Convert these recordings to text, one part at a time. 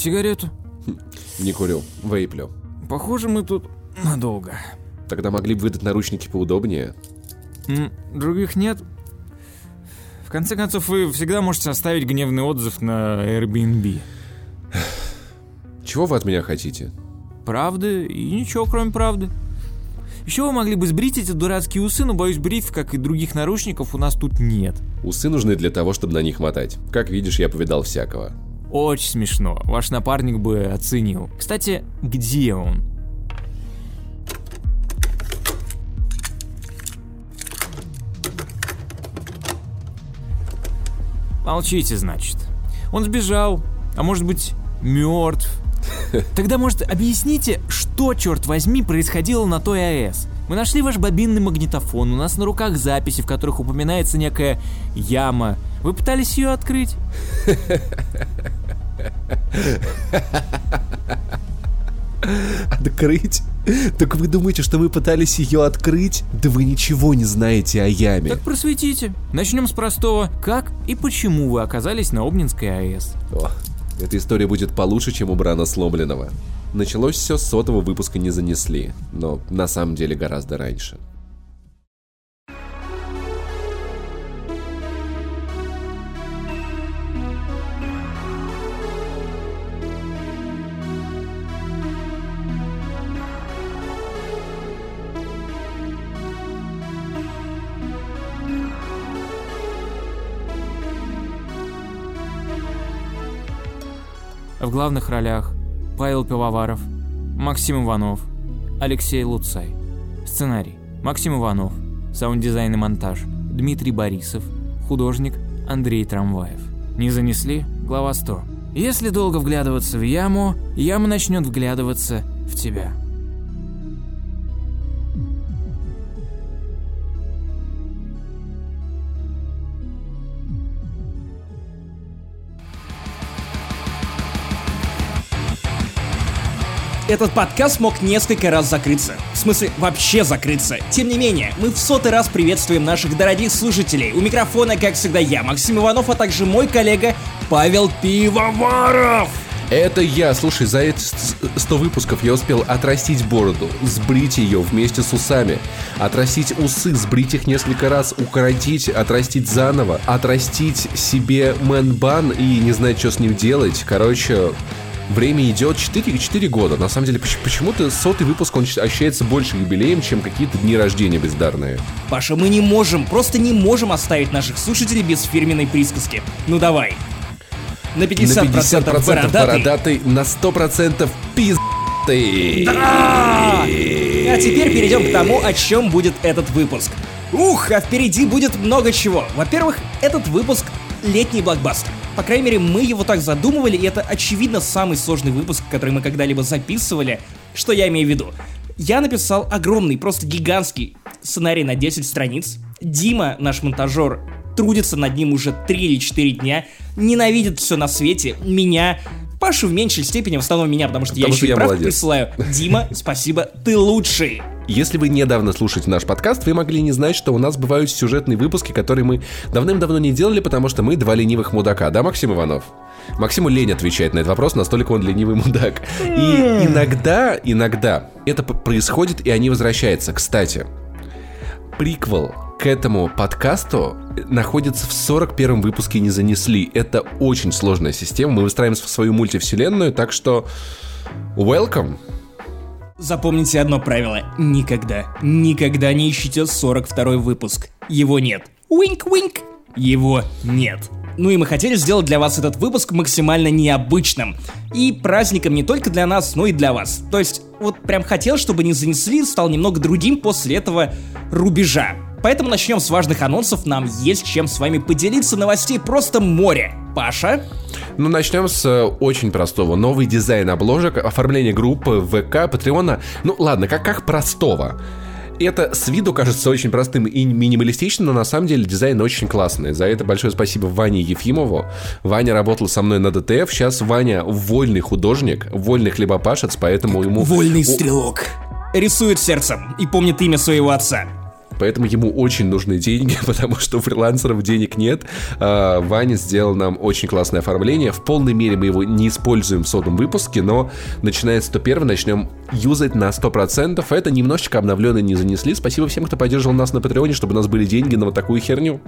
Сигарету? Не курю, вейплю. Похоже, мы тут надолго. Тогда могли бы выдать наручники поудобнее. Других нет? В конце концов, вы всегда можете оставить гневный отзыв на Airbnb. Чего вы от меня хотите? Правды и ничего, кроме правды. Еще вы могли бы сбрить эти дурацкие усы, но боюсь, бритв, как и других наручников, у нас тут нет. Усы нужны для того, чтобы на них мотать. Как видишь, я повидал всякого. Очень смешно. Ваш напарник бы оценил. Кстати, где он? Молчите, значит. Он сбежал, а может быть, мертв. Тогда, может, объясните, что, черт возьми, происходило на той АЭС? Мы нашли ваш бобинный магнитофон, у нас на руках записи, в которых упоминается некая яма. Вы пытались ее открыть? Открыть? Так вы думаете, что вы пытались ее открыть? Да вы ничего не знаете о яме. Так просветите. Начнем с простого. Как и почему вы оказались на Обнинской АЭС? О, эта история будет получше, чем у Брана Сломленного. Началось все с сотого выпуска не занесли, но на самом деле гораздо раньше. В главных ролях Павел Пивоваров, Максим Иванов, Алексей Луцай. Сценарий Максим Иванов. Саунд-дизайн и монтаж Дмитрий Борисов. Художник Андрей Трамваев. Не занесли? Глава 100. Если долго вглядываться в яму, яма начнет вглядываться в тебя. Этот подкаст мог несколько раз закрыться. В смысле, вообще закрыться. Тем не менее, мы в сотый раз приветствуем наших дорогих слушателей. У микрофона, как всегда, я, Максим Иванов, а также мой коллега Павел Пивоваров. Это я, слушай, за эти с- 100 выпусков я успел отрастить бороду, сбрить ее вместе с усами, отрастить усы, сбрить их несколько раз, укоротить, отрастить заново, отрастить себе мэн-бан и не знать, что с ним делать. Короче, время идет 4, 4 года. На самом деле, поч- почему-то сотый выпуск, он ощущается больше юбилеем, чем какие-то дни рождения бездарные. Паша, мы не можем, просто не можем оставить наших слушателей без фирменной присказки. Ну давай. На 50%, на 50% бородатый. бородатый, на 100% пиздатый. А теперь перейдем к тому, о чем будет этот выпуск. Ух, а впереди будет много чего. Во-первых, этот выпуск летний блокбастер. По крайней мере, мы его так задумывали, и это, очевидно, самый сложный выпуск, который мы когда-либо записывали. Что я имею в виду? Я написал огромный, просто гигантский сценарий на 10 страниц. Дима, наш монтажер, трудится над ним уже 3 или 4 дня, ненавидит все на свете, меня, Пашу в меньшей степени, в основном меня, потому что Потому я что еще и я правки молодец. присылаю. Дима, спасибо, ты лучший. Если вы недавно слушаете наш подкаст, вы могли не знать, что у нас бывают сюжетные выпуски, которые мы давным-давно не делали, потому что мы два ленивых мудака, да, Максим Иванов? Максиму лень отвечать на этот вопрос, настолько он ленивый мудак. И иногда, иногда это происходит, и они возвращаются. Кстати, приквел к этому подкасту находится в 41 выпуске «Не занесли». Это очень сложная система, мы выстраиваем свою мультивселенную, так что welcome! Запомните одно правило. Никогда, никогда не ищите 42 выпуск. Его нет. Уинк-уинк. Его нет. Ну и мы хотели сделать для вас этот выпуск максимально необычным. И праздником не только для нас, но и для вас. То есть, вот прям хотел, чтобы не занесли, стал немного другим после этого рубежа. Поэтому начнем с важных анонсов, нам есть чем с вами поделиться, новостей просто море. Паша? Ну, начнем с э, очень простого. Новый дизайн обложек, оформление группы, ВК, Патреона. Ну, ладно, как, как простого. Это с виду кажется очень простым и минималистичным, но на самом деле дизайн очень классный. За это большое спасибо Ване Ефимову. Ваня работал со мной на ДТФ. Сейчас Ваня вольный художник, вольный хлебопашец, поэтому ему... Вольный стрелок. Рисует сердцем и помнит имя своего отца. Поэтому ему очень нужны деньги, потому что у фрилансеров денег нет. А, Ваня сделал нам очень классное оформление. В полной мере мы его не используем в сотом выпуске, но начиная с 101 начнем юзать на 100%. Это немножечко обновленные не занесли. Спасибо всем, кто поддерживал нас на Патреоне, чтобы у нас были деньги на вот такую херню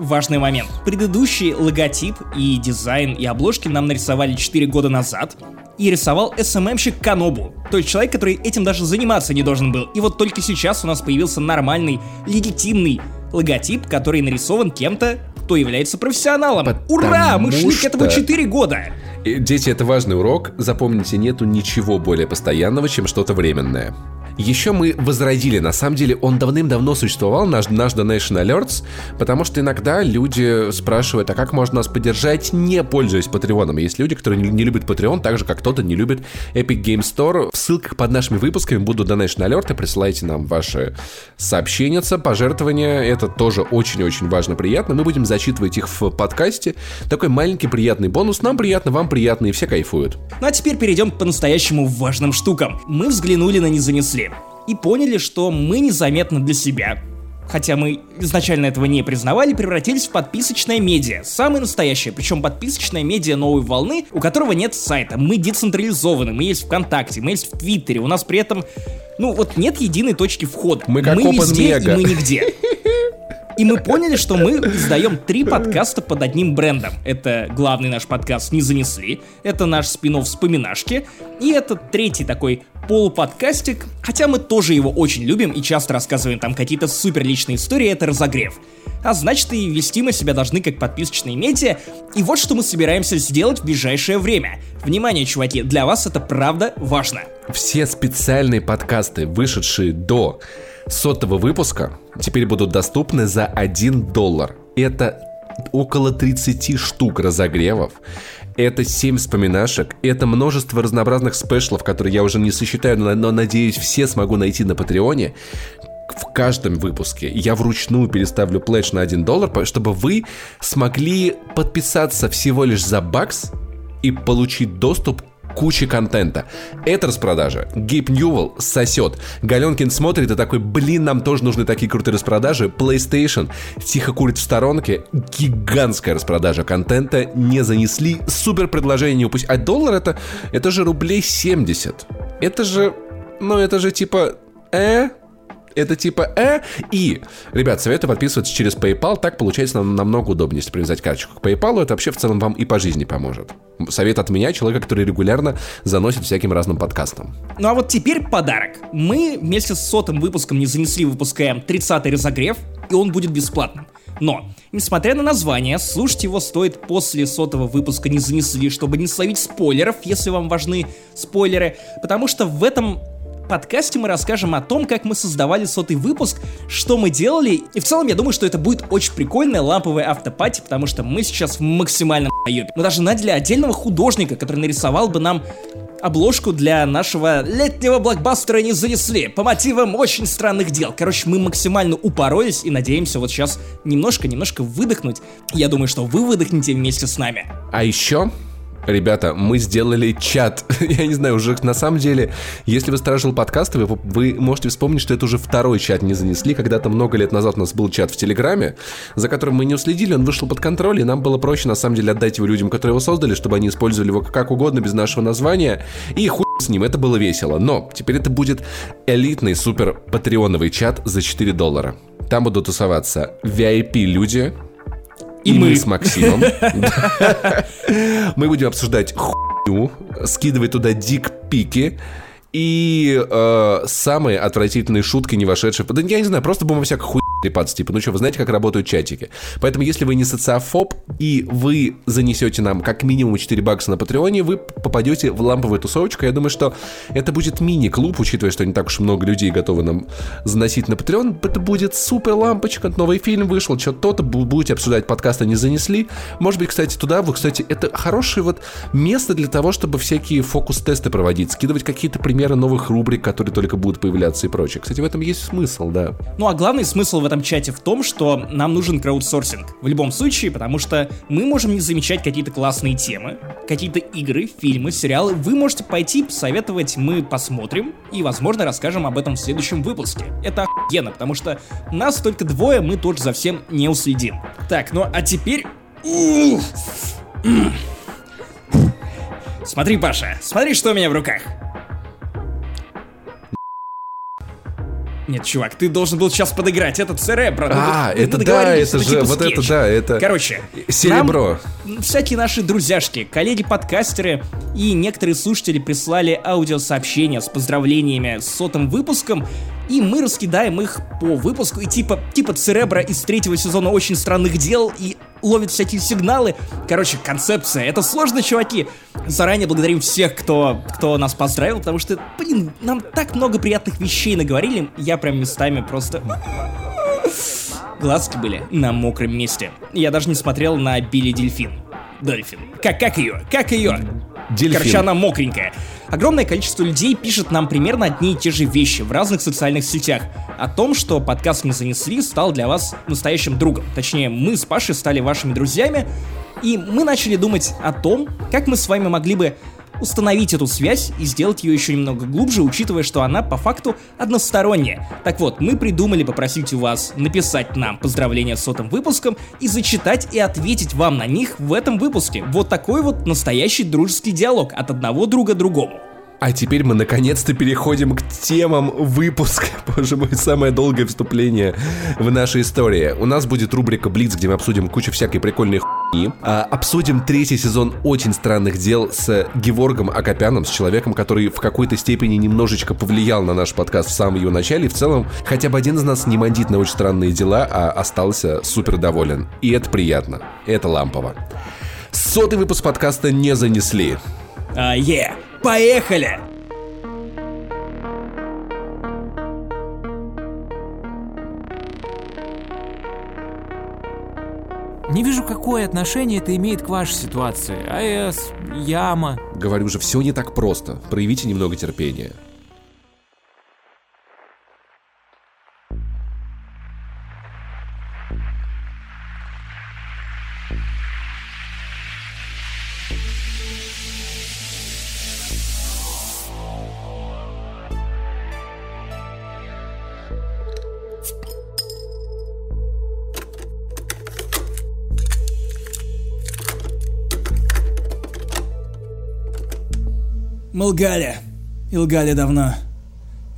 важный момент. Предыдущий логотип и дизайн и обложки нам нарисовали 4 года назад. И рисовал СММщик Канобу. То есть человек, который этим даже заниматься не должен был. И вот только сейчас у нас появился нормальный, легитимный логотип, который нарисован кем-то, кто является профессионалом. Потому Ура! Мы шли что... к этому 4 года! Дети, это важный урок. Запомните, нету ничего более постоянного, чем что-то временное. Еще мы возродили, на самом деле он давным-давно существовал, наш, наш Donation Alerts, потому что иногда люди спрашивают, а как можно нас поддержать, не пользуясь Патреоном. Есть люди, которые не, не любят Patreon, так же, как кто-то не любит Epic Game Store. В ссылках под нашими выпусками будут Donation Alerts, присылайте нам ваши сообщения, пожертвования, это тоже очень-очень важно, приятно. Мы будем зачитывать их в подкасте. Такой маленький приятный бонус, нам приятно, вам приятно, и все кайфуют. Ну а теперь перейдем к по-настоящему важным штукам. Мы взглянули на «Не занесли» и поняли, что мы незаметно для себя, хотя мы изначально этого не признавали, превратились в подписочное медиа. Самое настоящее, причем подписочное медиа новой волны, у которого нет сайта. Мы децентрализованы, мы есть ВКонтакте, мы есть в Твиттере, у нас при этом, ну вот нет единой точки входа. Мы как мы везде, и мы нигде. И мы поняли, что мы издаем три подкаста под одним брендом. Это главный наш подкаст «Не занесли», это наш спин «Вспоминашки», и это третий такой полуподкастик, хотя мы тоже его очень любим и часто рассказываем там какие-то супер личные истории, это разогрев. А значит и вести мы себя должны как подписочные медиа, и вот что мы собираемся сделать в ближайшее время. Внимание, чуваки, для вас это правда важно. Все специальные подкасты, вышедшие до сотого выпуска теперь будут доступны за 1 доллар. Это около 30 штук разогревов. Это 7 вспоминашек, это множество разнообразных спешлов, которые я уже не сосчитаю, но, но надеюсь, все смогу найти на Патреоне. В каждом выпуске я вручную переставлю пледж на 1 доллар, чтобы вы смогли подписаться всего лишь за бакс и получить доступ кучи контента. Это распродажа. Гейб Ньюэлл сосет. Галенкин смотрит и такой, блин, нам тоже нужны такие крутые распродажи. PlayStation тихо курит в сторонке. Гигантская распродажа контента. Не занесли. Супер предложение не упустить. А доллар это, это же рублей 70. Это же, ну это же типа, э, это типа э и, ребят, советую подписываться через PayPal, так получается нам намного удобнее, если привязать карточку к PayPal, это вообще в целом вам и по жизни поможет. Совет от меня, человека, который регулярно заносит всяким разным подкастам. Ну а вот теперь подарок. Мы вместе с сотым выпуском не занесли, выпускаем 30-й разогрев, и он будет бесплатным. Но, несмотря на название, слушать его стоит после сотого выпуска не занесли, чтобы не словить спойлеров, если вам важны спойлеры, потому что в этом подкасте мы расскажем о том, как мы создавали сотый выпуск, что мы делали, и в целом я думаю, что это будет очень прикольная ламповая автопати, потому что мы сейчас в максимальном аюбе. Мы даже наняли отдельного художника, который нарисовал бы нам обложку для нашего летнего блокбастера не занесли по мотивам очень странных дел. Короче, мы максимально упоролись и надеемся вот сейчас немножко-немножко выдохнуть. Я думаю, что вы выдохнете вместе с нами. А еще Ребята, мы сделали чат. Я не знаю, уже на самом деле, если вы стражил подкасты, вы, вы можете вспомнить, что это уже второй чат не занесли. Когда-то много лет назад у нас был чат в Телеграме, за которым мы не уследили, он вышел под контроль, и нам было проще на самом деле отдать его людям, которые его создали, чтобы они использовали его как угодно, без нашего названия. И хуй с ним, это было весело. Но теперь это будет элитный супер патреоновый чат за 4 доллара. Там будут тусоваться VIP-люди, и, и мы. мы с Максимом. Мы будем обсуждать хуйню, скидывать туда дик-пики и э, самые отвратительные шутки, не вошедшие... Да я не знаю, просто будем всякой хуй трепаться, типа, ну что, вы знаете, как работают чатики. Поэтому, если вы не социофоб, и вы занесете нам как минимум 4 бакса на Патреоне, вы попадете в ламповую тусовочку. Я думаю, что это будет мини-клуб, учитывая, что не так уж много людей готовы нам заносить на Патреон. Это будет супер лампочка, новый фильм вышел, что-то, будете обсуждать подкасты не занесли. Может быть, кстати, туда вы, кстати, это хорошее вот место для того, чтобы всякие фокус-тесты проводить, скидывать какие-то примеры новых рубрик, которые только будут появляться и прочее. Кстати, в этом есть смысл, да. Ну, а главный смысл в этом чате в том, что нам нужен краудсорсинг. В любом случае, потому что мы можем не замечать какие-то классные темы, какие-то игры, фильмы, сериалы. Вы можете пойти посоветовать, мы посмотрим и, возможно, расскажем об этом в следующем выпуске. Это охуенно, потому что нас только двое, мы тоже за всем не уследим. Так, ну а теперь... Смотри, Паша, смотри, что у меня в руках. Нет, чувак, ты должен был сейчас подыграть. Это церебро. Ну, А, это да, это что же, типа вот это да, это Короче, серебро. всякие наши друзьяшки, коллеги-подкастеры и некоторые слушатели прислали аудиосообщения с поздравлениями с сотым выпуском, и мы раскидаем их по выпуску, и типа, типа Церебра из третьего сезона «Очень странных дел» и ловит всякие сигналы. Короче, концепция. Это сложно, чуваки. Заранее благодарим всех, кто, кто нас поздравил, потому что, блин, нам так много приятных вещей наговорили. Я прям местами просто... Глазки были на мокром месте. Я даже не смотрел на Билли Дельфин. Дельфин. Как, как ее? Как ее? Дельфин. Короче, она мокренькая. Огромное количество людей пишет нам примерно одни и те же вещи в разных социальных сетях. О том, что подкаст «Не занесли» стал для вас настоящим другом. Точнее, мы с Пашей стали вашими друзьями, и мы начали думать о том, как мы с вами могли бы установить эту связь и сделать ее еще немного глубже, учитывая, что она по факту односторонняя. Так вот, мы придумали попросить у вас написать нам поздравления с сотым выпуском и зачитать и ответить вам на них в этом выпуске. Вот такой вот настоящий дружеский диалог от одного друга другому. А теперь мы наконец-то переходим к темам выпуска. Боже мой, самое долгое вступление в нашей истории. У нас будет рубрика Блиц, где мы обсудим кучу всякой прикольной хуйни. А, обсудим третий сезон очень странных дел с Геворгом Акопяном, с человеком, который в какой-то степени немножечко повлиял на наш подкаст в самом его начале. И в целом, хотя бы один из нас не мандит на очень странные дела, а остался супер доволен. И это приятно. Это лампово. Сотый выпуск подкаста не занесли. А, е, поехали! Не вижу, какое отношение это имеет к вашей ситуации. АЭС, яма. Говорю же, все не так просто. Проявите немного терпения. Мы лгали. И лгали давно.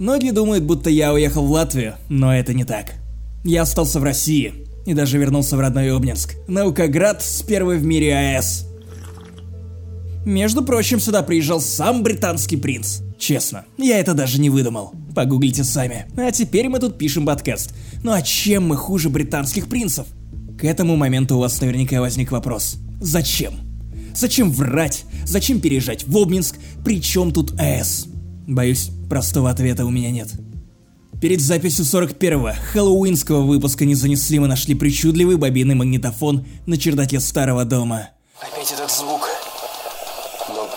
Многие думают, будто я уехал в Латвию, но это не так. Я остался в России и даже вернулся в родной Обнинск. Наукоград с первой в мире АЭС. Между прочим, сюда приезжал сам британский принц. Честно, я это даже не выдумал. Погуглите сами. А теперь мы тут пишем подкаст. Ну а чем мы хуже британских принцев? К этому моменту у вас наверняка возник вопрос. Зачем? Зачем врать? Зачем переезжать в Обнинск? Причем тут АЭС? Боюсь, простого ответа у меня нет. Перед записью 41-го хэллоуинского выпуска «Не занесли» мы нашли причудливый бобинный магнитофон на чердаке старого дома. Опять этот звук. Но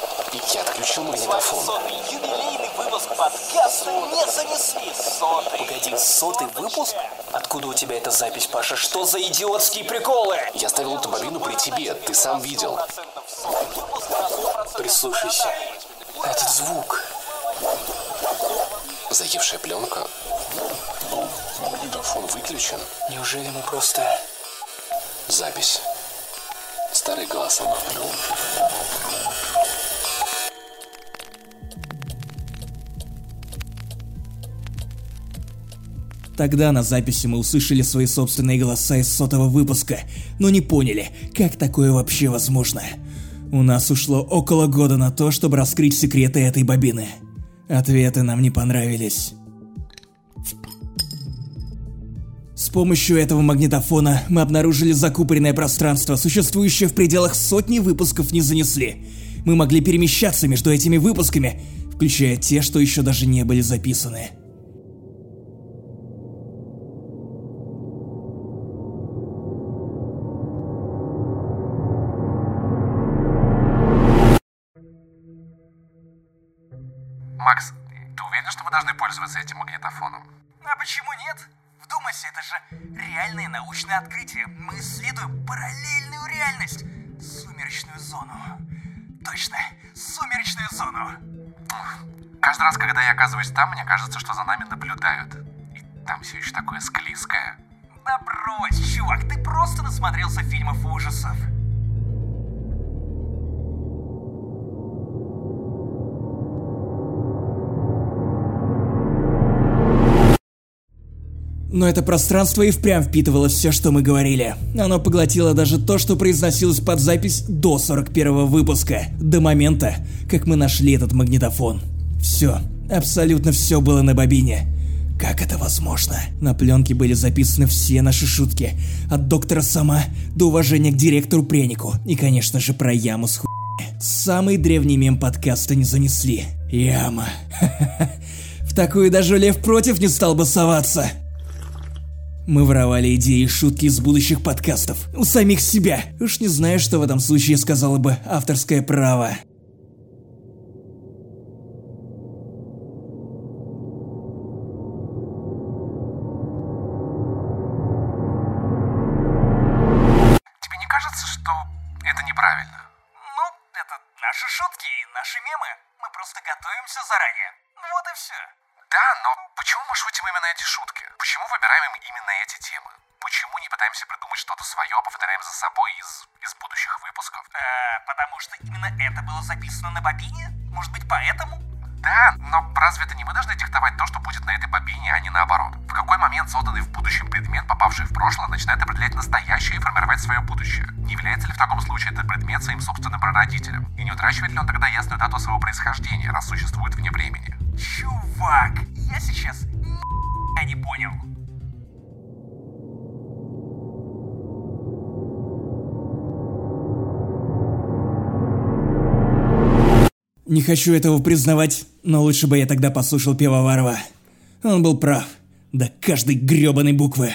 я отключил магнитофон. Сотый юбилейный выпуск подкаста не занесли. Сотый. Погоди, сотый выпуск? Откуда у тебя эта запись, Паша? Что за идиотские приколы? Я ставил эту бобину при тебе, ты сам видел. Прислушайся. Этот звук. Заевшая пленка. Магнитофон выключен. Неужели мы просто... Запись. Старые голоса. Тогда на записи мы услышали свои собственные голоса из сотого выпуска, но не поняли, как такое вообще возможно. У нас ушло около года на то, чтобы раскрыть секреты этой бобины. Ответы нам не понравились. С помощью этого магнитофона мы обнаружили закупоренное пространство, существующее в пределах сотни выпусков не занесли. Мы могли перемещаться между этими выпусками, включая те, что еще даже не были записаны. Что мы должны пользоваться этим магнитофоном? А почему нет? Вдумайся, это же реальное научное открытие. Мы исследуем параллельную реальность. Сумеречную зону. Точно, сумеречную зону. Каждый раз, когда я оказываюсь там, мне кажется, что за нами наблюдают. И там все еще такое склизкое. Да брось, чувак, ты просто насмотрелся фильмов ужасов. Но это пространство и впрямь впитывало все, что мы говорили. Оно поглотило даже то, что произносилось под запись до 41 выпуска, до момента, как мы нашли этот магнитофон. Все, абсолютно все было на бобине. Как это возможно? На пленке были записаны все наши шутки. От доктора Сама до уважения к директору Пренику. И, конечно же, про яму с хуйни. Самый древний мем подкаста не занесли. Яма. В такую даже Лев против не стал бы соваться. Мы воровали идеи и шутки из будущих подкастов. У самих себя. Уж не знаю, что в этом случае сказала бы авторское право. Тебе не кажется, что это неправильно? Ну, это наши шутки и наши мемы. Мы просто готовимся заранее. Вот и все. Да, но почему мы именно эти шутки? Почему выбираем именно эти темы? Почему не пытаемся придумать что-то свое, а повторяем за собой из, из будущих выпусков? Э, потому что именно это было записано на бобине? Может быть, поэтому? Да, но разве это не мы должны диктовать то, что будет на этой бобине, а не наоборот? В какой момент созданный в будущем предмет, попавший в прошлое, начинает определять настоящее и формировать свое будущее? Не является ли в таком случае этот предмет своим собственным прародителем? И не утрачивает ли он тогда ясную дату своего происхождения, раз существует вне времени? Чувак, я сейчас я не понял. Не хочу этого признавать, но лучше бы я тогда послушал Пивоварова. Он был прав. До каждой грёбаной буквы.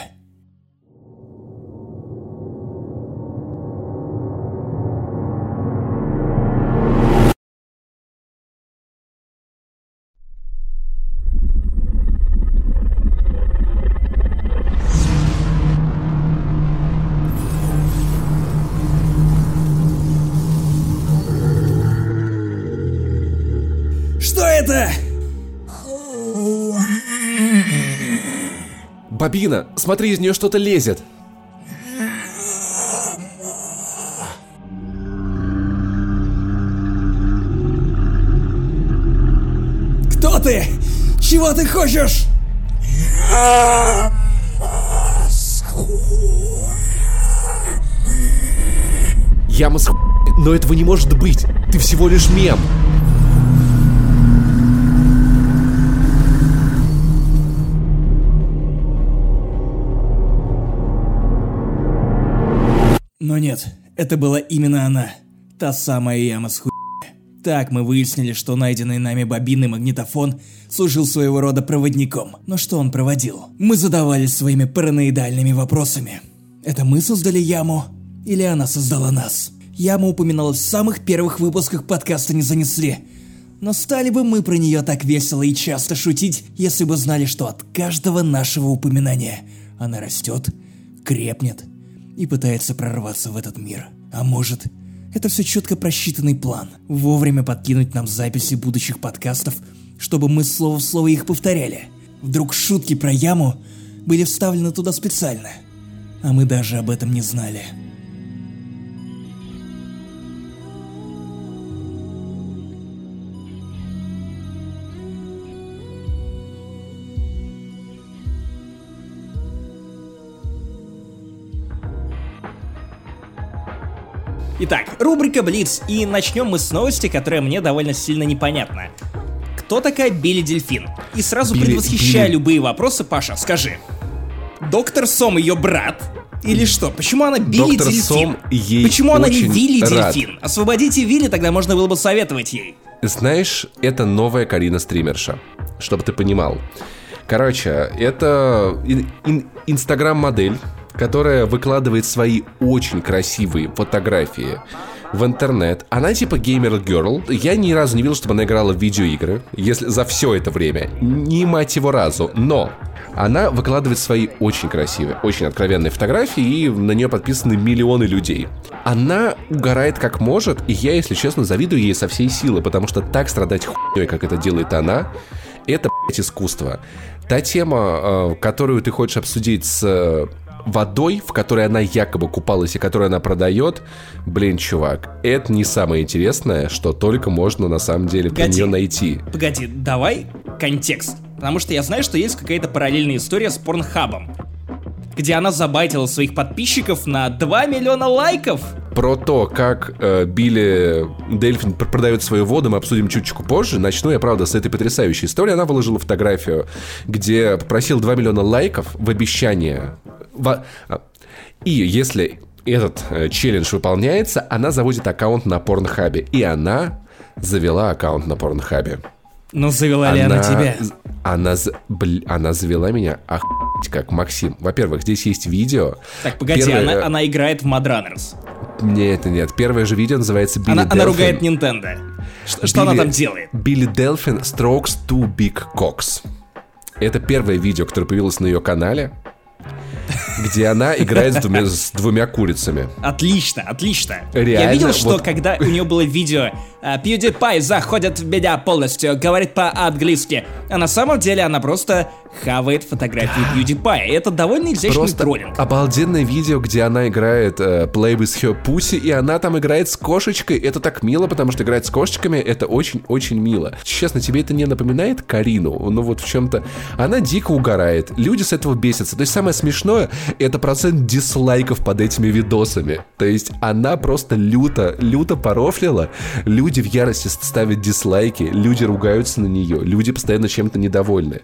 Бобина, смотри, из нее что-то лезет. Кто ты? Чего ты хочешь? Яма с хуй, но этого не может быть. Ты всего лишь мем. Это была именно она. Та самая яма с хуй. Так мы выяснили, что найденный нами бобинный магнитофон служил своего рода проводником. Но что он проводил? Мы задавались своими параноидальными вопросами. Это мы создали яму? Или она создала нас? Яма упоминалась в самых первых выпусках подкаста «Не занесли». Но стали бы мы про нее так весело и часто шутить, если бы знали, что от каждого нашего упоминания она растет, крепнет и пытается прорваться в этот мир. А может, это все четко просчитанный план. Вовремя подкинуть нам записи будущих подкастов, чтобы мы слово в слово их повторяли. Вдруг шутки про яму были вставлены туда специально, а мы даже об этом не знали. Итак, рубрика Блиц, и начнем мы с новости, которая мне довольно сильно непонятна. Кто такая Билли Дельфин? И сразу Билли- предвосхищая Билли- любые вопросы, Паша, скажи. Доктор Сом ее брат? Или что? Почему она Билли Доктор Дельфин? Сом ей Почему она не Вилли рад. Дельфин? Освободите Вилли, тогда можно было бы советовать ей. Знаешь, это новая Карина стримерша, чтобы ты понимал. Короче, это ин- ин- инстаграм-модель, которая выкладывает свои очень красивые фотографии в интернет. Она типа геймер-герл. Я ни разу не видел, чтобы она играла в видеоигры, если за все это время. Ни мать его разу. Но Она выкладывает свои очень красивые, очень откровенные фотографии, и на нее подписаны миллионы людей. Она угорает как может, и я, если честно, завидую ей со всей силы, потому что так страдать хуйней, как это делает она, это, блядь, искусство. Та тема, э, которую ты хочешь обсудить с водой, в которой она якобы купалась и которую она продает, блин, чувак, это не самое интересное, что только можно на самом деле про Погоди. нее найти. Погоди, давай контекст. Потому что я знаю, что есть какая-то параллельная история с Порнхабом. Где она забайтила своих подписчиков на 2 миллиона лайков. Про то, как э, Билли Дельфин пр- продает свою воду, мы обсудим чуть-чуть позже. Начну я, правда, с этой потрясающей истории. Она выложила фотографию, где попросил 2 миллиона лайков в обещание. Во- а, И если этот э, челлендж выполняется, она заводит аккаунт на Порнхабе. И она завела аккаунт на Порнхабе. Ну, завела ли она тебя? Она, з- бл- она завела меня охуеть как Максим. Во-первых, здесь есть видео. Так, погоди, Первое- она, она играет в Mudrunners. Нет, нет. Первое же видео называется Билли Она, она ругает Nintendo. Что, что она Билли- там делает? Билли Делфин Strokes Two Big Cocks. Это первое видео, которое появилось на ее канале, где она играет с двумя, с двумя курицами. Отлично, отлично. Я Реально, видел, что вот- когда у нее было видео а, PewDiePie заходит в меня полностью, говорит по-английски, а на самом деле она просто хавает фотографии PewDiePie. Это довольно изящный Просто троллинг. обалденное видео, где она играет э, Play with her pussy, и она там играет с кошечкой. Это так мило, потому что играть с кошечками это очень-очень мило. Честно, тебе это не напоминает Карину? Ну вот в чем-то... Она дико угорает. Люди с этого бесятся. То есть самое смешное, это процент дизлайков под этими видосами. То есть она просто люто, люто порофлила. Люди в ярости ставят дизлайки, люди ругаются на нее, люди постоянно чем-то недовольны.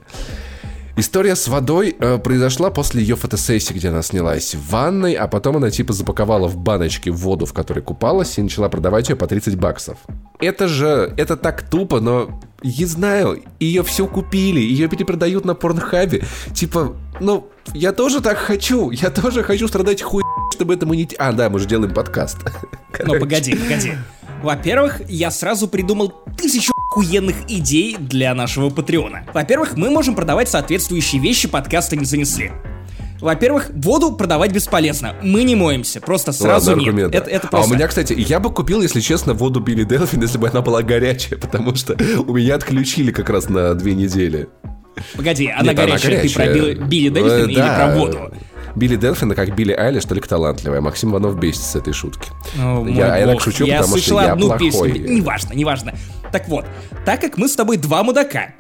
История с водой э, произошла после ее фотосессии, где она снялась в ванной, а потом она типа запаковала в баночке воду, в которой купалась, и начала продавать ее по 30 баксов. Это же, это так тупо, но не знаю, ее все купили, ее перепродают на порнхабе. Типа, ну, я тоже так хочу, я тоже хочу страдать хуй, чтобы это мы не... А, да, мы же делаем подкаст. Но погоди, погоди. Во-первых, я сразу придумал тысячу охуенных идей для нашего Патреона. Во-первых, мы можем продавать соответствующие вещи подкаста не занесли. Во-первых, воду продавать бесполезно. Мы не моемся, просто сразу Ладно, нет. Это, это А просто... у меня, кстати, я бы купил, если честно, воду Билли Делфин, если бы она была горячая, потому что у меня отключили как раз на две недели. Погоди, она Нет, она горячая, ты про горячая. Билли, Билли Дельфин Э, или да. про воду? Билли Делфина, как Билли Айлиш, только талантливая. Максим Иванов бесится с этой шутки. О, я, я так шучу, я потому что я одну плохой. песню. Неважно, неважно. Так вот, так как мы с тобой два мудака,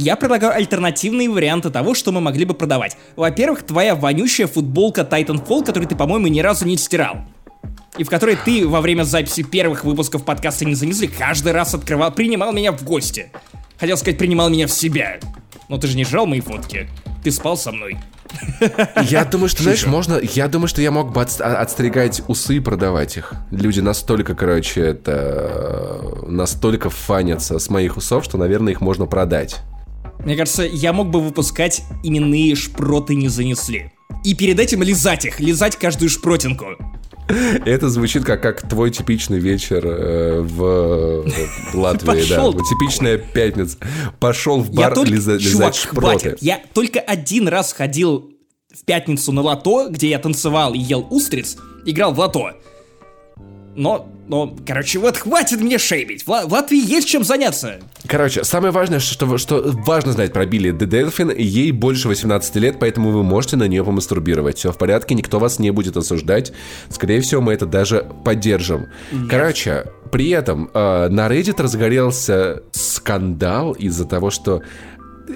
я предлагаю альтернативные варианты того, что мы могли бы продавать. Во-первых, твоя вонючая футболка Titanfall, которую ты, по-моему, ни разу не стирал. И в которой ты во время записи первых выпусков подкаста «Не занесли» каждый раз открывал, принимал меня в гости. Хотел сказать, принимал меня в себя. Но ты же не жрал мои фотки. Ты спал со мной. Я думаю, что, знаешь, можно... Я думаю, что я мог бы а- отстригать усы и продавать их. Люди настолько, короче, это... Настолько фанятся с моих усов, что, наверное, их можно продать. Мне кажется, я мог бы выпускать именные шпроты не занесли. И перед этим лизать их, лизать каждую шпротинку. Это звучит как, как твой типичный вечер э, в, в Латвии, да. Пошёл Вот Типичная пятница. Пошел в я бар только... лиза- лизать Чувак, шпроты. хватит. Я только один раз ходил в пятницу на лото, где я танцевал и ел устриц, играл в лото. Но, но, короче, вот хватит мне шейбить. В, в Латвии есть чем заняться. Короче, самое важное, что, что важно знать про Билли Де Дельфин, ей больше 18 лет, поэтому вы можете на нее помастурбировать. Все в порядке, никто вас не будет осуждать. Скорее всего, мы это даже поддержим. Короче, при этом э, на Reddit разгорелся скандал из-за того, что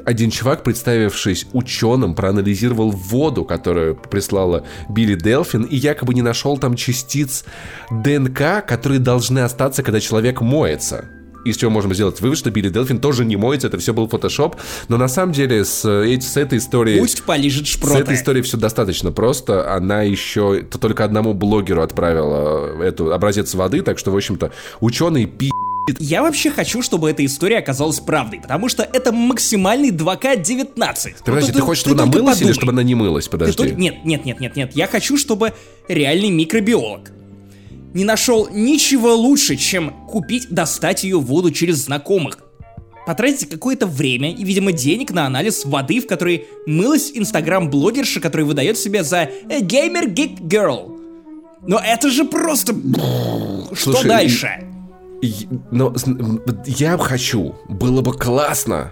один чувак, представившись ученым, проанализировал воду, которую прислала Билли Делфин, и якобы не нашел там частиц ДНК, которые должны остаться, когда человек моется. Из чего можем сделать вывод, что Билли Делфин тоже не моется, это все был фотошоп. Но на самом деле с, с этой историей... Пусть полежит С шпроты. этой историей все достаточно просто. Она еще то только одному блогеру отправила эту образец воды, так что, в общем-то, ученый пи Я вообще хочу, чтобы эта история оказалась правдой, потому что это максимальный 2К19. Ты, подожди, ты, хочешь, чтобы она только мылась или подумай. чтобы она не мылась? Ты Подожди. только- Нет, нет, нет, нет, нет. Я хочу, чтобы реальный микробиолог не нашел ничего лучше, чем купить, достать ее воду через знакомых. потратить какое-то время и, видимо, денег на анализ воды, в которой мылась инстаграм-блогерша, которая выдает себя за геймер гик girl. Но это же просто... Что Слушай, дальше? Но я хочу, было бы классно,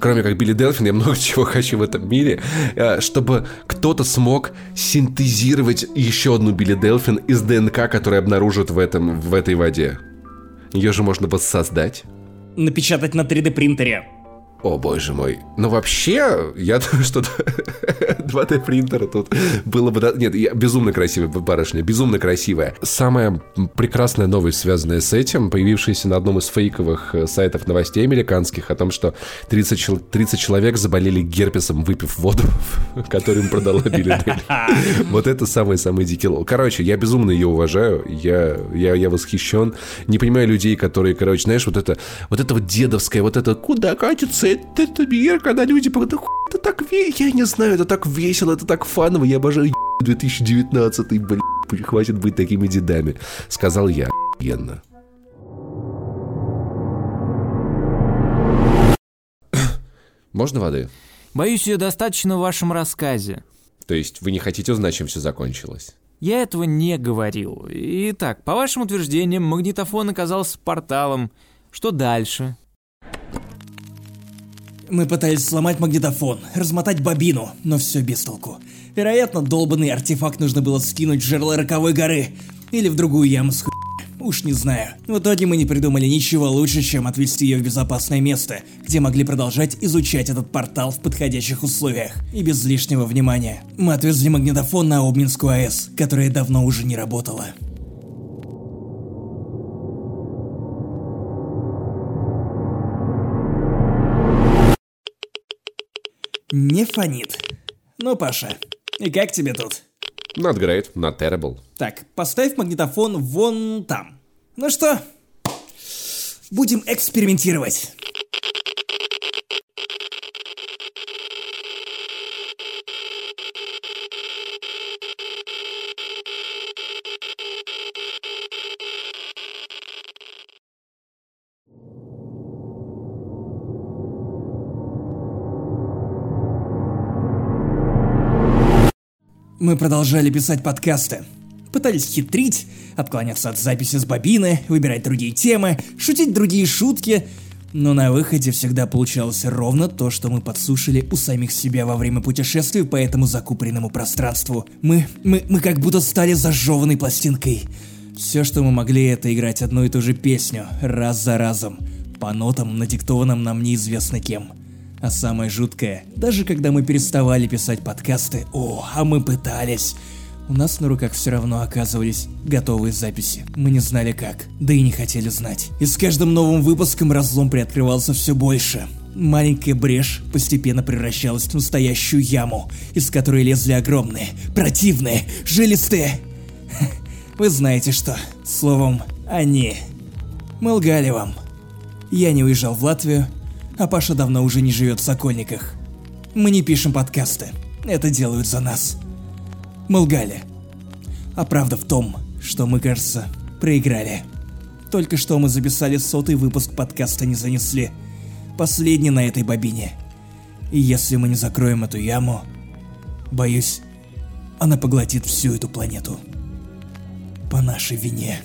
кроме как Билли Делфин, я много чего хочу в этом мире, э, чтобы кто-то смог синтезировать еще одну Билли Делфин из ДНК, которую обнаружат в, этом, в этой воде. Ее же можно воссоздать. Напечатать на 3D принтере. О, боже мой. Но вообще, я думаю, что 2D принтера тут было бы... Нет, я- безумно красивая барышня, безумно красивая. Самая прекрасная новость, связанная с этим, появившаяся на одном из фейковых э, сайтов новостей американских, о том, что 30, чел- 30 человек заболели герпесом, выпив воду, которую им продала Билли. Вот это самый-самый дикий лол. Короче, я безумно ее уважаю, я, я, я восхищен. Не понимаю людей, которые, короче, знаешь, вот это вот это вот дедовское, вот это куда катится этот мир, когда люди хуй, это так весело, я не знаю, это так весело, это так фаново, я обожаю еб- 2019, блин, хватит быть такими дедами, сказал я, охуенно. Можно воды? Боюсь, ее достаточно в вашем рассказе. То есть вы не хотите узнать, чем все закончилось? Я этого не говорил. Итак, по вашим утверждениям, магнитофон оказался порталом. Что дальше? Мы пытались сломать магнитофон, размотать бобину, но все без толку. Вероятно, долбанный артефакт нужно было скинуть в жерло роковой горы. Или в другую яму с хуй. Уж не знаю. В итоге мы не придумали ничего лучше, чем отвезти ее в безопасное место, где могли продолжать изучать этот портал в подходящих условиях и без лишнего внимания. Мы отвезли магнитофон на Обнинскую АЭС, которая давно уже не работала. Не фонит. Ну, Паша, и как тебе тут? Not great, not terrible. Так, поставь магнитофон вон там. Ну что, будем экспериментировать. Мы продолжали писать подкасты. Пытались хитрить, отклоняться от записи с бобины, выбирать другие темы, шутить другие шутки. Но на выходе всегда получалось ровно то, что мы подсушили у самих себя во время путешествий по этому закупоренному пространству. Мы, мы, мы как будто стали зажеванной пластинкой. Все, что мы могли, это играть одну и ту же песню, раз за разом, по нотам, надиктованным нам неизвестно кем. А самое жуткое, даже когда мы переставали писать подкасты, о, а мы пытались, у нас на руках все равно оказывались готовые записи. Мы не знали как, да и не хотели знать. И с каждым новым выпуском разлом приоткрывался все больше. Маленькая брешь постепенно превращалась в настоящую яму, из которой лезли огромные, противные, жилистые... Вы знаете что. Словом, они. Мы лгали вам. Я не уезжал в Латвию, а Паша давно уже не живет в Сокольниках. Мы не пишем подкасты. Это делают за нас. Мы лгали. А правда в том, что мы, кажется, проиграли. Только что мы записали сотый выпуск подкаста «Не занесли». Последний на этой бобине. И если мы не закроем эту яму, боюсь, она поглотит всю эту планету. По нашей вине.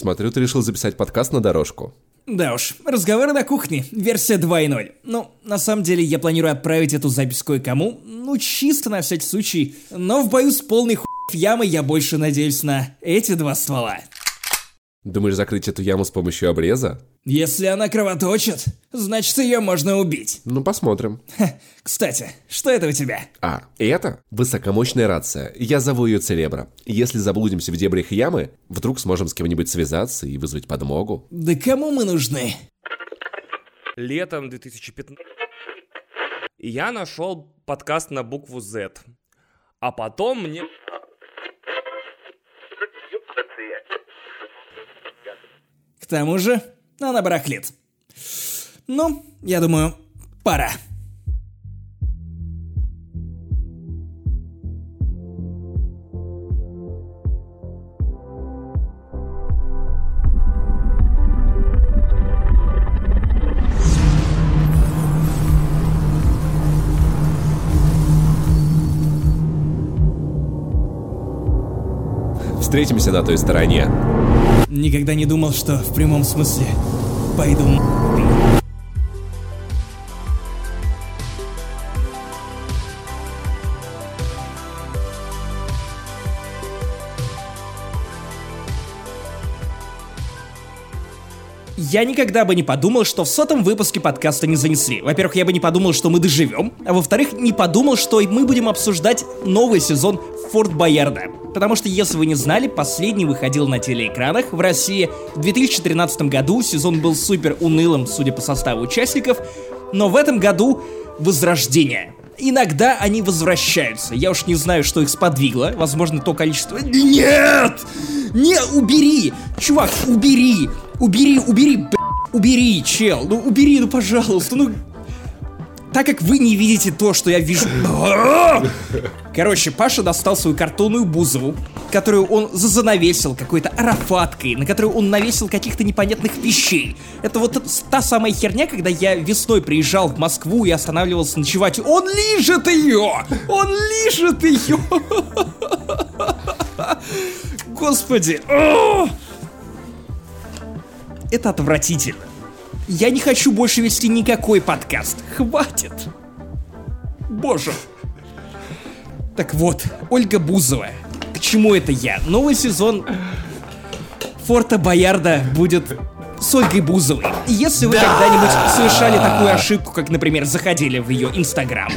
Смотрю, ты решил записать подкаст на дорожку. Да уж, разговоры на кухне, версия 2.0. Ну, на самом деле, я планирую отправить эту запись кое-кому, ну, чисто на всякий случай. Но в бою с полной хуй ямой я больше надеюсь на эти два ствола. Думаешь закрыть эту яму с помощью обреза? Если она кровоточит, значит ее можно убить. Ну, посмотрим. Ха, кстати, что это у тебя? А, это высокомощная рация. Я зову ее Целебра. Если заблудимся в дебрях ямы, вдруг сможем с кем-нибудь связаться и вызвать подмогу. Да кому мы нужны? летом 2015 и я нашел подкаст на букву Z. А потом мне... тому же, она барахлит. Ну, я думаю, пора. Встретимся на той стороне. Никогда не думал, что в прямом смысле пойду. Я никогда бы не подумал, что в сотом выпуске подкаста не занесли. Во-первых, я бы не подумал, что мы доживем, а во-вторых, не подумал, что мы будем обсуждать новый сезон Форт Боярда. Потому что, если вы не знали, последний выходил на телеэкранах в России. В 2013 году сезон был супер унылым, судя по составу участников, но в этом году возрождение. Иногда они возвращаются. Я уж не знаю, что их сподвигло. Возможно, то количество... Нет! Не, убери! Чувак, убери! Убери, убери, б***ь, убери, чел! Ну, убери, ну, пожалуйста, ну... Так как вы не видите то, что я вижу... Короче, Паша достал свою картонную бузову, которую он занавесил какой-то арафаткой, на которую он навесил каких-то непонятных вещей. Это вот та самая херня, когда я весной приезжал в Москву и останавливался ночевать. Он лижет ее! Он лижет ее! Господи! Это отвратительно. Я не хочу больше вести никакой подкаст. Хватит. Боже. Так вот, Ольга Бузова. К чему это я? Новый сезон Форта Боярда будет с Ольгой Бузовой. Если вы когда-нибудь совершали такую ошибку, как, например, заходили в ее инстаграм,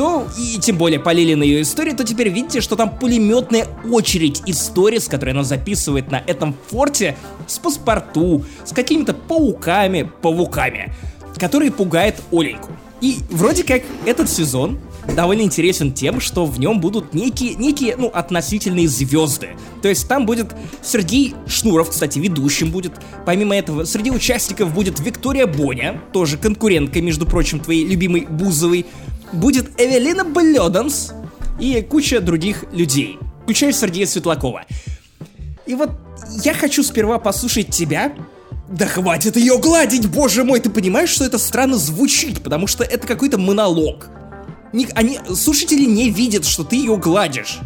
то, и тем более полили на ее историю, то теперь видите, что там пулеметная очередь историй, с которой она записывает на этом форте с паспорту, с какими-то пауками, пауками, которые пугает Оленьку. И вроде как этот сезон довольно интересен тем, что в нем будут некие, некие, ну, относительные звезды. То есть там будет Сергей Шнуров, кстати, ведущим будет. Помимо этого, среди участников будет Виктория Боня, тоже конкурентка, между прочим, твоей любимой Бузовой. Будет Эвелина Блёданс и куча других людей, включая Сергея Светлакова. И вот я хочу сперва послушать тебя, да хватит ее гладить, боже мой, ты понимаешь, что это странно звучит, потому что это какой-то монолог. Ник- они, слушатели не видят, что ты ее гладишь.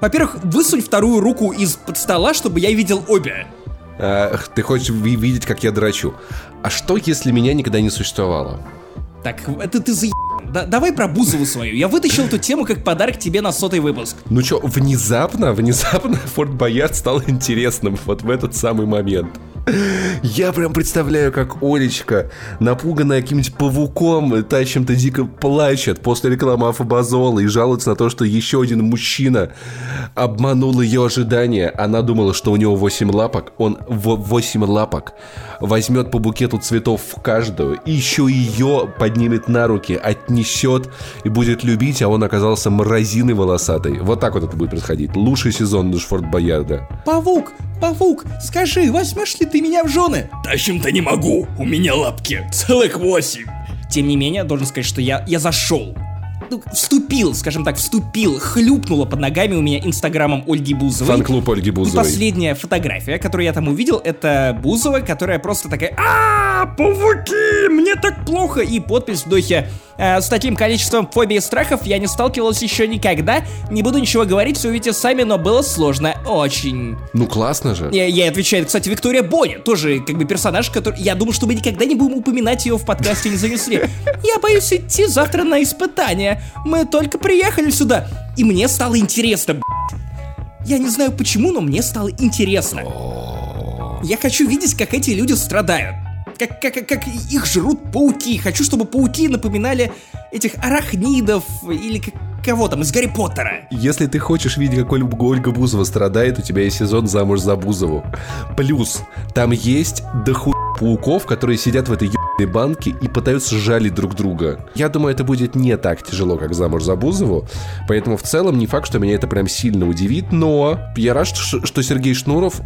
Во-первых, высунь вторую руку из-под стола, чтобы я видел обе. Ах, ты хочешь ви- видеть, как я драчу. А что, если меня никогда не существовало? Так, это ты за да, давай про Бузову свою. Я вытащил эту тему как подарок тебе на сотый выпуск. Ну чё, внезапно, внезапно Форт Боярд стал интересным вот в этот самый момент. Я прям представляю, как Олечка, напуганная каким-нибудь павуком, та чем-то дико плачет после рекламы Афобазола и жалуется на то, что еще один мужчина обманул ее ожидания. Она думала, что у него 8 лапок, он в 8 лапок возьмет по букету цветов в каждую, и еще ее поднимет на руки, отнесет и будет любить, а он оказался мразиной волосатой. Вот так вот это будет происходить. Лучший сезон Форт Боярда. Павук, павук, скажи, возьмешь ли ты меня в жены? Тащим-то не могу, у меня лапки целых восемь. Тем не менее, должен сказать, что я, я зашел. Ну, вступил, скажем так, вступил, хлюпнуло под ногами у меня инстаграмом Ольги Бузовой. Фан-клуб Ольги И Бузовой. последняя фотография, которую я там увидел, это Бузова, которая просто такая а пауки, мне так плохо!» И подпись в духе «Э, «С таким количеством фобий и страхов я не сталкивалась еще никогда, не буду ничего говорить, все увидите сами, но было сложно, очень». Ну классно же. Я, ей отвечает, кстати, Виктория Боня, тоже как бы персонаж, который... Я думаю, что мы никогда не будем упоминать ее в подкасте «Не занесли». Я боюсь идти завтра на испытание. Мы только приехали сюда. И мне стало интересно, б***ь. Я не знаю почему, но мне стало интересно. Я хочу видеть, как эти люди страдают. Как, как, как их жрут пауки. Хочу, чтобы пауки напоминали этих арахнидов или как- кого там из Гарри Поттера. Если ты хочешь видеть, как Оль- Ольга Бузова страдает, у тебя есть сезон «Замуж за Бузову». Плюс, там есть доху пауков, которые сидят в этой ебаной банке и пытаются жалить друг друга. Я думаю, это будет не так тяжело, как «Замуж за Бузову», поэтому в целом не факт, что меня это прям сильно удивит, но я рад, что, что Сергей Шнуров,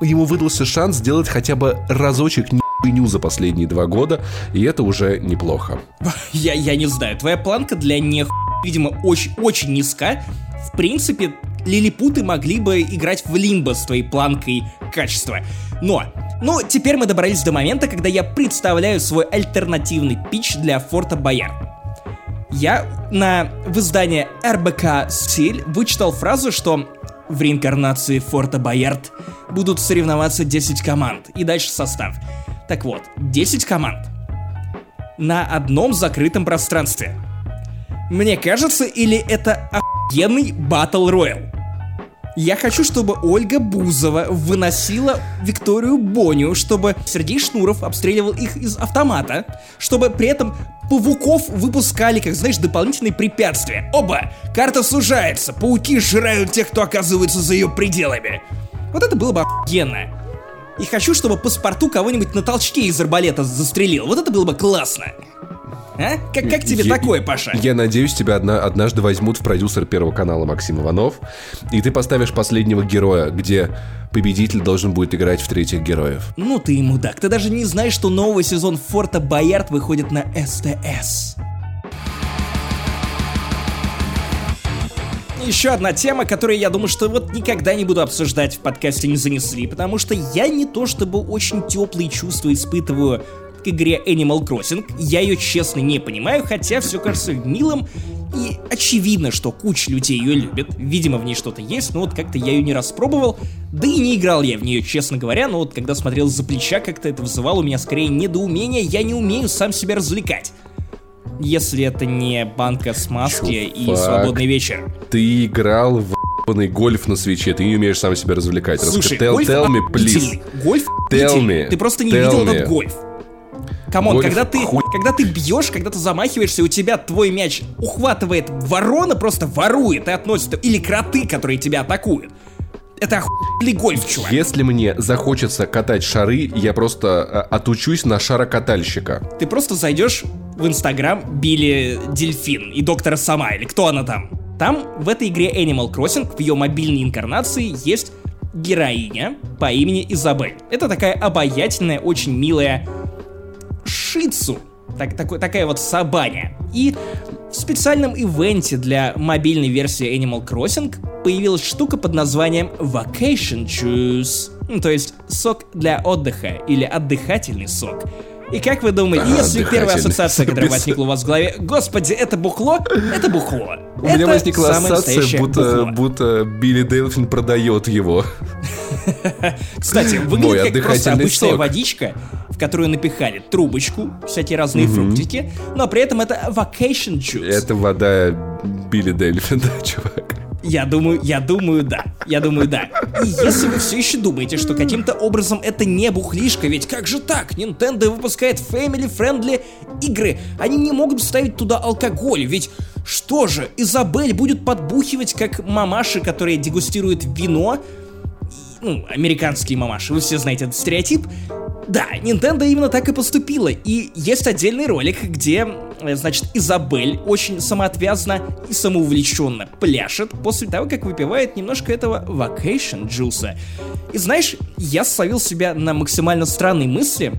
ему выдался шанс сделать хотя бы разочек хуйню за последние два года, и это уже неплохо. Я, я не знаю, твоя планка для не видимо, очень-очень низка. В принципе, лилипуты могли бы играть в лимбо с твоей планкой качества. Но, ну, теперь мы добрались до момента, когда я представляю свой альтернативный пич для Форта Боярд. Я на в издании РБК «Стиль» вычитал фразу, что в реинкарнации Форта Боярд будут соревноваться 10 команд, и дальше состав. Так вот, 10 команд на одном закрытом пространстве. Мне кажется, или это охуенный батл роял? Я хочу, чтобы Ольга Бузова выносила Викторию Боню, чтобы Сергей Шнуров обстреливал их из автомата, чтобы при этом пауков выпускали, как знаешь, дополнительные препятствия. Оба! Карта сужается, пауки сжирают тех, кто оказывается за ее пределами. Вот это было бы охуенно. И хочу, чтобы паспорту кого-нибудь на толчке из арбалета застрелил. Вот это было бы классно. А? Как, как тебе Я- такое, Паша? Я надеюсь, тебя одна, однажды возьмут в продюсер Первого канала Максим Иванов, и ты поставишь последнего героя, где победитель должен будет играть в третьих героев. Ну ты и мудак, ты даже не знаешь, что новый сезон Форта Боярд выходит на СТС. Еще одна тема, которую я думаю, что вот никогда не буду обсуждать в подкасте «Не занесли», потому что я не то чтобы очень теплые чувства испытываю к игре Animal Crossing, я ее честно не понимаю, хотя все кажется милым, и очевидно, что куча людей ее любит, видимо в ней что-то есть, но вот как-то я ее не распробовал, да и не играл я в нее, честно говоря, но вот когда смотрел за плеча, как-то это вызывало у меня скорее недоумение, я не умею сам себя развлекать. Если это не банка с маски и свободный вечер. Ты играл в ебаный гольф на свече, ты не умеешь сам себя развлекать. Слушай, Раска- tell, гольф tell me, please. Гольф Tell me. Ты просто не Tell видел me. этот гольф. Камон, когда ты, хуй- когда ты бьешь, когда ты замахиваешься, у тебя твой мяч ухватывает ворона, просто ворует и относит, или кроты, которые тебя атакуют. Это охуенный гольф, чувак. Если мне захочется катать шары, я просто а, отучусь на шарокатальщика. Ты просто зайдешь в Инстаграм Билли Дельфин и доктора Сама, или кто она там. Там, в этой игре Animal Crossing, в ее мобильной инкарнации, есть героиня по имени Изабель. Это такая обаятельная, очень милая шицу. Так, такой, такая вот собаня. И в специальном ивенте для мобильной версии Animal Crossing появилась штука под названием Vacation Juice. Ну, то есть сок для отдыха или отдыхательный сок. И как вы думаете, А, если первая ассоциация, которая возникла у вас в голове, господи, это бухло, это бухло. У меня возникла ассоциация, будто, бухло. будто Билли Делфин продает его. Кстати, Мой выглядит как просто обычная сок. водичка, в которую напихали трубочку, всякие разные фруктики, но при этом это vacation juice. Это вода Билли Дельфин, да, чувак. Я думаю, я думаю, да. Я думаю, да. И если вы все еще думаете, что каким-то образом это не бухлишка, ведь как же так? Nintendo выпускает family-friendly игры. Они не могут ставить туда алкоголь, ведь что же, Изабель будет подбухивать, как мамаши, которые дегустируют вино, ну, американские мамаши, вы все знаете этот стереотип. Да, Nintendo именно так и поступила. И есть отдельный ролик, где, э, значит, Изабель очень самоотвязно и самоувлеченно пляшет после того, как выпивает немножко этого vacation джуса. И знаешь, я словил себя на максимально странной мысли,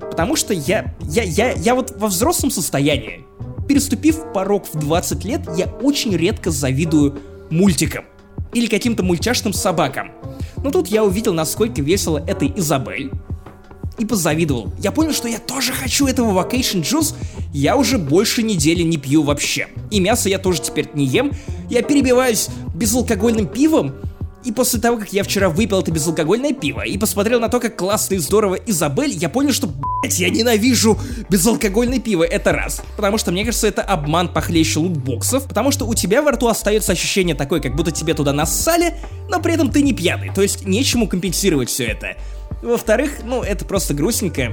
потому что я, я, я, я вот во взрослом состоянии, переступив порог в 20 лет, я очень редко завидую мультикам или каким-то мультяшным собакам. Но тут я увидел, насколько весело этой Изабель, и позавидовал. Я понял, что я тоже хочу этого Vacation Juice. Я уже больше недели не пью вообще. И мясо я тоже теперь не ем. Я перебиваюсь безалкогольным пивом. И после того, как я вчера выпил это безалкогольное пиво и посмотрел на то, как классно и здорово Изабель, я понял, что, блять, я ненавижу безалкогольное пиво. Это раз. Потому что, мне кажется, это обман похлеще лутбоксов. Потому что у тебя во рту остается ощущение такое, как будто тебе туда нассали, но при этом ты не пьяный. То есть нечему компенсировать все это. Во-вторых, ну, это просто грустненько.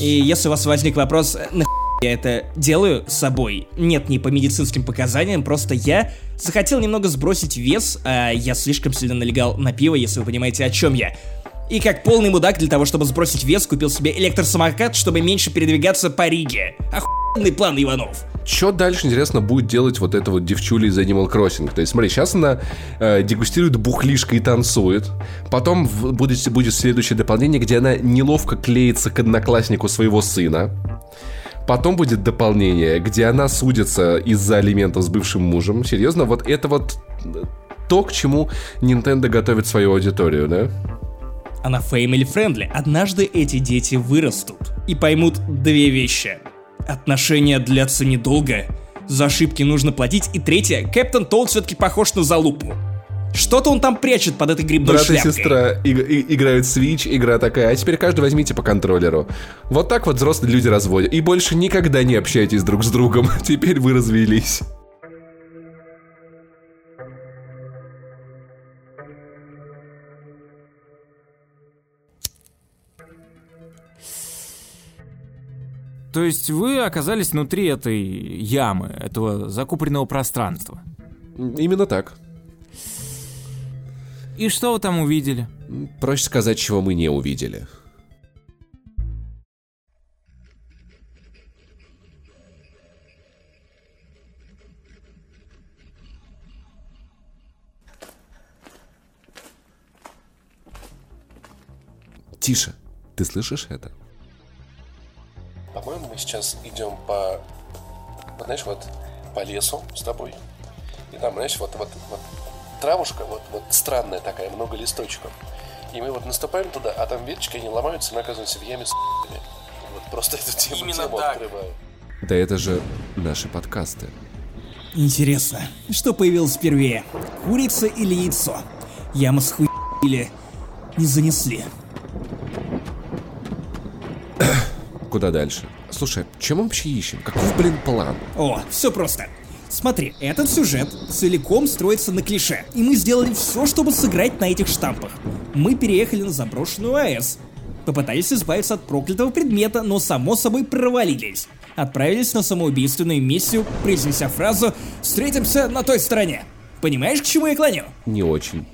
И если у вас возник вопрос, «Э, нахуй я это делаю с собой? Нет, не по медицинским показаниям, просто я захотел немного сбросить вес, а я слишком сильно налегал на пиво, если вы понимаете, о чем я. И как полный мудак для того, чтобы сбросить вес, купил себе электросамокат, чтобы меньше передвигаться по Риге. Охуенный план, Иванов. что дальше, интересно, будет делать вот эта вот девчуля из Animal Crossing? То есть, смотри, сейчас она э, дегустирует бухлишко и танцует. Потом в- будет, будет следующее дополнение, где она неловко клеится к однокласснику своего сына. Потом будет дополнение, где она судится из-за алиментов с бывшим мужем. Серьезно, вот это вот э, то, к чему Nintendo готовит свою аудиторию, да? Она family friendly. Однажды эти дети вырастут и поймут две вещи. Отношения длятся недолго, за ошибки нужно платить, и третье, Кэптон Толд все-таки похож на залупу. Что-то он там прячет под этой грибной Брат и шляпкой. сестра и- и- играют Switch, игра такая, а теперь каждый возьмите по контроллеру. Вот так вот взрослые люди разводят. И больше никогда не общайтесь друг с другом. Теперь вы развелись. То есть вы оказались внутри этой ямы, этого закупоренного пространства. Именно так. И что вы там увидели? Проще сказать, чего мы не увидели. Тише, ты слышишь это? По-моему, мы сейчас идем по, знаешь, вот по лесу с тобой. И там, знаешь, вот, вот, вот травушка, вот, вот странная такая, много листочков. И мы вот наступаем туда, а там веточки, они ломаются, мы оказываемся в яме с Вот просто эту тему, Именно тему так. открываю. Да это же наши подкасты. Интересно, что появилось первее? Курица или яйцо? Яма с хуй или не занесли? Куда дальше? Слушай, чем мы вообще ищем? Каков, блин, план? О, все просто. Смотри, этот сюжет целиком строится на клише, и мы сделали все, чтобы сыграть на этих штампах. Мы переехали на заброшенную АЭС, попытались избавиться от проклятого предмета, но само собой провалились. Отправились на самоубийственную миссию, произнеся фразу «Встретимся на той стороне». Понимаешь, к чему я клоню? Не очень.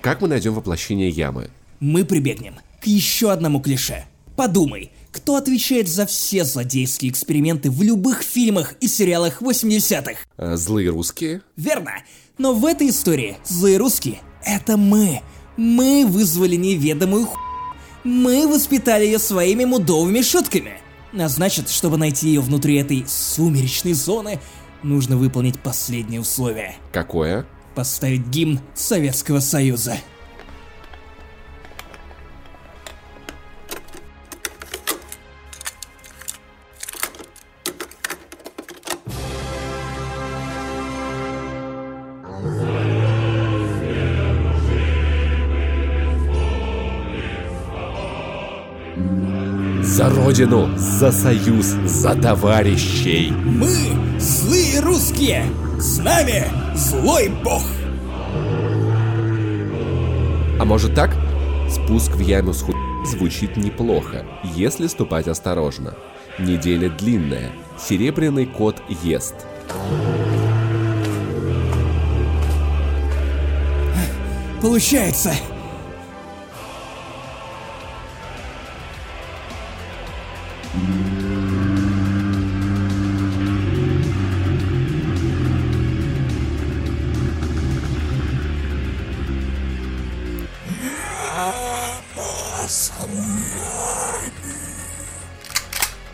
Как мы найдем воплощение ямы? Мы прибегнем к еще одному клише. Подумай, кто отвечает за все злодейские эксперименты в любых фильмах и сериалах 80-х? Э, злые русские? Верно. Но в этой истории злые русские — это мы. Мы вызвали неведомую ху... Мы воспитали ее своими мудовыми шутками. А значит, чтобы найти ее внутри этой сумеречной зоны, нужно выполнить последнее условие. Какое? Поставить гимн Советского Союза. Родину, за союз, за товарищей. Мы злые русские! С нами злой бог! А может так? Спуск в яму с ху... звучит неплохо, если ступать осторожно. Неделя длинная. Серебряный кот ест. Получается!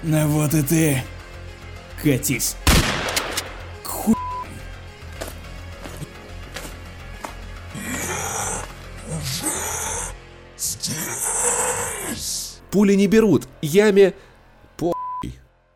Ну вот и ты. Катись. Ху... Пули не берут. Яме...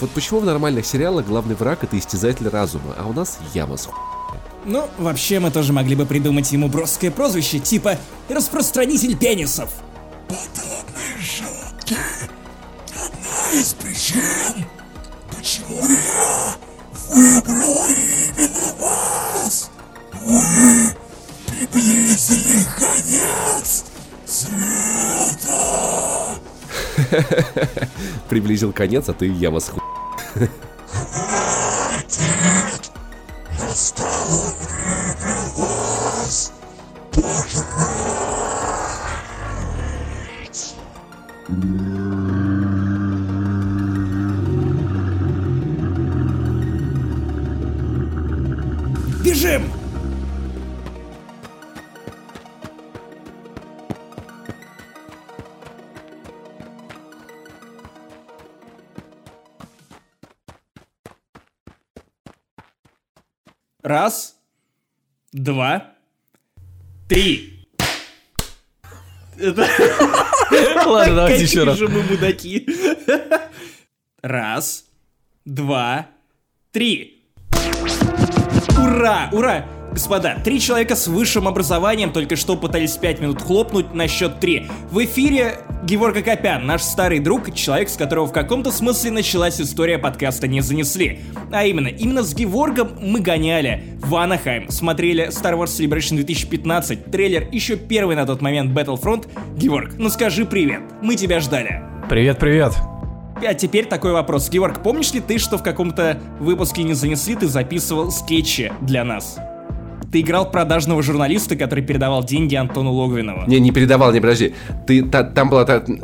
Вот почему в нормальных сериалах главный враг это истязатель разума, а у нас яма с Ну, вообще мы тоже могли бы придумать ему броское прозвище, типа «Распространитель пенисов». приблизил конец, а ты яма с Бежим! Раз, два, три. Ладно, давайте еще раз. же мы мудаки. Раз, два, три. Ура, ура! Господа, три человека с высшим образованием только что пытались пять минут хлопнуть на счет три. В эфире Геворг Акопян, наш старый друг, человек, с которого в каком-то смысле началась история подкаста «Не занесли». А именно, именно с Геворгом мы гоняли в Анахайм, смотрели Star Wars Celebration 2015, трейлер еще первый на тот момент Battlefront. Геворг, ну скажи привет, мы тебя ждали. Привет, привет. А теперь такой вопрос. Георг, помнишь ли ты, что в каком-то выпуске «Не занесли» ты записывал скетчи для нас? Ты играл продажного журналиста, который передавал деньги Антону Логвинову. Не, не передавал, не подожди. Ты, та- там была та- т-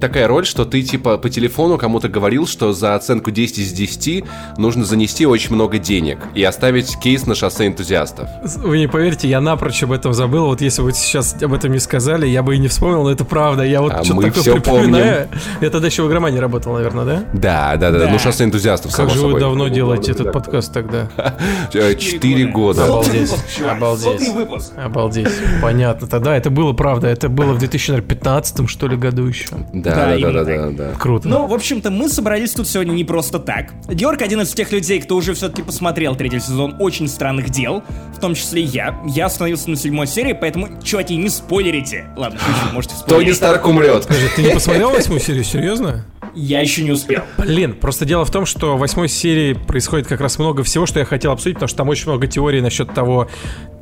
такая роль, что ты типа по телефону кому-то говорил, что за оценку 10 из 10 нужно занести очень много денег и оставить кейс на шоссе энтузиастов. Вы не поверите, я напрочь об этом забыл. Вот если вы сейчас об этом не сказали, я бы и не вспомнил, но это правда. Я вот А что-то мы такое всё припоминаю. Я тогда еще в игромане работал, наверное, да? Да, да, да, Да. ну шоссе энтузиастов, Как само же вы собой. давно делаете этот подкаст тогда? Э, Четыре года. Обалдеть. Обалдеть. Обалдеть. Понятно. Тогда это было правда. Это было в 2015 что ли году еще. Да, Да, да, да, да, да. Круто. Ну, в общем-то, мы собрались тут сегодня не просто так. Георг один из тех людей, кто уже все-таки посмотрел третий сезон «Очень странных дел», в том числе я. Я остановился на седьмой серии, поэтому, чуваки, не спойлерите. Ладно, шучу, можете Тони спойлерить. Старк умрет. Скажи, ты не посмотрел восьмую серию, серьезно? Я еще не успел. Блин, просто дело в том, что в восьмой серии происходит как раз много всего, что я хотел обсудить, потому что там очень много теорий насчет того,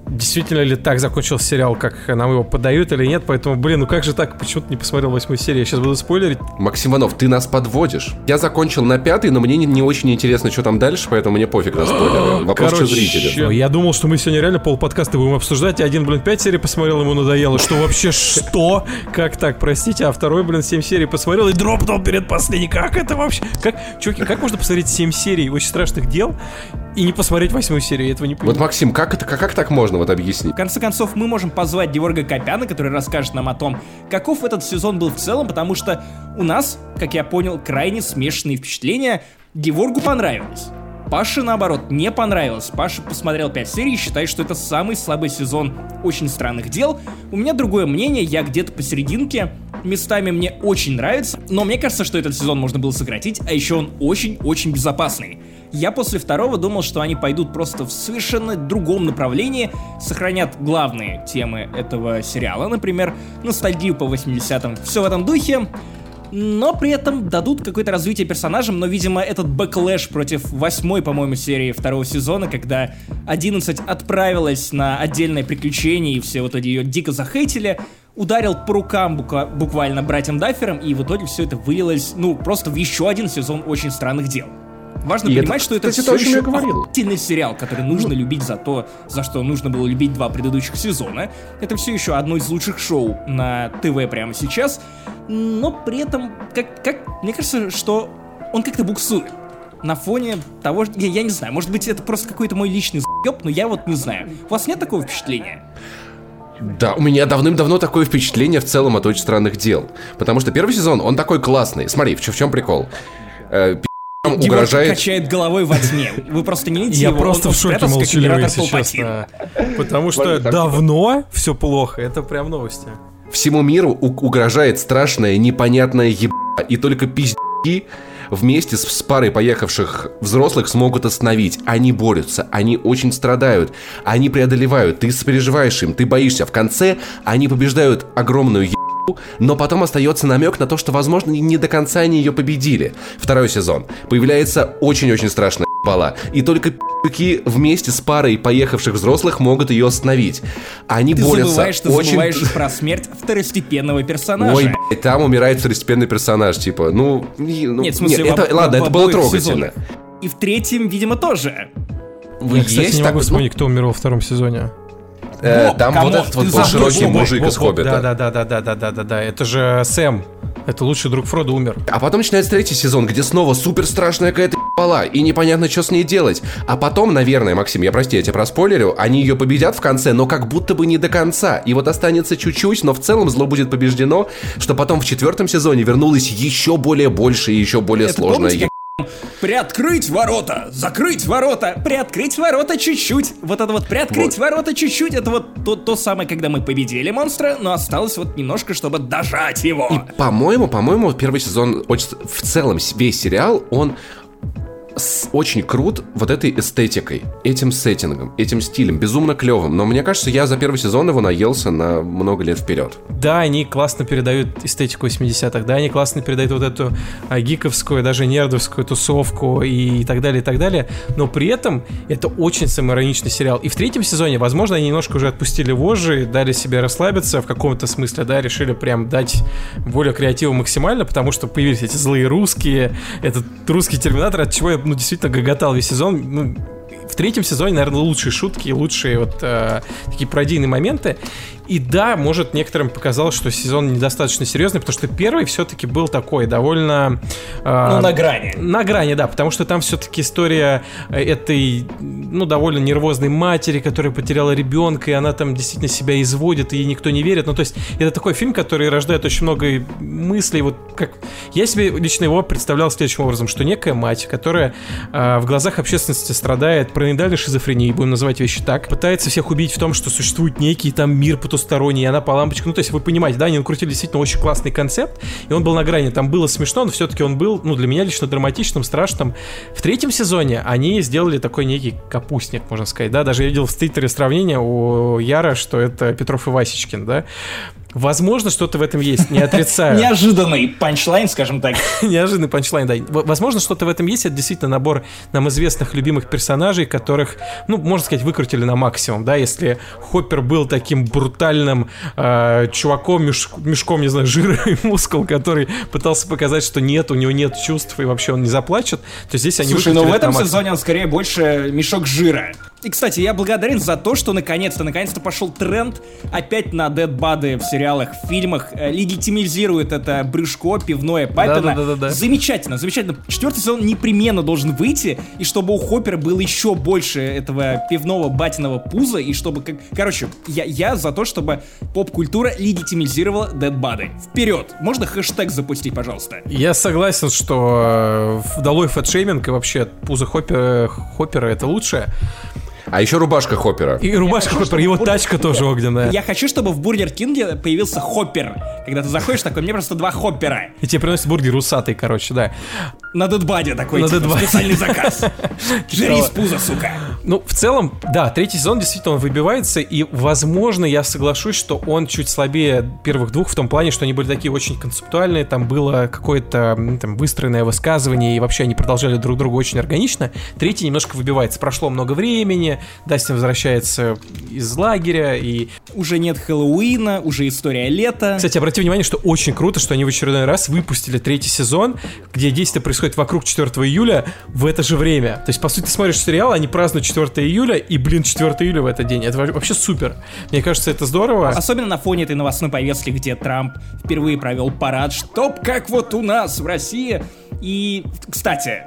действительно ли так закончился сериал, как нам его подают или нет. Поэтому, блин, ну как же так? Почему ты не посмотрел восьмую серию? Я сейчас буду спойлерить. Максим Иванов, ты нас подводишь. Я закончил на пятый, но мне не, не очень интересно, что там дальше, поэтому мне пофиг на спойлеры. Вопрос, что Короче, зрители. Я думал, что мы сегодня реально пол подкаста будем обсуждать, и один, блин, 5 серий посмотрел, ему надоело. Что вообще, что? Как так, простите? А второй, блин, 7 серий посмотрел и дропнул перед последней. Как это вообще? Как, чуваки, как можно посмотреть 7 серий очень страшных дел и не посмотреть восьмую серию? Я этого не понимаю. Вот, Максим, как это, как, как так можно, вот объясни? В конце концов, мы можем позвать Георга Копяна, который расскажет нам о том, каков этот сезон был в целом, потому что у нас, как я понял, крайне смешанные впечатления. Георгу понравилось. Паше, наоборот, не понравилось. Паша посмотрел 5 серий и считает, что это самый слабый сезон очень странных дел. У меня другое мнение, я где-то посерединке. Местами мне очень нравится, но мне кажется, что этот сезон можно было сократить, а еще он очень-очень безопасный. Я после второго думал, что они пойдут просто в совершенно другом направлении, сохранят главные темы этого сериала, например, ностальгию по 80-м, все в этом духе. но при этом дадут какое-то развитие персонажам, но, видимо, этот backlash против восьмой, по-моему, серии второго сезона, когда 11 отправилась на отдельное приключение, и все вот эти ее дико захейтили, ударил по рукам буквально братьям Дафферам, и в итоге все это вылилось, ну, просто в еще один сезон очень странных дел. Важно И понимать, это, что это кстати, все то, о чем еще говорил. сериал, который нужно любить за то, за что нужно было любить два предыдущих сезона. Это все еще одно из лучших шоу на ТВ прямо сейчас, но при этом, как, как мне кажется, что он как-то буксует. На фоне того, что- я, я не знаю, может быть, это просто какой-то мой личный заеб, но я вот не знаю. У вас нет такого впечатления? Да, у меня давным-давно такое впечатление в целом от очень странных дел. Потому что первый сезон, он такой классный. Смотри, в, чё- в чем прикол? Димон угрожает... качает головой во тьме. Вы просто не видите Я его, просто он- в шоке молчаливый, Палпатин. честно. Потому что Ладно, так- давно все плохо. Это прям новости. Всему миру у- угрожает страшная, непонятная еба, и только пиздюки вместе с, с парой поехавших взрослых смогут остановить. Они борются, они очень страдают, они преодолевают, ты сопереживаешь им, ты боишься. В конце они побеждают огромную ебу, но потом остается намек на то, что, возможно, не до конца они ее победили. Второй сезон. Появляется очень-очень страшная ебала, и только пи***ки вместе с парой поехавших взрослых могут ее остановить. Они Ты борются. забываешь, ты очень... забываешь про смерть второстепенного персонажа. Ой, блядь, там умирает второстепенный персонаж, типа, ну... ну, Нет, в смысле, это, в ладно, в это было трогательно. сезонах. И в третьем, видимо, тоже. Вы Я, кстати, есть не так- могу вспомнить, кто умер во втором сезоне. Э, там вот этот вот был широкий Боб, мужик из Хоббита. Да, да, да, да, да, да, да, да, это же Сэм. Это лучший друг Фрода умер. А потом начинается третий сезон, где снова супер страшная какая-то пала и непонятно, что с ней делать. А потом, наверное, Максим, я прости, я тебя проспойлерю, они ее победят в конце, но как будто бы не до конца. И вот останется чуть-чуть, но в целом зло будет побеждено, что потом в четвертом сезоне вернулось еще более больше и еще более сложное. Приоткрыть ворота, закрыть ворота, приоткрыть ворота чуть-чуть. Вот это вот приоткрыть ворота чуть-чуть, это вот то, то самое, когда мы победили монстра, но осталось вот немножко, чтобы дожать его. По-моему, по-моему, первый сезон, в целом весь сериал, он очень крут вот этой эстетикой, этим сеттингом, этим стилем, безумно клевым. Но мне кажется, я за первый сезон его наелся на много лет вперед. Да, они классно передают эстетику 80-х, да, они классно передают вот эту а, гиковскую, даже нердовскую тусовку и так далее, и так далее, но при этом это очень самоироничный сериал. И в третьем сезоне, возможно, они немножко уже отпустили вожжи, дали себе расслабиться в каком-то смысле, да, решили прям дать волю креативу максимально, потому что появились эти злые русские, этот русский терминатор, от чего я, ну, действительно гоготал весь сезон, ну, в третьем сезоне, наверное, лучшие шутки, лучшие вот э, такие пародийные моменты. И да, может, некоторым показалось, что сезон недостаточно серьезный, потому что первый все-таки был такой довольно... э, Ну, на грани. на грани, да, потому что там все-таки история э, этой, ну, довольно нервозной матери, которая потеряла ребенка, и она там действительно себя изводит, и ей никто не верит. Ну, то есть, это такой фильм, который рождает очень много мыслей. Вот как я себе лично его представлял следующим образом, что некая мать, которая э, в глазах общественности страдает параноидальной шизофренией, будем называть вещи так, пытается всех убедить в том, что существует некий там мир потусторонний, и она по лампочкам. Ну, то есть, вы понимаете, да, они накрутили действительно очень классный концепт, и он был на грани. Там было смешно, но все-таки он был, ну, для меня лично драматичным, страшным. В третьем сезоне они сделали такой некий капустник, можно сказать, да. Даже я видел в твиттере сравнение у Яра, что это Петров и Васечкин, да. Возможно, что-то в этом есть, не отрицаю. Неожиданный панчлайн, скажем так. Неожиданный панчлайн, да. Возможно, что-то в этом есть. Это действительно набор нам известных, любимых персонажей, которых, ну, можно сказать, выкрутили на максимум, да. Если Хоппер был таким брутальным э, чуваком, меш- мешком, не знаю, жира и мускул, который пытался показать, что нет, у него нет чувств и вообще он не заплачет, то здесь они Слушай, выкрутили в этом сезоне он скорее больше мешок жира. И, кстати, я благодарен за то, что наконец-то, наконец-то пошел тренд опять на дедбады в сериалах, в фильмах, э, легитимизирует это брюшко пивное Папина. Да-да-да-да-да. Замечательно, замечательно. Четвертый сезон непременно должен выйти, и чтобы у Хоппера было еще больше этого пивного батиного пуза, и чтобы, как... короче, я, я за то, чтобы поп-культура легитимизировала dad bod ы. Вперед! Можно хэштег запустить, пожалуйста? Я согласен, что э, долой фэтшейминг и вообще пузо Хоппера, Хоппера это лучшее. А еще рубашка Хоппера. И рубашка Хоппера, его тачка тоже огненная. Я хочу, чтобы в Бургер Кинге появился хоппер. Когда ты заходишь такой, мне просто два хоппера. И тебе приносят бургер усатый, короче, да. На dad bod е такой, На типа, dad bod е. специальный заказ. Жри с пуза, сука. Ну, в целом, да, третий сезон действительно он выбивается, и, возможно, я соглашусь, что он чуть слабее первых двух в том плане, что они были такие очень концептуальные, там было какое-то там выстроенное высказывание, и вообще они продолжали друг друга очень органично. Третий немножко выбивается. Прошло много времени, Дастин возвращается из лагеря, и Уже нет Хэллоуина, уже история лета. Кстати, обрати внимание, что очень круто, что они в очередной раз выпустили третий сезон, где действие происходит вокруг 4 июля в это же время. То есть, по сути, ты смотришь сериал, они празднуют 4 июля, и, блин, 4 июля в этот день. Это во- вообще супер. Мне кажется, это здорово. Особенно на фоне этой новостной повестки, где Трамп впервые провел парад, чтоб как вот у нас в России. И, кстати,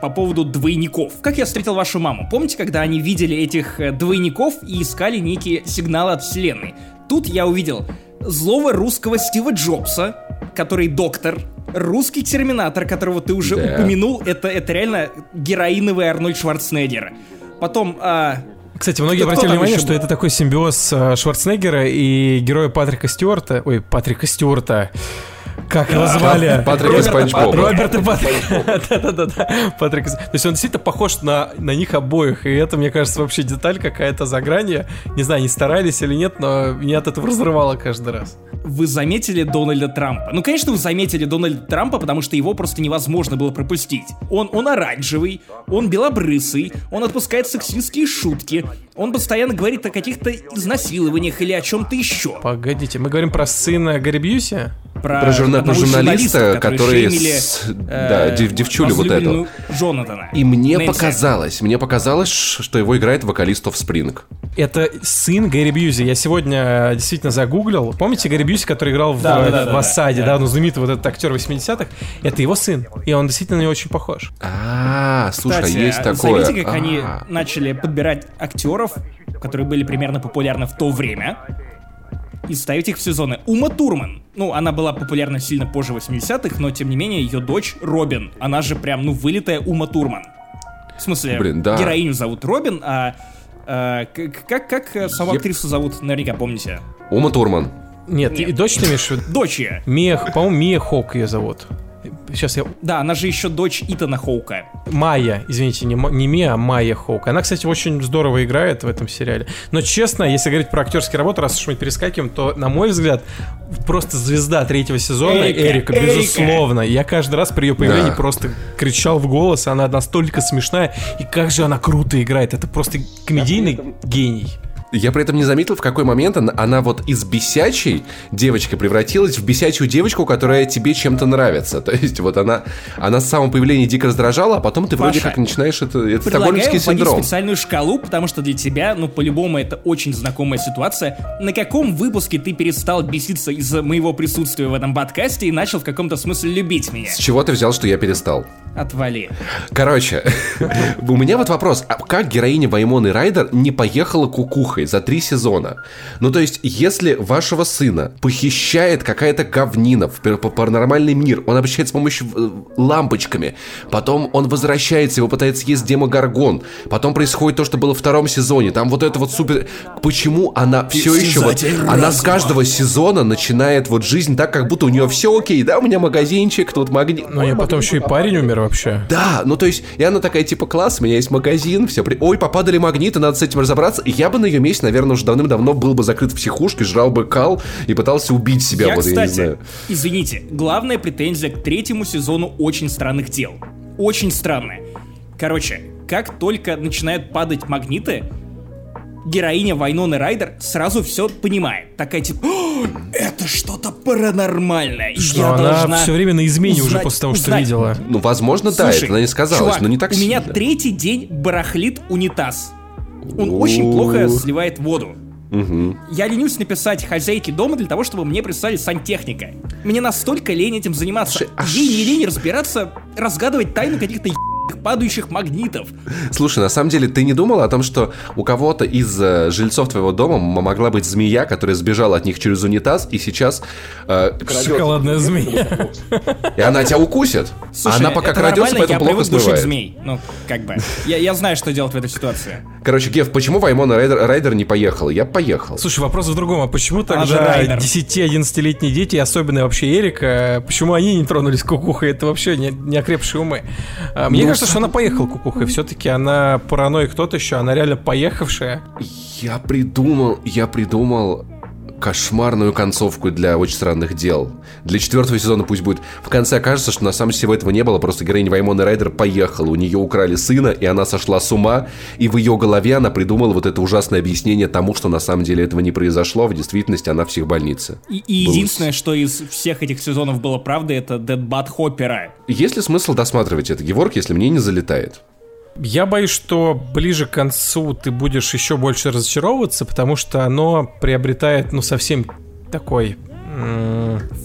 по поводу двойников. Как я встретил вашу маму? Помните, когда они видели этих э, двойников и искали некие сигналы от вселенной? Тут я увидел злого русского Стива Джобса, который доктор, русский терминатор, которого ты уже Да. упомянул, это, это реально героиновый Арнольд Шварценеггер. Потом, а, Кстати, многие Кто- обратили внимание, что был? это такой симбиоз э, Шварценеггера и героя Патрика Стюарта. Ой, Патрика Стюарта. Как его звали? Патрик из Спанч Боба. Роберт и Патрик. Да-да-да. Патрик. То есть он действительно похож на, на них обоих. И это, мне кажется, вообще деталь какая-то за гранью. Не знаю, они старались или нет, но меня от этого разрывало каждый раз. Вы заметили Дональда Трампа? Ну, конечно, вы заметили Дональда Трампа, потому что его просто невозможно было пропустить. Он, он оранжевый, он белобрысый, он отпускает сексистские шутки, он постоянно говорит о каких-то изнасилованиях или о чем-то еще. Погодите, мы говорим про сына Гарри Бьюси? Про, журна- про журналиста, который шеймили, с- э, да, дев- девчулю вот эту. Джонатана. И мне Нэнси. показалось, мне показалось, что его играет вокалист of Spring. Это сын Гэри Бьюзи. Я сегодня э, действительно загуглил. Помните Гэри Бьюзи, который играл в, Да, да, э, да, в да, «Осаде», да. да, ну знаменитый вот этот актер 80-х? Это его сын. И он действительно на него очень похож. А, слушай, Кстати, есть а такое. заметите, как они А. начали подбирать актеров, которые были примерно популярны в то время, и ставить их в сезоны. Ума Турман. Ну, она была популярна сильно позже 80-х, но тем не менее ее дочь Робин. Она же прям, ну, вылитая Ума Турман. В смысле, Блин, да. героиню зовут Робин, а э, к- как, как э, саму Еп. актрису зовут, наверняка помните. Ума Турман. Нет, Нет. и дочь ты имеешь в виду? Дочь ее. Мия, по-моему, Мия Хок ее зовут. Сейчас я... Да, она же еще дочь Итана Хоука. Майя, извините, не, не Мия, а Майя Хоук. Она, кстати, очень здорово играет в этом сериале. Но честно, если говорить про актерские работы, раз уж мы перескакиваем, то, на мой взгляд, просто звезда третьего сезона Эрика, Эрика, Эрика. безусловно. Я каждый раз при ее появлении Да. просто кричал в голос, она настолько смешная, и как же она круто играет. Это просто комедийный гений. Я при этом не заметил, в какой момент она, она вот из бесячей девочки превратилась в бесячую девочку, которая тебе чем-то нравится. То есть вот она, она с самого появления дико раздражала, а потом ты вроде Паша, как начинаешь это... Это стокгольмский синдром. специальную шкалу, потому что для тебя, ну, по-любому, это очень знакомая ситуация. На каком выпуске ты перестал беситься из-за моего присутствия в этом подкасте и начал в каком-то смысле любить меня? С чего ты взял, что я перестал? Отвали. Короче, у меня вот вопрос. А как героиня Ваймоны Райдер не поехала кукухой за три сезона? Ну, то есть, если вашего сына похищает какая-то говнина в пар- паранормальный мир, он обращается с помощью э, лампочками, потом он возвращается, его пытается съесть Демогоргон, потом происходит то, что было во втором сезоне, там вот это вот супер... Почему она все еще вот... Она с каждого сезона начинает вот жизнь так, как будто у нее все окей, да, у меня магазинчик, тут магнит... Но я потом еще и парень умер вообще. Да, ну то есть, и она такая, типа, класс, у меня есть магазин, все, при... ой, попадали магниты, надо с этим разобраться. И я бы на ее месте, наверное, уже давным-давно был бы закрыт в психушке, жрал бы кал и пытался убить себя, я, вот, я не кстати, знаю. извините, главная претензия к третьему сезону «Очень странных дел». Очень странная. Короче, как только начинают падать магниты, героиня Вайноны Райдер сразу все понимает. Такая типа, «О, это что-то паранормальное. Что я она должна все время на измене уже узнать- после того, что узнать». видела. Ну, возможно, да, Слушай, это она не сказалось, чувак, но не так у меня сильно. третий день барахлит унитаз. Он очень плохо сливает воду. Я ленюсь написать хозяйке дома для того, чтобы мне прислали сантехника. Мне настолько лень этим заниматься. Слушай, а Ей не лень разбираться, разгадывать тайну каких-то падающих магнитов. Слушай, на самом деле, ты не думал о том, что у кого-то из э, жильцов твоего дома могла быть змея, которая сбежала от них через унитаз, и сейчас э, крадет, Шоколадная змея. и она тебя укусит. Слушай, она пока крадется, поэтому я плохо смывает. змей. Ну, как бы. Я, я знаю, что делать в этой ситуации. Короче, Гев, почему Ваймона Райдер, Райдер не поехала? Я поехал. Слушай, вопрос в другом. А почему тогда райдер. 10-11-летние дети, особенно вообще Эрика, почему они не тронулись кукухой? Это вообще не, не окрепшие умы. А, Мне Ну, кажется, что она поехала кукухой. Все-таки она параноик тот еще, она реально поехавшая. Я придумал, я придумал кошмарную концовку для «Очень странных дел». Для четвертого сезона пусть будет. В конце окажется, что на самом деле всего этого не было, просто героиня Ваймона Райдер поехала, у нее украли сына, и она сошла с ума, и в ее голове она придумала вот это ужасное объяснение тому, что на самом деле этого не произошло, в действительности она в психбольнице. И, и единственное, что из всех этих сезонов было правдой, это Дэдбат Хоппера. Есть ли смысл досматривать это, Геворг, если мне не залетает? Я боюсь, что ближе к концу ты будешь еще больше разочаровываться, потому что оно приобретает, ну, совсем такой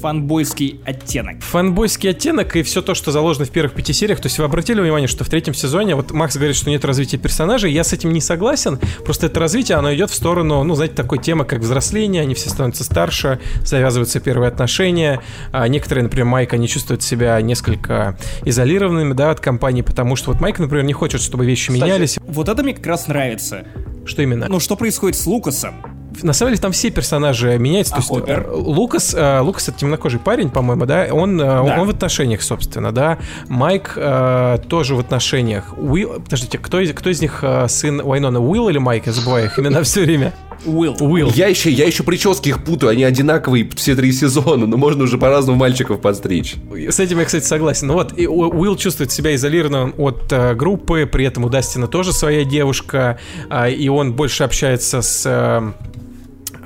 Фанбойский оттенок. Фанбойский оттенок и все то, что заложено в первых пяти сериях. То есть вы обратили внимание, что в третьем сезоне, вот Макс говорит, что нет развития персонажей, я с этим не согласен, просто это развитие, оно идет в сторону, ну, знаете, такой темы, как взросление, они все становятся старше, завязываются первые отношения, а некоторые, например, Майк, они чувствуют себя несколько изолированными, да, от компании, потому что вот Майк, например, не хочет, чтобы вещи Кстати, менялись. Вот это мне как раз нравится. Что именно? Ну, что происходит с Лукасом? На самом деле там все персонажи меняются. А то есть, э, Лукас, э, Лукас это темнокожий парень, по-моему, да? Он, э, да. он в отношениях, собственно, да. Майк э, тоже в отношениях. Уилл, подождите, кто из, кто из них э, сын Уайнона? Уилл или Майк? Я забываю их имена все время. Уилл. Уилл. Я еще, я еще прически их путаю, они одинаковые все три сезона, но можно уже по-разному мальчиков подстричь. С этим я, кстати, согласен. Ну вот, и Уилл чувствует себя изолированным от э, группы, при этом у Дастина тоже своя девушка, э, и он больше общается с... Э,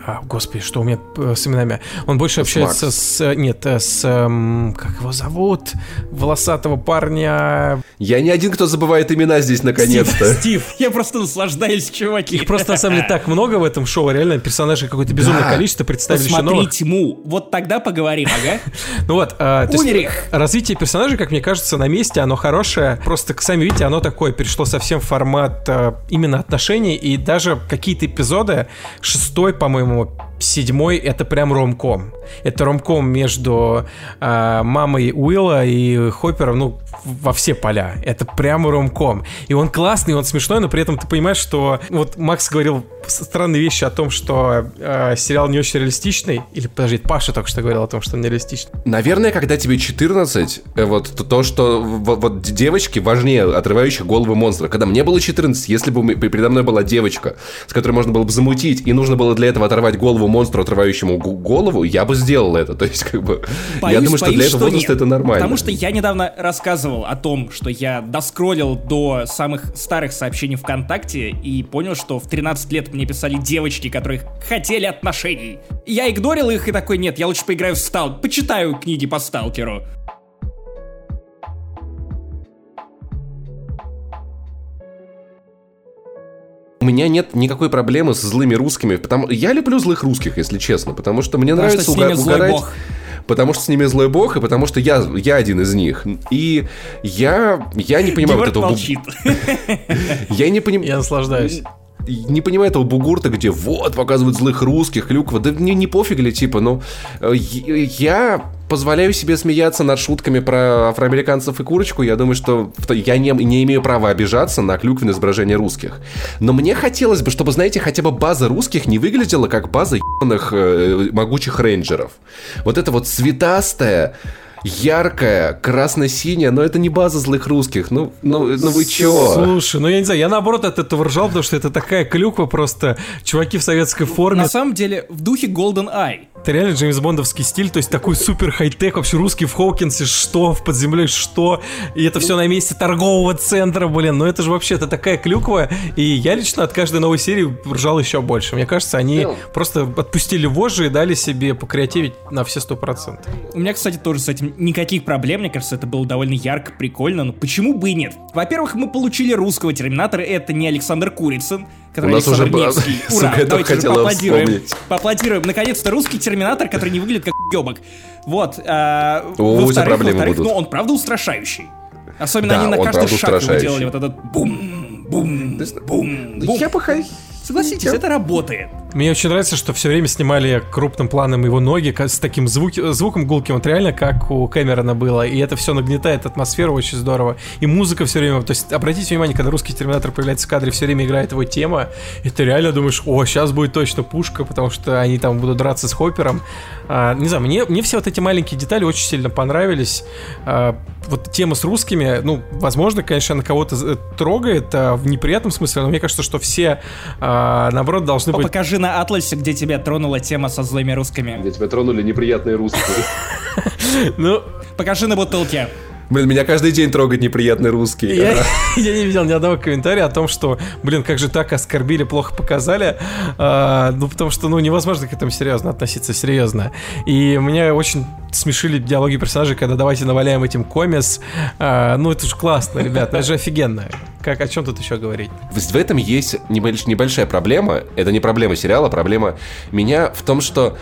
а, господи, что у меня э, с именами? Он больше с общается Макс. с... Э, нет, э, с... Как его зовут? Волосатого парня... Я не один, кто забывает имена здесь, наконец-то. Стив, Стив, я просто наслаждаюсь, чуваки. Их просто, на самом деле, так много в этом шоу. Реально, персонажей какое-то безумное да. количество представили Посмотри новых. тьму. Вот тогда поговорим, ага? Ну вот, развитие персонажей, как мне кажется, на месте, оно хорошее. Просто, сами видите, оно такое, перешло совсем в формат именно отношений. И даже какие-то эпизоды, шестой, по-моему, по-моему, седьмой это прям ромком. Это ромком между э, мамой Уилла и Хоппером, ну, во все поля. Это прям ромком. И он классный, он смешной, но при этом ты понимаешь, что... Вот Макс говорил странные вещи о том, что э, сериал не очень реалистичный. Или, подожди, Паша только что говорил о том, что он не реалистичный. Наверное, когда тебе 14, э, вот то, что вот, вот девочки важнее отрывающих головы монстра. Когда мне было 14, если бы передо мной была девочка, с которой можно было бы замутить, и нужно было для этого оторвать голову монстру, отрывающему голову, я бы сделал это. То есть, как бы, боюсь, я думаю, что для этого что возраста нет. это нормально. Потому что я недавно рассказывал о том, что я доскроллил до самых старых сообщений ВКонтакте и понял, что в 13 лет мне писали девочки, которые хотели отношений. Я игнорил их и такой, нет, я лучше поиграю в стал, почитаю книги по сталкеру. У меня нет никакой проблемы с злыми русскими, потому я люблю злых русских, если честно, потому что мне потому нравится что уга- угорать. Бог. Потому что с ними злой бог, и потому что я, я один из них. И я, я не понимаю вот этого... Я не понимаю... Я наслаждаюсь не понимаю этого бугурта, где вот, показывают злых русских, клюква. Да не, не пофиг ли, типа, ну, э, я позволяю себе смеяться над шутками про афроамериканцев и курочку. Я думаю, что я не, не имею права обижаться на клюквенное изображение русских. Но мне хотелось бы, чтобы, знаете, хотя бы база русских не выглядела как база ебаных э, могучих рейнджеров. Вот это вот цветастая, яркая, красно-синяя, но это не база злых русских. Ну, ну, ну вы чё? Слушай, ну я не знаю, я наоборот от этого ржал, потому что это такая клюква просто. Чуваки в советской форме. На самом деле, в духе Golden Eye. Это реально Джеймс Бондовский стиль, то есть такой супер хай-тек, вообще русский в Хоукинсе, что, в под землей что, и это все на месте торгового центра, блин, ну это же вообще, это такая клюква, и я лично от каждой новой серии ржал еще больше. Мне кажется, они ну. просто отпустили вожжи и дали себе покреативить на все сто процентов. У меня, кстати, тоже с этим никаких проблем, мне кажется, это было довольно ярко, прикольно, но почему бы и нет? Во-первых, мы получили русского Терминатора, это не Александр Курицын, который У нас Александр уже Невский. Ура, давайте уже поаплодируем. Поаплодируем. Наконец-то русский Терминатор, который не выглядит как ёбок. Вот. А, О, у тебя проблемы во будут. Ну, он правда устрашающий. Особенно да, они на каждый шаг его делали вот этот бум, бум, бум, бум. Я бы, Согласитесь, это работает. Мне очень нравится, что все время снимали крупным планом его ноги с таким звуки- звуком гулким, вот реально как у Кэмерона было, и это все нагнетает атмосферу очень здорово. И музыка все время, то есть обратите внимание, когда русский терминатор появляется в кадре, все время играет его тема, и ты реально думаешь, о, сейчас будет точно пушка, потому что они там будут драться с Хоппером. А, не знаю, мне, мне все вот эти маленькие детали очень сильно понравились. А, вот тема с русскими, ну, возможно, конечно, она кого-то э, трогает а, в неприятном смысле, но мне кажется, что все, а, наоборот, должны быть... Покажи на атласе, где тебя тронула тема со злыми русскими. Где тебя тронули неприятные русские. Ну, Покажи на бутылке. Блин, меня каждый день трогают неприятные русские. Я, я не видел ни одного комментария о том, что, блин, как же так оскорбили, плохо показали. А, ну, потому что, ну, невозможно к этому серьезно относиться, серьезно. И меня очень смешили диалоги персонажей, когда давайте наваляем этим комис. А, ну, это же классно, ребят, это же офигенно. Как, о чем тут еще говорить? В этом есть небольш- небольшая проблема. Это не проблема сериала, проблема меня в том, что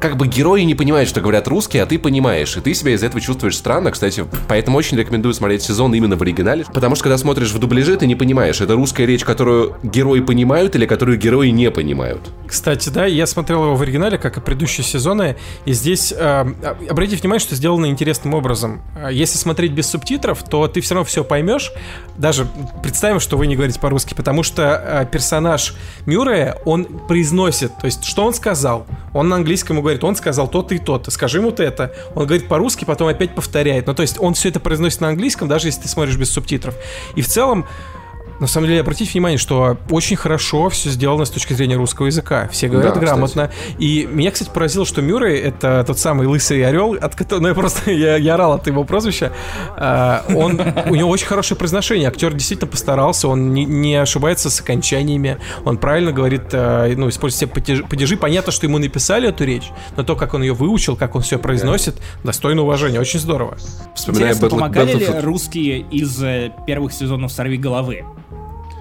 как бы герои не понимают, что говорят русские, а ты понимаешь, и ты себя из этого чувствуешь странно, кстати, поэтому очень рекомендую смотреть сезон именно в оригинале, потому что когда смотришь в дубляже, ты не понимаешь, это русская речь, которую герои понимают или которую герои не понимают. Кстати, да, я смотрел его в оригинале, как и предыдущие сезоны, и здесь э, обратите внимание, что сделано интересным образом. Э, Если смотреть без субтитров, то ты все равно все поймешь, даже представим, что вы не говорите по-русски, потому что э, персонаж Мюррея, он произносит, то есть, что он сказал, он на английском говорит, он сказал то-то и то-то, скажи ему это, он говорит по-русски, потом опять повторяет, ну, то есть, он все это произносит на английском, даже если ты смотришь без субтитров. И в целом, на самом деле, обратите внимание, что очень хорошо все сделано с точки зрения русского языка. Все говорят Да, грамотно. И меня, кстати, поразило, что Мюррей — это тот самый лысый орел, от которого... Ну, я просто... Я, я орал от его прозвища. А, он... У него очень хорошее произношение. Актер действительно постарался. Он не, не ошибается с окончаниями. Он правильно говорит, а, ну, использует все падежи, падежи. Понятно, что ему написали эту речь, но то, как он ее выучил, как он все произносит, достойно уважения. Очень здорово. Вспоминая Интересно, помогали ли русские из э, первых сезонов «Сорви головы»?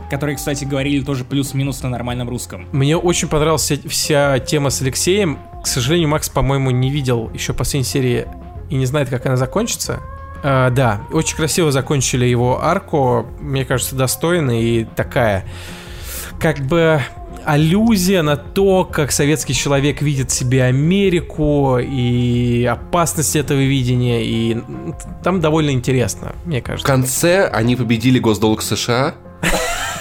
Которые, кстати, говорили тоже плюс-минус на нормальном русском. Мне очень понравилась вся, вся тема с Алексеем. К сожалению, Макс, по-моему, не видел еще последней серии и не знает, как она закончится. А, да, очень красиво закончили его арку. Мне кажется, достойно и такая, как бы аллюзия на то, как советский человек видит себе Америку и опасность этого видения. И там довольно интересно, мне В кажется. конце они победили госдолг США.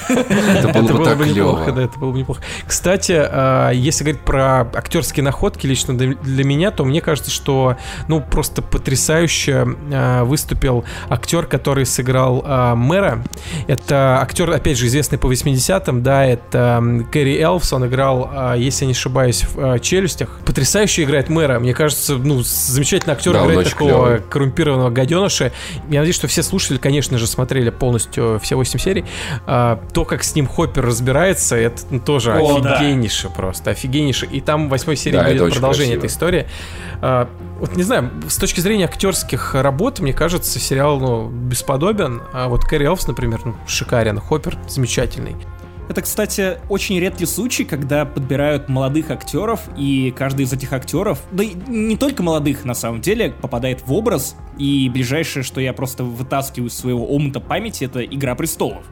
Это было бы так неплохо, да, это было бы неплохо. Кстати, э, если говорить про актерские находки лично для меня, то мне кажется, что ну просто потрясающе э, выступил актер, который сыграл э, мэра. Это актер, опять же, известный по 80-м, да, это Кэрри Элфс, он играл, если я не ошибаюсь, в «Челюстях». Потрясающе играет мэра. Мне кажется, ну, замечательный актер Да, играет такого клёвый. коррумпированного гаденыша. Я надеюсь, что все слушатели, конечно же, смотрели полностью все 8 серий. То, как с ним Хоппер разбирается, это ну, тоже О, да. офигеннейше просто, офигеннейше. И там в восьмой серии Да, будет продолжение красиво. этой истории. А, вот не знаю, с точки зрения актерских работ, мне кажется, сериал ну, бесподобен. А вот Кэрри Элфс, например, ну, шикарен. Хоппер замечательный. Это, кстати, очень редкий случай, когда подбирают молодых актеров, и каждый из этих актеров, да и не только молодых, на самом деле, попадает в образ, и ближайшее, что я просто вытаскиваю из своего омута памяти, это «Игра престолов».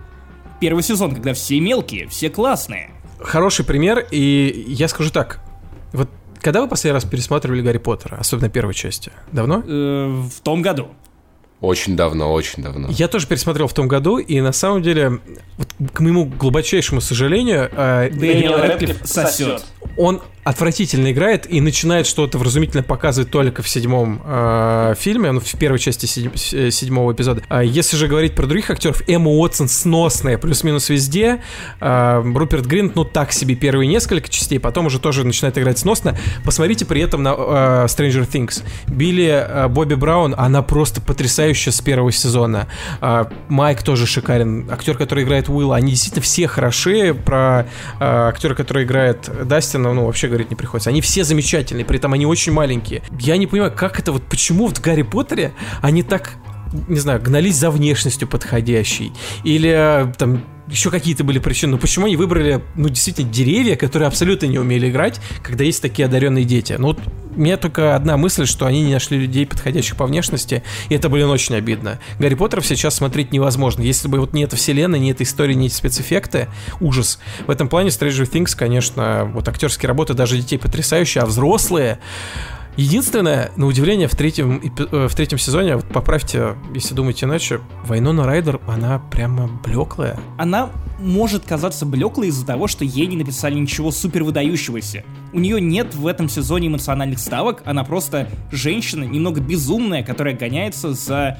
Первый сезон, когда все мелкие, все классные. Хороший пример, и я скажу так. Вот когда вы последний раз пересматривали Гарри Поттера, особенно первой части? Давно? Э, в том году. Очень давно, очень давно. Я тоже пересмотрел в том году, и на самом деле, вот, к моему глубочайшему сожалению, э, Дэниел Рэдклифф сосет. он отвратительно играет и начинает что-то вразумительно показывать только в седьмом э, фильме, ну, в первой части седь- э, седьмого эпизода. А если же говорить про других актеров, Эмма Уотсон сносная, плюс-минус везде. Э, Руперт Гринт, ну, так себе первые несколько частей, потом уже тоже начинает играть сносно. Посмотрите при этом на э, Stranger Things. Билли э, Бобби Браун, она просто потрясающая с первого сезона. А, Майк тоже шикарен. Актер, который играет Уилла, они действительно все хороши. Про э, актера, который играет Дастина, ну, вообще говорить не приходится. Они все замечательные, при этом они очень маленькие. Я не понимаю, как это вот, почему в Гарри Поттере они так не знаю, гнались за внешностью подходящей. Или э, там еще какие-то были причины. Но почему они выбрали, ну, действительно, деревья, которые абсолютно не умели играть, когда есть такие одаренные дети? Ну, вот у меня только одна мысль, что они не нашли людей, подходящих по внешности, и это, блин, очень обидно. Гарри Поттеров сейчас смотреть невозможно. Если бы вот не эта вселенная, не эта история, не эти спецэффекты, ужас. В этом плане Stranger Things, конечно, вот актерские работы даже детей потрясающие, а взрослые... Единственное, на удивление, в третьем, э, в третьем сезоне, вот поправьте, если думаете иначе, Вайнона Райдер, она прямо блеклая. Она может казаться блеклой из-за того, что ей не написали ничего супер выдающегося. У нее нет в этом сезоне эмоциональных ставок, она просто женщина, немного безумная, которая гоняется за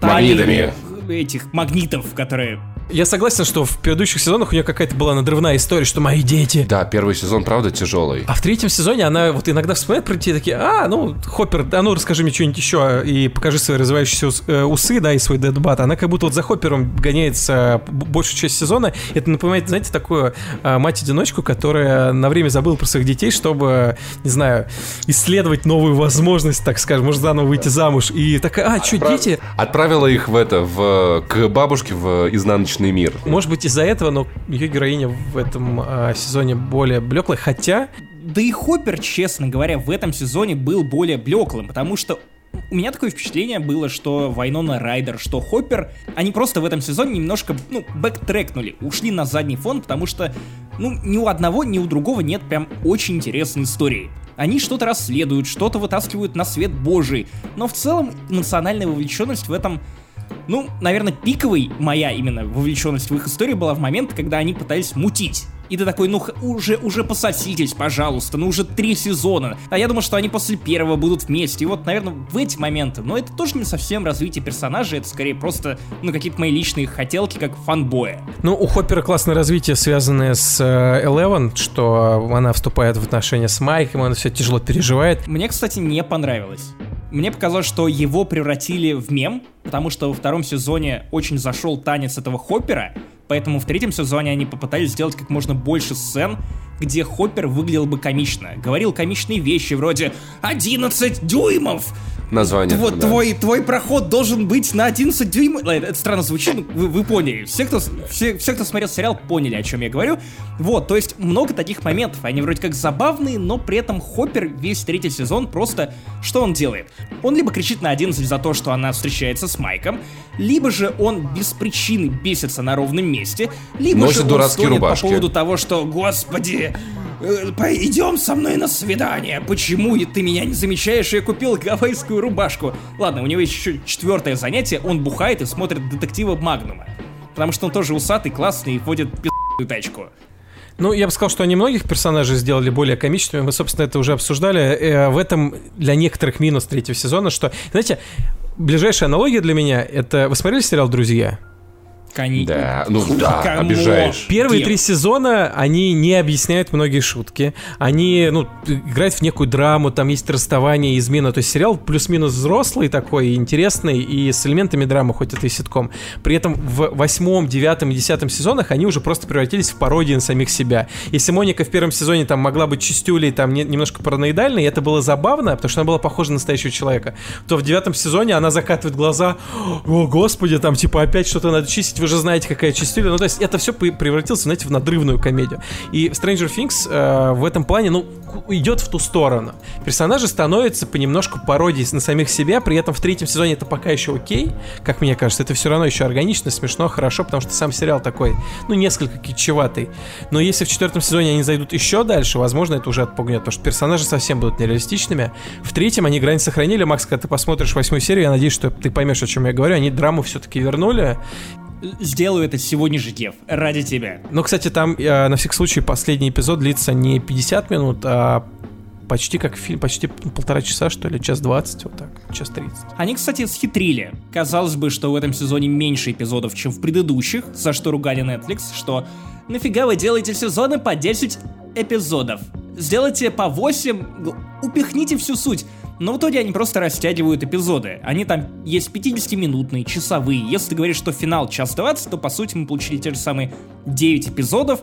Магнитами. этих магнитов, которые... Я согласен, что в предыдущих сезонах у нее какая-то была надрывная история, что мои дети. Да, первый сезон, правда, тяжелый. А в третьем сезоне она вот иногда вспоминает про детей такие, а, ну, Хоппер, а ну расскажи мне что-нибудь еще и покажи свои развивающиеся э, усы, да, и свой дедбат. Она как будто вот за Хоппером гоняется большую часть сезона. Это напоминает, знаете, такую э, мать-одиночку, которая на время забыла про своих детей, чтобы, не знаю, исследовать новую возможность, так скажем, может заново выйти замуж. И такая, а, что, Отправ- дети? Отправила их в это, в, к бабушке в изнаночный мир. Может быть, из-за этого, но ее героиня в этом э, сезоне более блеклая, хотя Да и Хоппер, честно говоря, в этом сезоне был более блеклым, потому что у меня такое впечатление было, что Вайнона Райдер, что Хоппер, они просто в этом сезоне немножко, ну, бэктрекнули, ушли на задний фон, потому что, ну, ни у одного, ни у другого нет прям очень интересной истории. Они что-то расследуют, что-то вытаскивают на свет божий, но в целом эмоциональная вовлеченность в этом ну, наверное, пиковой моя именно вовлеченность в их историю была в момент, когда они пытались мутить. И ты такой, ну уже, уже пососитесь, пожалуйста, ну уже три сезона. А я думал, что они после первого будут вместе. И вот, наверное, в эти моменты. Но это тоже не совсем развитие персонажа, это скорее просто, ну, какие-то мои личные хотелки, как фанбоя. Ну, у Хоппера классное развитие, связанное с э, Eleven, что она вступает в отношения с Майком, она все тяжело переживает. Мне, кстати, не понравилось. Мне показалось, что его превратили в мем, потому что во втором сезоне очень зашел танец этого Хоппера, поэтому в третьем сезоне они попытались сделать как можно больше сцен, где Хоппер выглядел бы комично. Говорил комичные вещи вроде «11 дюймов!» Название. Вот да. твой, твой проход должен быть на 11 дюймов. Ладно, Это странно звучит, но вы, вы поняли. Все кто, все, все, кто смотрел сериал, поняли, о чем я говорю. Вот, то есть много таких моментов. Они вроде как забавные, но при этом Хоппер весь третий сезон просто... Что он делает? Он либо кричит на 11 за то, что она встречается с Майком, либо же он без причины бесится на ровном месте, либо Носит же он дурацкие рубашки. по поводу того, что, господи, Пойдем со мной на свидание. Почему ты меня не замечаешь? Я купил гавайскую рубашку. Ладно, у него есть еще четвертое занятие. Он бухает и смотрит детектива Магнума. Потому что он тоже усатый, классный и водит пи***ую тачку. Ну, я бы сказал, что они многих персонажей сделали более комичными. Мы, собственно, это уже обсуждали. Э, в этом для некоторых минус третьего сезона, что, знаете, ближайшая аналогия для меня — это... Вы смотрели сериал «Друзья»? Кони. Да, ну да, Come on. обижаешь. Первые Кем? три сезона, они не объясняют многие шутки. Они, ну, играют в некую драму, там есть расставание, измена. То есть сериал плюс-минус взрослый такой, интересный, и с элементами драмы, хоть это и ситком. При этом в восьмом, девятом и десятом сезонах они уже просто превратились в пародии на самих себя. Если Моника в первом сезоне там могла быть чистюлей, там не- немножко параноидальной, и это было забавно, потому что она была похожа на настоящего человека, то в девятом сезоне она закатывает глаза, о, господи, там типа опять что-то надо чистить, вы же знаете, какая чистюля. Ну, то есть это все превратилось, знаете, в надрывную комедию. И Stranger Things э, в этом плане, ну, идет в ту сторону. Персонажи становятся понемножку пародией на самих себя, при этом в третьем сезоне это пока еще окей, как мне кажется, это все равно еще органично, смешно, хорошо, потому что сам сериал такой, ну, несколько кичеватый. Но если в четвертом сезоне они зайдут еще дальше, возможно, это уже отпугнет, потому что персонажи совсем будут нереалистичными. В третьем они грань сохранили. Макс, когда ты посмотришь восьмую серию, я надеюсь, что ты поймешь, о чем я говорю. Они драму все-таки вернули. Сделаю это сегодня же, Дев, ради тебя. Но, кстати, там э, на всякий случай последний эпизод длится не 50 минут, а почти как фильм, почти полтора часа, что ли, час 20, вот так, час 30. Они, кстати, схитрили. Казалось бы, что в этом сезоне меньше эпизодов, чем в предыдущих, за что ругали Netflix, что нафига вы делаете сезоны по 10 эпизодов? Сделайте по 8, г- упихните всю суть. Но в итоге они просто растягивают эпизоды. Они там есть 50-минутные, часовые. Если ты говоришь, что финал час 20, то по сути мы получили те же самые 9 эпизодов,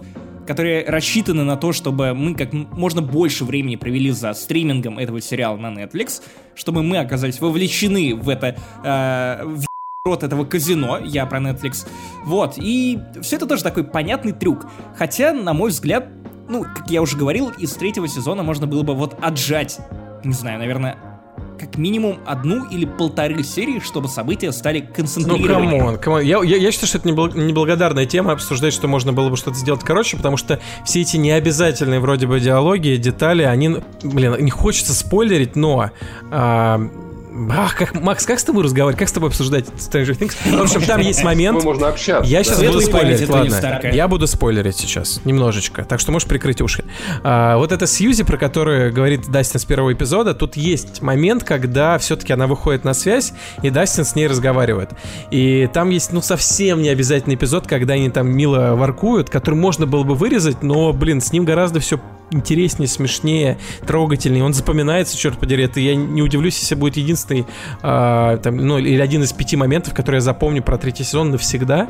которые рассчитаны на то, чтобы мы как можно больше времени провели за стримингом этого сериала на Netflix, чтобы мы оказались вовлечены в это э, в рот этого казино, я про Netflix. Вот, и все это тоже такой понятный трюк. Хотя, на мой взгляд, ну, как я уже говорил, из третьего сезона можно было бы вот отжать, не знаю, наверное, как минимум одну или полторы серии, чтобы события стали Ну, концентрированными. come on, come on. Я, я, я считаю, что это небл- неблагодарная тема обсуждать, что можно было бы что-то сделать короче, потому что все эти необязательные вроде бы диалоги, детали, они, ну, блин, не хочется спойлерить, но... а, Ах, как, Макс, как с тобой разговаривать? Как с тобой обсуждать Stranger Things? В общем, там есть момент... можно общаться. Я сейчас буду спойлерить, это ладно. Я буду спойлерить сейчас, немножечко. Так что можешь прикрыть уши. А, вот эта Сьюзи, про которую говорит Дастин с первого эпизода, тут есть момент, когда все-таки она выходит на связь, и Дастин с ней разговаривает. И там есть, ну, совсем не обязательный эпизод, когда они там мило воркуют, который можно было бы вырезать, но, блин, с ним гораздо все интереснее, смешнее, трогательнее. Он запоминается, черт подери. Это я не удивлюсь, если будет единственный, а, там, ну, или один из пяти моментов, которые я запомню про третий сезон навсегда.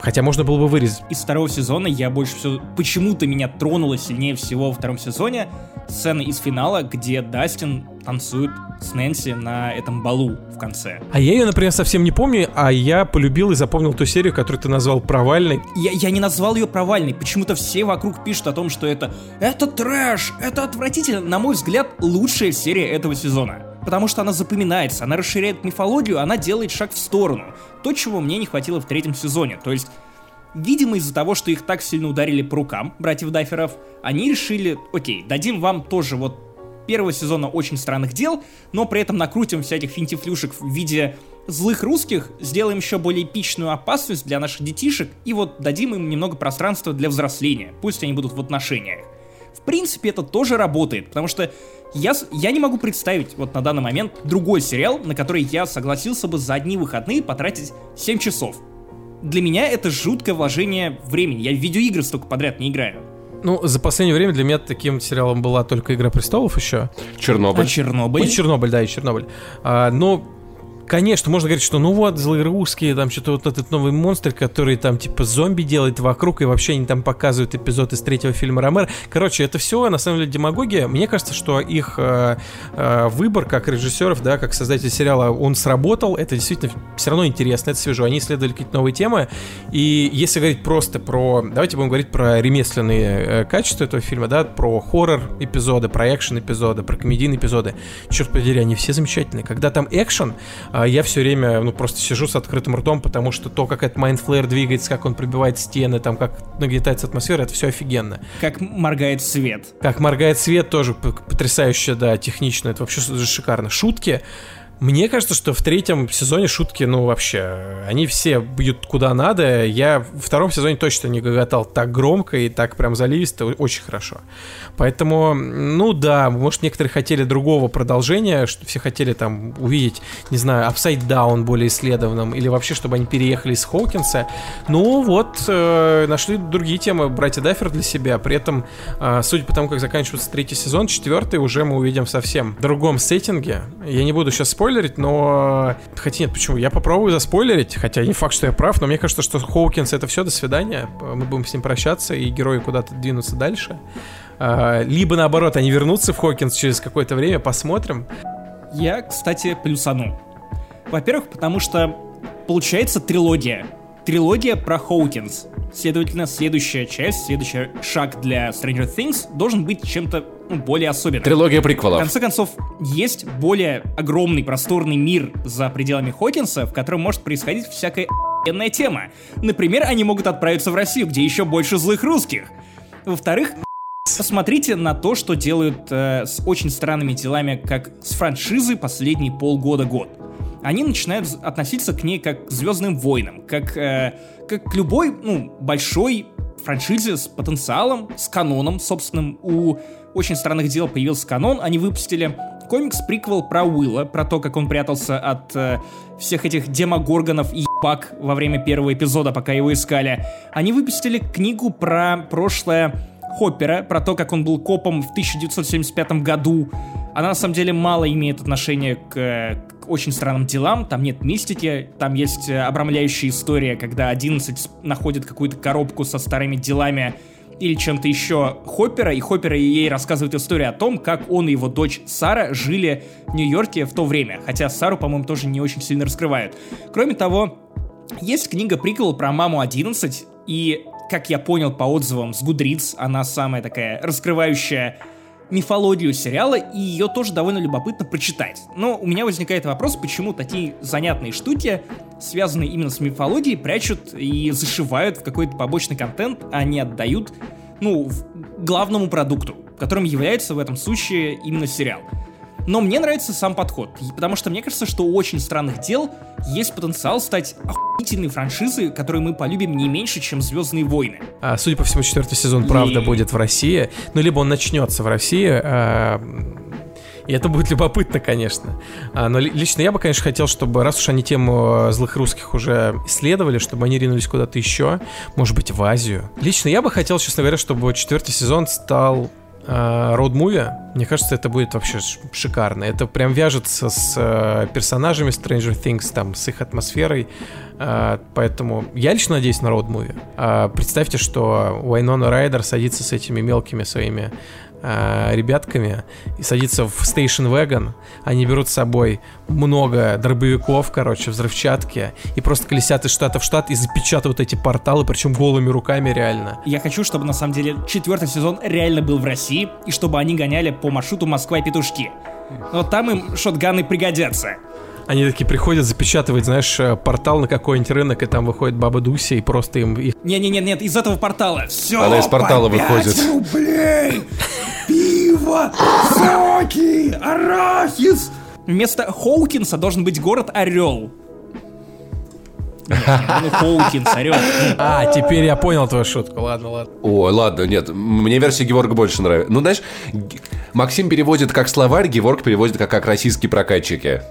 Хотя можно было бы вырезать. Из второго сезона я больше всего... Почему-то меня тронуло сильнее всего во втором сезоне сцена из финала, где Дастин танцует с Нэнси на этом балу в конце. А я ее, например, совсем не помню, а я полюбил и запомнил ту серию, которую ты назвал провальной. Я, я не назвал ее провальной. Почему-то все вокруг пишут о том, что это... Это трэш! Это отвратительно! На мой взгляд, лучшая серия этого сезона. Потому что она запоминается, она расширяет мифологию, она делает шаг в сторону. То, чего мне не хватило в третьем сезоне. То есть, видимо, из-за того, что их так сильно ударили по рукам, братьев Дафферов, они решили, окей, дадим вам тоже вот первого сезона очень странных дел, но при этом накрутим всяких финтифлюшек в виде злых русских, сделаем еще более эпичную опасность для наших детишек и вот дадим им немного пространства для взросления. Пусть они будут в отношениях. В принципе, это тоже работает, потому что я, я не могу представить вот на данный момент другой сериал, на который я согласился бы за одни выходные потратить 7 часов. Для меня это жуткое вложение времени. Я в видеоигры столько подряд не играю. Ну, за последнее время для меня таким сериалом была только «Игра престолов» еще. Чернобыль. А Чернобыль? И Чернобыль, да, и Чернобыль. А, но, конечно, можно говорить, что ну вот, злые русские, там что-то вот этот новый монстр, который там типа зомби делает вокруг, и вообще они там показывают эпизод из третьего фильма Ромер. Короче, это все на самом деле демагогия. Мне кажется, что их э, э, выбор как режиссеров, да, как создатель сериала, он сработал. Это действительно все равно интересно, это свежо. Они исследовали какие-то новые темы. И если говорить просто про... Давайте будем говорить про ремесленные э, качества этого фильма, да, про хоррор эпизоды, про экшен эпизоды, про комедийные эпизоды. Черт подери, они все замечательные. Когда там экшен, я все время, ну, просто сижу с открытым ртом, потому что то, как этот Майндфлеер двигается, как он пробивает стены, там, как нагнетается атмосфера, это все офигенно. Как моргает свет. Как моргает свет, тоже потрясающе, да, технично, это вообще шикарно. Шутки, мне кажется, что в третьем сезоне шутки, ну, вообще, они все бьют куда надо. Я в втором сезоне точно не гоготал так громко и так прям заливисто, очень хорошо. Поэтому, ну да, может, некоторые хотели другого продолжения, что все хотели там увидеть, не знаю, Upside Down более исследованным, или вообще, чтобы они переехали из Хоукинса. Ну вот, э, нашли другие темы братья Даффер для себя. При этом, э, судя по тому, как заканчивается третий сезон, четвертый уже мы увидим в совсем другом сеттинге. Я не буду сейчас спойлерить, но... Хотя нет, почему? Я попробую заспойлерить, хотя не факт, что я прав, но мне кажется, что Хоукинс это все, до свидания. Мы будем с ним прощаться, и герои куда-то двинутся дальше. А, Либо наоборот, они вернутся в Хокинс через какое-то время, посмотрим. Я, кстати, плюсану. Во-первых, потому что получается трилогия. Трилогия про Хоукинс. Следовательно, следующая часть, следующий шаг для Stranger Things должен быть чем-то ну, более особенным. Трилогия В приквелов. конце концов, есть более огромный, просторный мир за пределами Хокинса, в котором может происходить всякая охуенная тема. Например, они могут отправиться в Россию, где еще больше злых русских. Во-вторых, посмотрите на то, что делают э, с очень странными делами, как с франшизы последние полгода-год. Они начинают относиться к ней как к Звездным войнам, как, э, как к любой, ну, большой франшизе с потенциалом, с каноном собственным. У очень странных дел появился канон, они выпустили комикс-приквел про Уилла, про то, как он прятался от э, всех этих демогоргонов и ебак во время первого эпизода, пока его искали. Они выпустили книгу про прошлое Хоппера, про то, как он был копом в 1975 году. Она на самом деле мало имеет отношения к, к очень странным делам, там нет мистики, там есть обрамляющая история, когда 11 с- находит какую-то коробку со старыми делами или чем-то еще Хоппера, и Хоппера ей рассказывает историю о том, как он и его дочь Сара жили в Нью-Йорке в то время, хотя Сару, по-моему, тоже не очень сильно раскрывают. Кроме того, есть книга приквел про маму 11, и, как я понял по отзывам с Гудриц, она самая такая раскрывающая мифологию сериала, и ее тоже довольно любопытно прочитать. Но у меня возникает вопрос, почему такие занятные штуки, связанные именно с мифологией, прячут и зашивают в какой-то побочный контент, а не отдают, ну, главному продукту, которым является в этом случае именно сериал. Но мне нравится сам подход, потому что мне кажется, что у очень странных дел есть потенциал стать охуительной франшизой, которую мы полюбим не меньше, чем Звездные войны. А, судя по всему, четвертый сезон правда И- будет в России. Ну, либо он начнется в России. а, и это будет любопытно, конечно. А, но ли- лично я бы, конечно, хотел, чтобы, раз уж они тему э, злых русских уже исследовали, чтобы они ринулись куда-то еще, может быть, в Азию. Лично я бы хотел, честно говоря, чтобы четвертый сезон стал роуд-муви. Мне кажется, это будет вообще шикарно. Это прям вяжется с э, персонажами Stranger Things, там, с их атмосферой. А, поэтому я лично надеюсь на роуд-муви. А, представьте, что Уайнона Райдер садится с этими мелкими своими а, ребятками и садится в Station Wagon. Они берут с собой много дробовиков, короче, взрывчатки, и просто колесят из штата в штат и запечатывают эти порталы, причем голыми руками реально. Я хочу, чтобы на самом деле четвертый сезон реально был в России, и чтобы они гоняли по маршруту Москва и Петушки. Но там им шотганы пригодятся. Они такие приходят запечатывать, знаешь, э, портал на какой-нибудь рынок, и там выходит баба Дуся, и просто им их Не-не-не, нет, из этого портала. Все. Она из портала выходит. рублей! Пиво! Соки! Арахис! Вместо Хоукинса должен быть город Орел. Ну Хоукинс, Орел. А, теперь я понял твою шутку. Ладно, ладно. Ой, ладно, нет, мне версия Геворга больше нравится. Ну, знаешь, Максим переводит как словарь, Геворг переводит как, как российские прокатчики.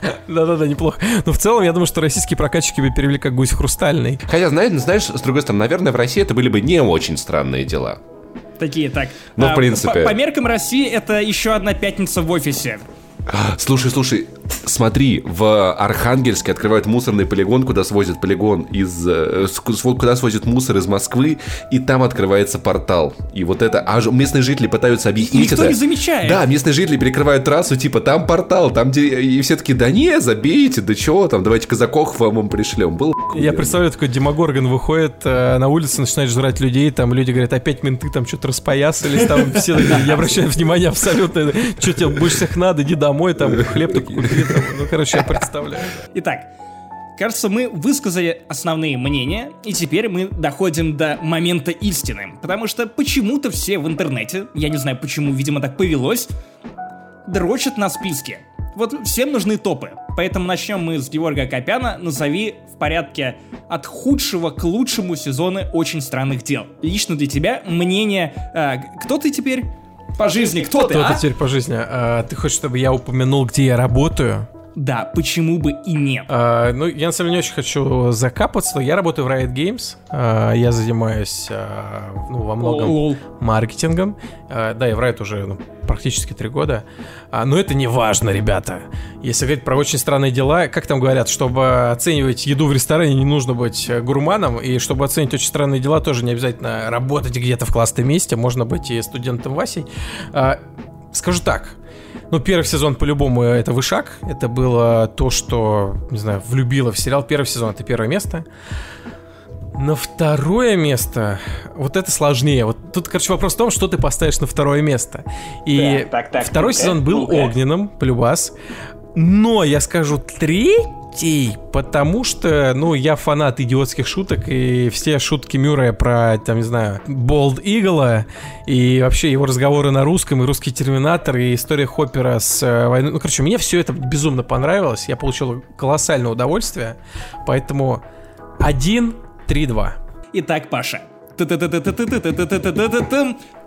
Да-да-да, неплохо. Но в целом, я думаю, что российские прокатчики бы перевели как гусь хрустальный. Хотя, знаешь, знаешь, с другой стороны, наверное, в России это были бы не очень странные дела. Такие, так. Ну, в а, принципе. По, по меркам России это еще одна пятница в офисе. Слушай, слушай, смотри, в Архангельске открывают мусорный полигон, куда свозят полигон из... э, куда свозят мусор из Москвы, и там открывается портал. И вот это... А местные жители пытаются объяснить Никто это. не замечает. Да, местные жители перекрывают трассу, типа, там портал, там где... И все таки да не, забейте, да чего там, давайте казаков вам им пришлем. Был Я представляю, такой Демогоргон выходит э, на улицу, начинает жрать людей, там люди говорят, опять менты там что-то распоясались, там все такие, я обращаю внимание абсолютно, что тебе больше всех надо, иди домой, там хлеб только купи, там. ну, короче, я представляю. Итак, кажется, мы высказали основные мнения, и теперь мы доходим до момента истины. Потому что почему-то все в интернете, я не знаю почему, видимо так повелось, дрочат на списке. Вот всем нужны топы. Поэтому начнем мы с Георга Копяна. Назови в порядке от худшего к лучшему сезоны очень странных дел. Лично для тебя мнение... э, кто ты теперь? По жизни, кто ты, Кто а? ты теперь по жизни? А, ты хочешь, чтобы я упомянул, где я работаю? Да, почему бы и нет? А, ну, я на самом деле не очень хочу закапаться, но я работаю в Riot Games. А, я занимаюсь а, ну, во многом Лол. маркетингом. А, да, я в Riot уже ну, практически три года. А, но это не важно, ребята. Если говорить про очень странные дела, как там говорят, чтобы оценивать еду в ресторане, не нужно быть гурманом. И чтобы оценить очень странные дела, тоже не обязательно работать где-то в классном месте. Можно быть и студентом Васей. А, скажу так. Ну, первый сезон по-любому это вышаг. Это было то, что, не знаю, влюбило в сериал. Первый сезон это первое место. На второе место, вот это сложнее. Вот тут, короче, вопрос в том, что ты поставишь на второе место. И Так, так, так, второй ну-ка, сезон был огненным, полюбас. Но я скажу третий, детей, потому что, ну, я фанат идиотских шуток, и все шутки Мюррея про, там, не знаю, Болд Игла, и вообще его разговоры на русском, и русский Терминатор, и история Хоппера с э, войной. Ну, короче, мне все это безумно понравилось, я получил колоссальное удовольствие, поэтому 1-3-2. Итак, Паша,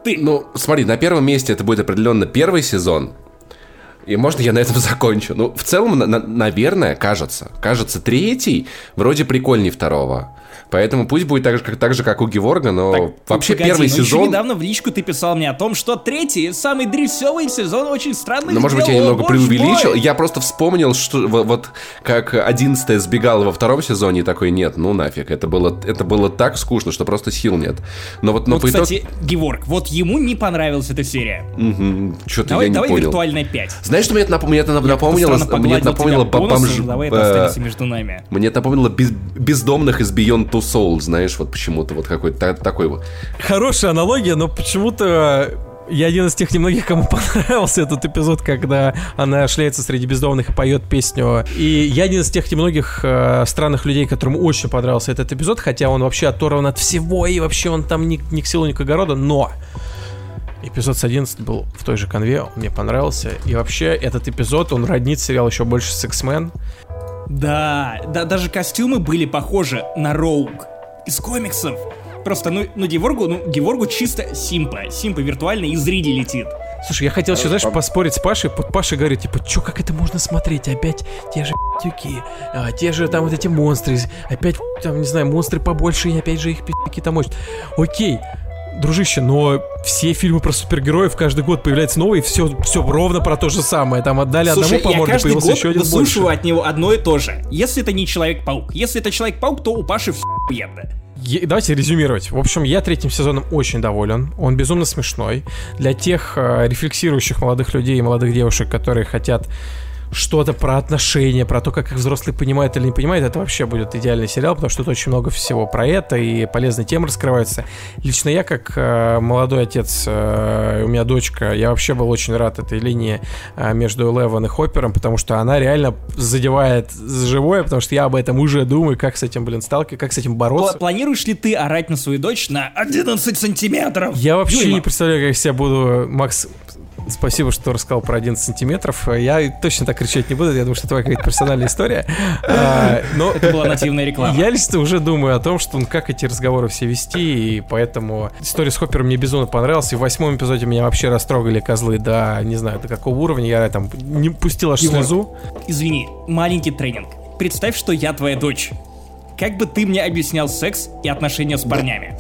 ты. Ну, смотри, на первом месте это будет определенно первый сезон, и можно я на этом закончу? Ну, в целом, на- на- наверное, кажется. Кажется, третий вроде прикольней второго. Поэтому пусть будет так же, как, так же, как у Геворга, но Так, вообще погоди, первый еще сезон... недавно в личку ты писал мне о том, что третий, самый дресевый сезон очень странный. Ну, может быть, я немного преувеличил. Я просто вспомнил, что во- вот как 11 сбегала во втором сезоне, и такой, нет, ну нафиг, это было, это было так скучно, что просто сил нет. Но вот, но Вот, по итогу... кстати, Геворг, вот ему не понравилась эта серия. Что-то Давай, я не давай понял. виртуальная 5. Знаешь, что мне это, нап- мне это напомнило? Мне это напомнило носу, бомж... Давай это э, останется между нами. Мне это напомнило без- бездомных из Beyond Two Souls, знаешь, вот почему-то вот какой-то та- такой вот. Хорошая аналогия, но почему-то я один из тех немногих, кому понравился этот эпизод, когда она шляется среди бездомных и поет песню. И я один из тех немногих э, странных людей, которым очень понравился этот эпизод, хотя он вообще оторван от всего, и вообще он там ни, ни к селу, ни к огороду, но эпизод с 11 был в той же конве, он мне понравился. И вообще этот эпизод, он роднит сериал еще больше с X-Men. Да, да, даже костюмы были похожи на Роуг из комиксов. Просто, ну, ну Геворгу, ну, Геворгу чисто симпа. Симпа виртуально из Риди летит. Слушай, я хотел еще, знаешь, поспорить с Пашей. Вот Паша говорит, типа, чё, как это можно смотреть? Опять те же пи***тюки, а, те же там вот эти монстры, опять, там, не знаю, монстры побольше, и опять же их пи***ки там мощь. Окей, дружище, но все фильмы про супергероев каждый год появляется новый, все, все ровно про то же самое. Там отдали Слушай, одному по морде, появился год еще один больше. от него одно и то же. Если это не Человек-паук. Если это Человек-паук, то у Паши все охуенно. Давайте резюмировать. В общем, я третьим сезоном очень доволен. Он безумно смешной. Для тех э, рефлексирующих молодых людей и молодых девушек, которые хотят что-то про отношения, про то, как их взрослые понимают или не понимают, это вообще будет идеальный сериал, потому что тут очень много всего про это, и полезные темы раскрываются. Лично я, как э, молодой отец, э, у меня дочка, я вообще был очень рад этой линии э, между Элевен и Хоппером, потому что она реально задевает за живое, потому что я об этом уже думаю, как с этим, блин, сталкиваться, как с этим бороться. Пла- Планируешь ли ты орать на свою дочь на 11 сантиметров? Я вообще Дюйма? не представляю, как я себя буду... Макс, спасибо, что рассказал про 11 сантиметров. Я точно так кричать не буду, я думаю, что это твоя какая-то персональная история. А, Но Это была нативная реклама. я лично уже думаю о том, что ну, как эти разговоры все вести, и поэтому история с Хоппером мне безумно понравилась. И в восьмом эпизоде меня вообще растрогали козлы до, не знаю, до какого уровня. Я там не пустил аж слезу. Извини, маленький тренинг. Представь, что я твоя дочь. Как бы ты мне объяснял секс и отношения с парнями?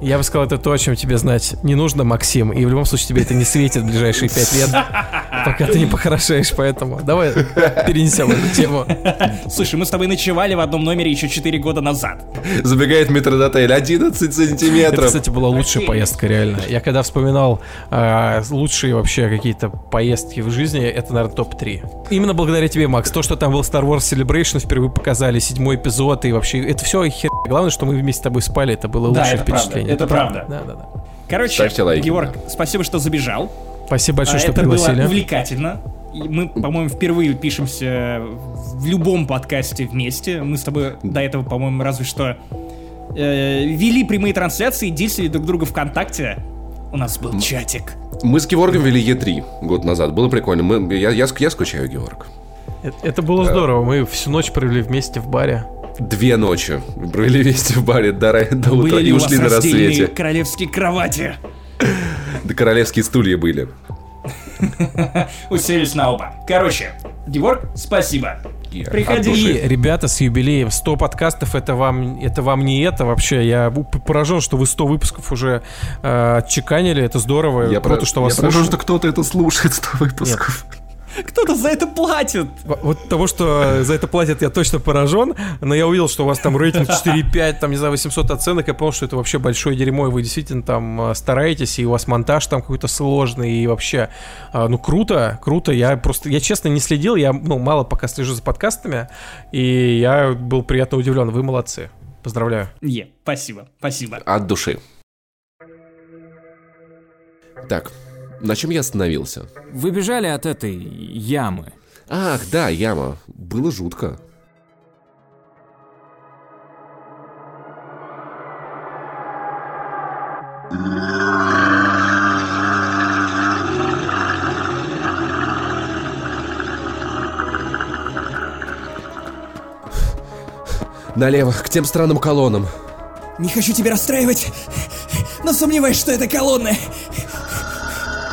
Я бы сказал, это то, о чем тебе знать не нужно, Максим. И в любом случае тебе это не светит в ближайшие пять лет, пока ты не похорошеешь. Поэтому давай перенесем эту тему. Слушай, мы с тобой ночевали в одном номере еще 4 года назад. Забегает метродотель 11 Это, сантиметров. кстати, была лучшая поездка, реально. Я когда вспоминал а, лучшие вообще какие-то поездки в жизни, это, наверное, топ-3. Именно благодаря тебе, Макс. То, что там был Star Wars Celebration, впервые показали, седьмой эпизод, и вообще, это все хер. Главное, что мы вместе с тобой спали, это было Да, лучшее это правда, это правда. Да, да, да. Короче, Ставьте лайки. Георг, спасибо, что забежал. Спасибо большое, А, что это пригласили. было увлекательно. И мы, по-моему, впервые пишемся в любом подкасте вместе. Мы с тобой до этого, по-моему, разве что э, вели прямые трансляции, действовали друг друга ВКонтакте. У нас был чатик. Мы с Георгом вели Е3 год назад. Было прикольно. Мы, я, я, я скучаю, Георг. Это, это было здорово. Мы всю ночь провели вместе в баре. Две ночи провели вместе в баре до, до утра Были ли и у вас ушли на рассвете. королевские кровати? Да королевские стулья были. Уселись на оба. Короче, Георг, спасибо. Приходи. И, ребята, с юбилеем 100 подкастов, это вам, это вам не это вообще. Я поражен, что вы 100 выпусков уже э, отчеканили. Это здорово. Я Круто, про- что вас я слушают. что кто-то это слушает, 100 выпусков. Кто-то за это платит. Вот того, что за это платят, я точно поражен. Но я увидел, что у вас там рейтинг 4,5, там, не знаю, 800 оценок. Я понял, что это вообще большое дерьмо, и вы действительно там э, стараетесь, и у вас монтаж там какой-то сложный, и вообще, э, ну, круто, круто. Я просто, я честно не следил, я, ну, мало пока слежу за подкастами, и я был приятно удивлен. Вы молодцы. Поздравляю. Е, спасибо, спасибо. От души. Так, на чем я остановился? Вы бежали от этой ямы. Ах, да, яма. Было жутко. Налево, к тем странным колоннам. Не хочу тебя расстраивать, но сомневаюсь, что это колонны.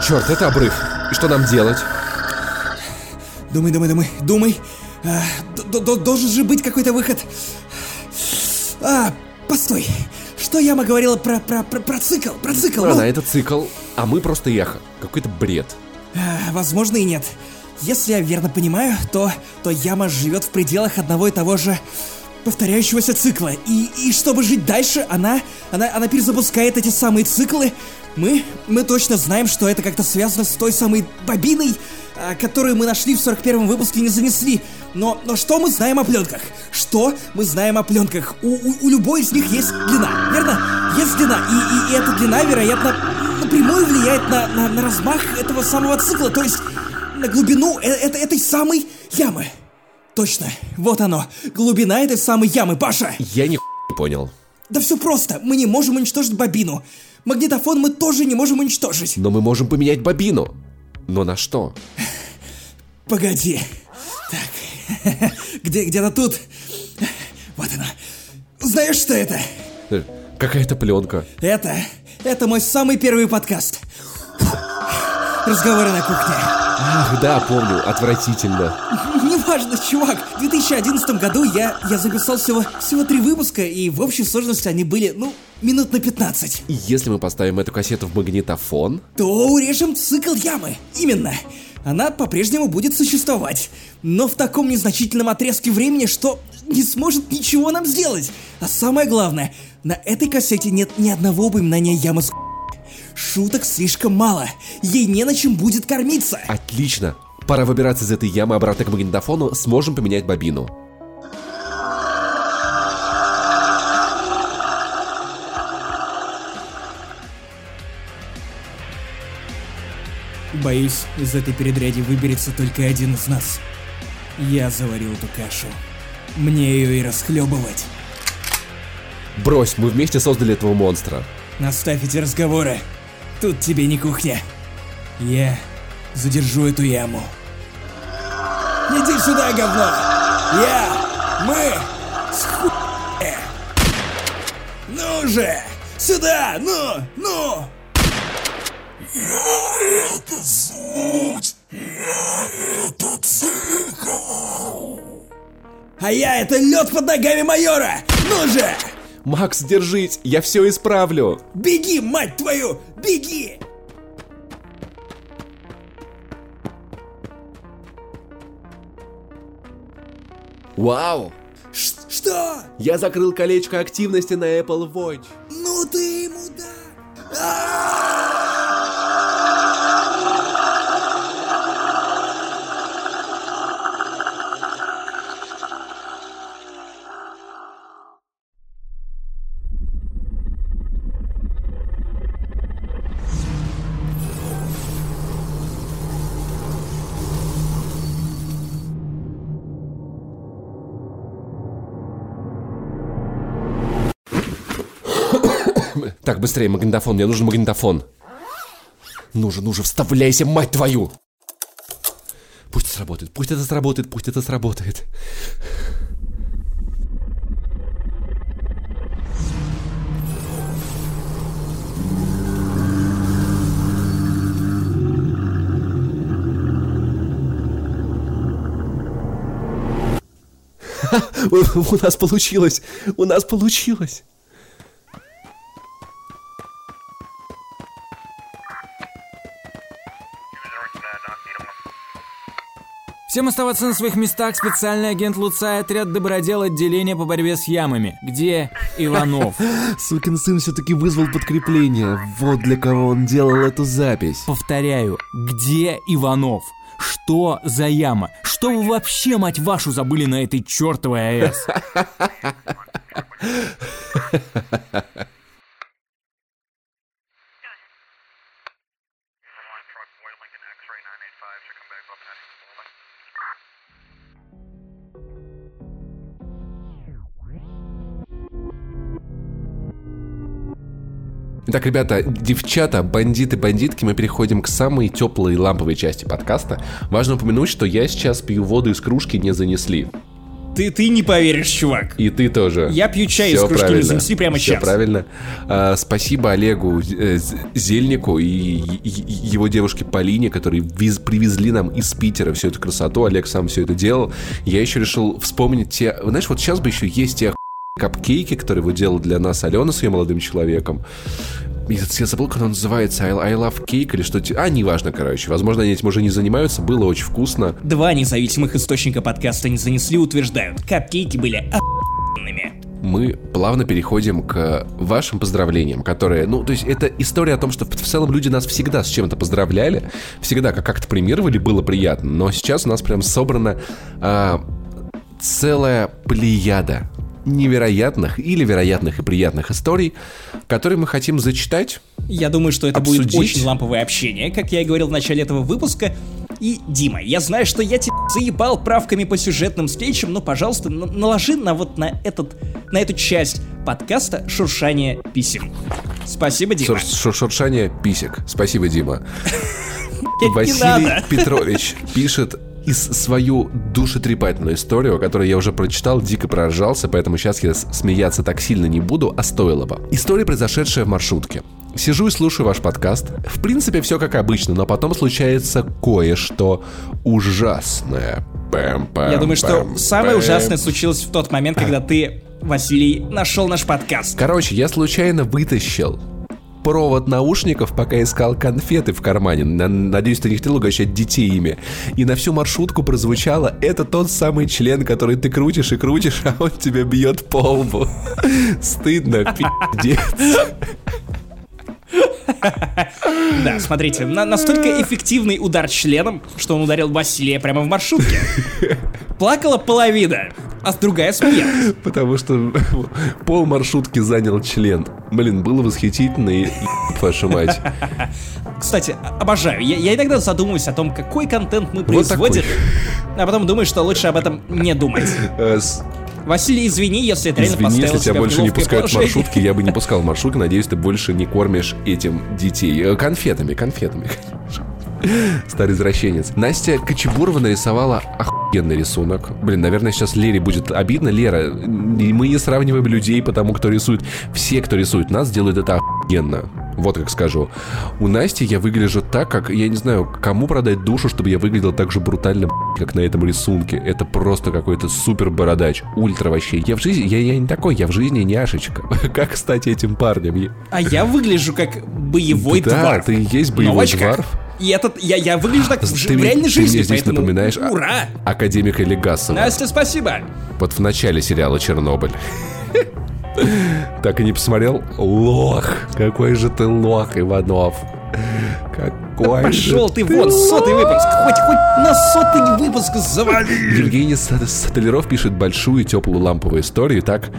Черт, это обрыв. И что нам делать? Думай, думай, думай, думай. А, д- д- должен же быть какой-то выход. А, Постой, что яма говорила про, про, про, про цикл? Про цикл? ну? Она это цикл, а мы просто эхо. Какой-то бред. А, Возможно и нет. Если я верно понимаю, то, то яма живет в пределах одного и того же повторяющегося цикла. И, и чтобы жить дальше, она, она, она перезапускает эти самые циклы. Мы, мы точно знаем, что это как-то связано с той самой бобиной, а, которую мы нашли в 41-м выпуске и не занесли. Но, но что мы знаем о пленках? Что мы знаем о пленках? У, у, у любой из них есть длина, верно? Есть длина, и, и, и эта длина, вероятно, напрямую влияет на, на, на размах этого самого цикла, то есть на глубину э- э- этой самой ямы. Точно, вот оно, глубина этой самой ямы, Паша! Я ни не понял. Да все просто, мы не можем уничтожить бобину. Магнитофон мы тоже не можем уничтожить. Но мы можем поменять бобину. Но на что? Погоди. Так, где, где-то тут. Вот она. Знаешь, что это? Э, Какая-то пленка. Это, это мой самый первый подкаст. Разговоры на кухне. Ах, да, помню, отвратительно. Неважно, чувак. В 2011 году я, я записал всего, всего три выпуска, и в общей сложности они были, ну, минут на 15. И если мы поставим эту кассету в магнитофон, То урежем цикл ямы. Именно. Она по-прежнему будет существовать. Но в таком незначительном отрезке времени, что не сможет ничего нам сделать. А самое главное, на этой кассете нет ни одного упоминания ямы с Шуток слишком мало. Ей не на чем будет кормиться. отлично. Пора выбираться из этой ямы обратно к магнитофону, сможем поменять бобину. Боюсь, из этой передряди выберется только один из нас. Я заварил эту кашу. Мне ее и расхлебывать. Брось, мы вместе создали этого монстра. Наставь эти разговоры. Тут тебе не кухня. Я задержу эту яму. Иди сюда, говно! Я, мы, с ху... Ну же! Сюда! Ну! Ну! А я это лед под ногами майора! Ну же! Макс, держись, я все исправлю. Беги, мать твою! Беги! Вау! Ш- что? Я закрыл колечко активности на Apple Watch. Ну ты мудак! Так, быстрее, магнитофон, мне нужен магнитофон. Ну же, вставляйся, мать твою! Пусть это сработает, пусть это сработает, пусть это сработает. У нас получилось! У нас получилось! Всем оставаться на своих местах. Специальный агент Луцай, отряд добродел отделения по борьбе с ямами. Где Иванов? Сукин сын все-таки вызвал подкрепление. Вот для кого он делал эту запись. Повторяю, где Иванов? Что за яма? Что вы вообще, мать вашу, забыли на этой чертовой АЭС? Итак, ребята, девчата, бандиты, бандитки, мы переходим к самой теплой ламповой части подкаста. Важно упомянуть, что я сейчас пью воду из кружки не занесли. Ты, ты не поверишь, чувак. И ты тоже. Я пью чай из Всё кружки, не правильно. занесли прямо Всё сейчас. правильно. А, спасибо Олегу э, Зельнику и, и- и его девушке Полине, которые виз- привезли нам из Питера всю эту красоту. Олег сам все это делал. Я еще решил вспомнить те... Знаешь, вот сейчас бы еще есть те капкейки, которые вы делали для нас Алена с ее молодым человеком. Я, забыл, как он называется, I, I Love Cake или что-то. А, неважно, короче. Возможно, они этим уже не занимаются. Было очень вкусно. Два независимых источника подкаста не занесли, утверждают. Капкейки были охуенными. Мы плавно переходим к вашим поздравлениям, которые, ну, то есть это история о том, что в целом люди нас всегда с чем-то поздравляли, всегда как- как-то премировали, было приятно, но сейчас у нас прям собрана а, целая плеяда невероятных или вероятных и приятных историй, которые мы хотим зачитать. Я думаю, что это будет Обсудить. очень ламповое общение, как я и говорил в начале этого выпуска. И, Дима, я знаю, что я тебя заебал правками по сюжетным встречам, но, пожалуйста, на- наложи на вот на этот, на эту часть подкаста шуршание писем. Спасибо, Дима. Шур- шур- шуршание писек. Спасибо, Дима. Василий. Петрович пишет из свою душетрепательную историю, которую я уже прочитал, дико проржался, поэтому сейчас я смеяться так сильно не буду, а стоило бы. История, произошедшая в маршрутке. Сижу и слушаю ваш подкаст. В принципе, все как обычно, но потом случается кое-что ужасное. Пэм-пэм, Я думаю, что пэм, самое пэм. ужасное случилось в тот момент, когда ты, Василий, нашел наш подкаст. Короче, я случайно вытащил провод наушников, пока искал конфеты в кармане. На- Надеюсь, ты не хотел угощать детей ими. И на всю маршрутку прозвучало «Это тот самый член, который ты крутишь и крутишь, а он тебя бьет по лбу». Стыдно, пиздец. Да, смотрите, на- настолько эффективный удар членом, что он ударил Василия прямо в маршрутке. Плакала половина, а другая смеялась. Потому что пол маршрутки занял член. Блин, было восхитительно и вашу мать. Кстати, обожаю. Я, я иногда задумываюсь о том, какой контент мы Вот такой. производим, а потом думаю, что лучше об этом не думать. Василий, извини, если я реально Извини, если тебя больше не пускают положение. маршрутки, я бы не пускал маршрутки. Надеюсь, ты больше не кормишь этим детей. Э, Конфетами, конфетами. Старый извращенец. Настя Кочебурова нарисовала охуенный рисунок. Блин, наверное, сейчас Лере будет обидно. Лера, мы не сравниваем людей по тому, кто рисует. Все, кто рисует нас, делают это охуенно. Вот как скажу. У Насти я выгляжу так, как, я не знаю, кому продать душу, чтобы я выглядел так же брутально, как на этом рисунке. Это просто какой-то супер бородач. Ультра вообще. Я в жизни, я, я не такой, я в жизни няшечка. Как стать этим парнем? А я выгляжу как боевой да, дварф. ты и есть боевой очках. дварф. И этот, я, я выгляжу так в, Ты, в реальной ты жизни, мне здесь поэтому напоминаешь а- ура! академика Легасова. Настя, спасибо! Вот в начале сериала «Чернобыль». Так и не посмотрел? Лох! Какой же ты лох, Иванов! Какой Пошел же ты вон, сотый выпуск! Хоть, хоть на сотый выпуск завали! Евгений Са- Столяров пишет большую теплую ламповую историю. Так,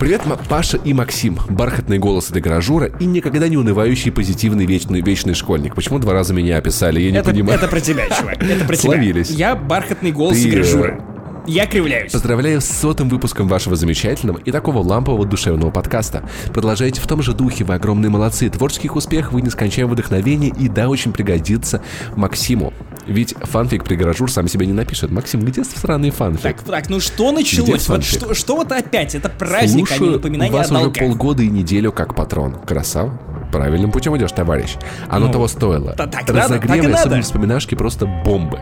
Привет, Паша и Максим. Бархатный голос этой гаражура и никогда не унывающий позитивный вечный, вечный школьник. Почему два раза меня описали? Я не Это, понимаю. это про тебя, чувак. Это про Словились. тебя. Я бархатный голос Ты, э, игражура. Я кривляюсь. Поздравляю с сотым выпуском вашего замечательного и такого лампового душевного подкаста. Продолжайте в том же духе, вы огромные молодцы. Творческих успехов, вы нескончаемое вдохновение и да, очень пригодится Максиму. Ведь фанфик при гаражур сам себя не напишет. Максим, где странный фанфик? Так, так, ну что началось? Вот что, что вот опять? Это праздник, а не Слушаю напоминание вас о уже долгах. полгода и неделю как патрон. Красава. Правильным путем идешь, товарищ. Оно Ну, того стоило. та- так надо, так Разогревы, надо. особенно вспоминашки, просто бомбы.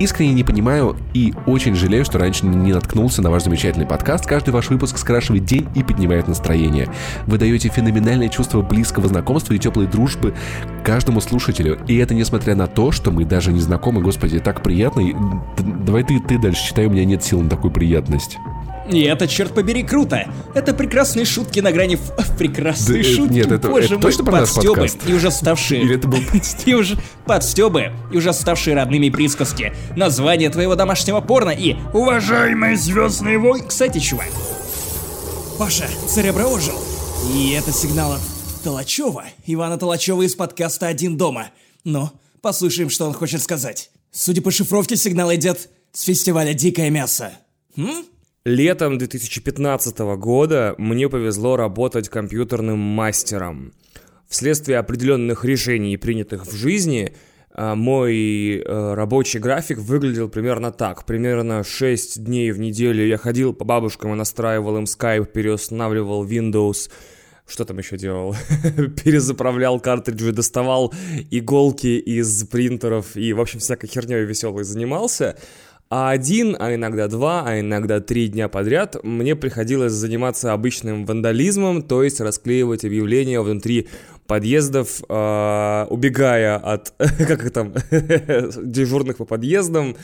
Искренне не понимаю и очень жалею, что раньше не наткнулся на ваш замечательный подкаст. Каждый ваш выпуск скрашивает день и поднимает настроение. Вы даете феноменальное чувство близкого знакомства и теплой дружбы каждому слушателю. И это несмотря на то, что мы даже не знакомы. Господи, так приятно. Давай ты, ты дальше читай, у меня нет сил на такую приятность. И это, черт побери, круто. Это прекрасные шутки на грани... ф- Прекрасные Да, э, шутки, нет, это- боже это мой, точно про подкаст? И уже ставшие... Или это был И уже подстебы, и уже ставшие родными присказки. Название твоего домашнего порно и «Уважаемый звездный вой». Кстати, чувак, Паша, Церебро ожил. И это сигнал от Толачева, Ивана Толачева из подкаста «Один дома». Ну, послушаем, что он хочет сказать. Судя по шифровке, сигнал идет с фестиваля «Дикое мясо». М? Летом 2015 года мне повезло работать компьютерным мастером. Вследствие определенных решений, принятых в жизни, а, мой э, рабочий график выглядел примерно так. Примерно 6 дней в неделю я ходил по бабушкам и настраивал им Skype, переустанавливал Windows, что там еще делал? Перезаправлял картриджи, доставал иголки из принтеров и, в общем, всякой херней веселой занимался. А один, а иногда два, а иногда три дня подряд мне приходилось заниматься обычным вандализмом, то есть расклеивать объявления внутри подъездов, э, убегая от, как там, дежурных по подъездам,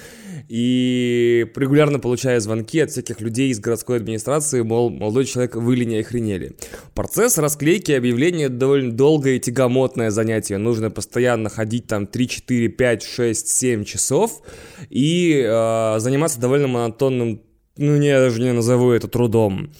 и регулярно получая звонки от всяких людей из городской администрации, мол, молодой человек, вы ли не охренели. Процесс расклейки объявления довольно долгое и тягомотное занятие. Нужно постоянно ходить там 3, 4, 5, 6, 7 часов и э, заниматься довольно монотонным, ну, я даже не назову это трудом.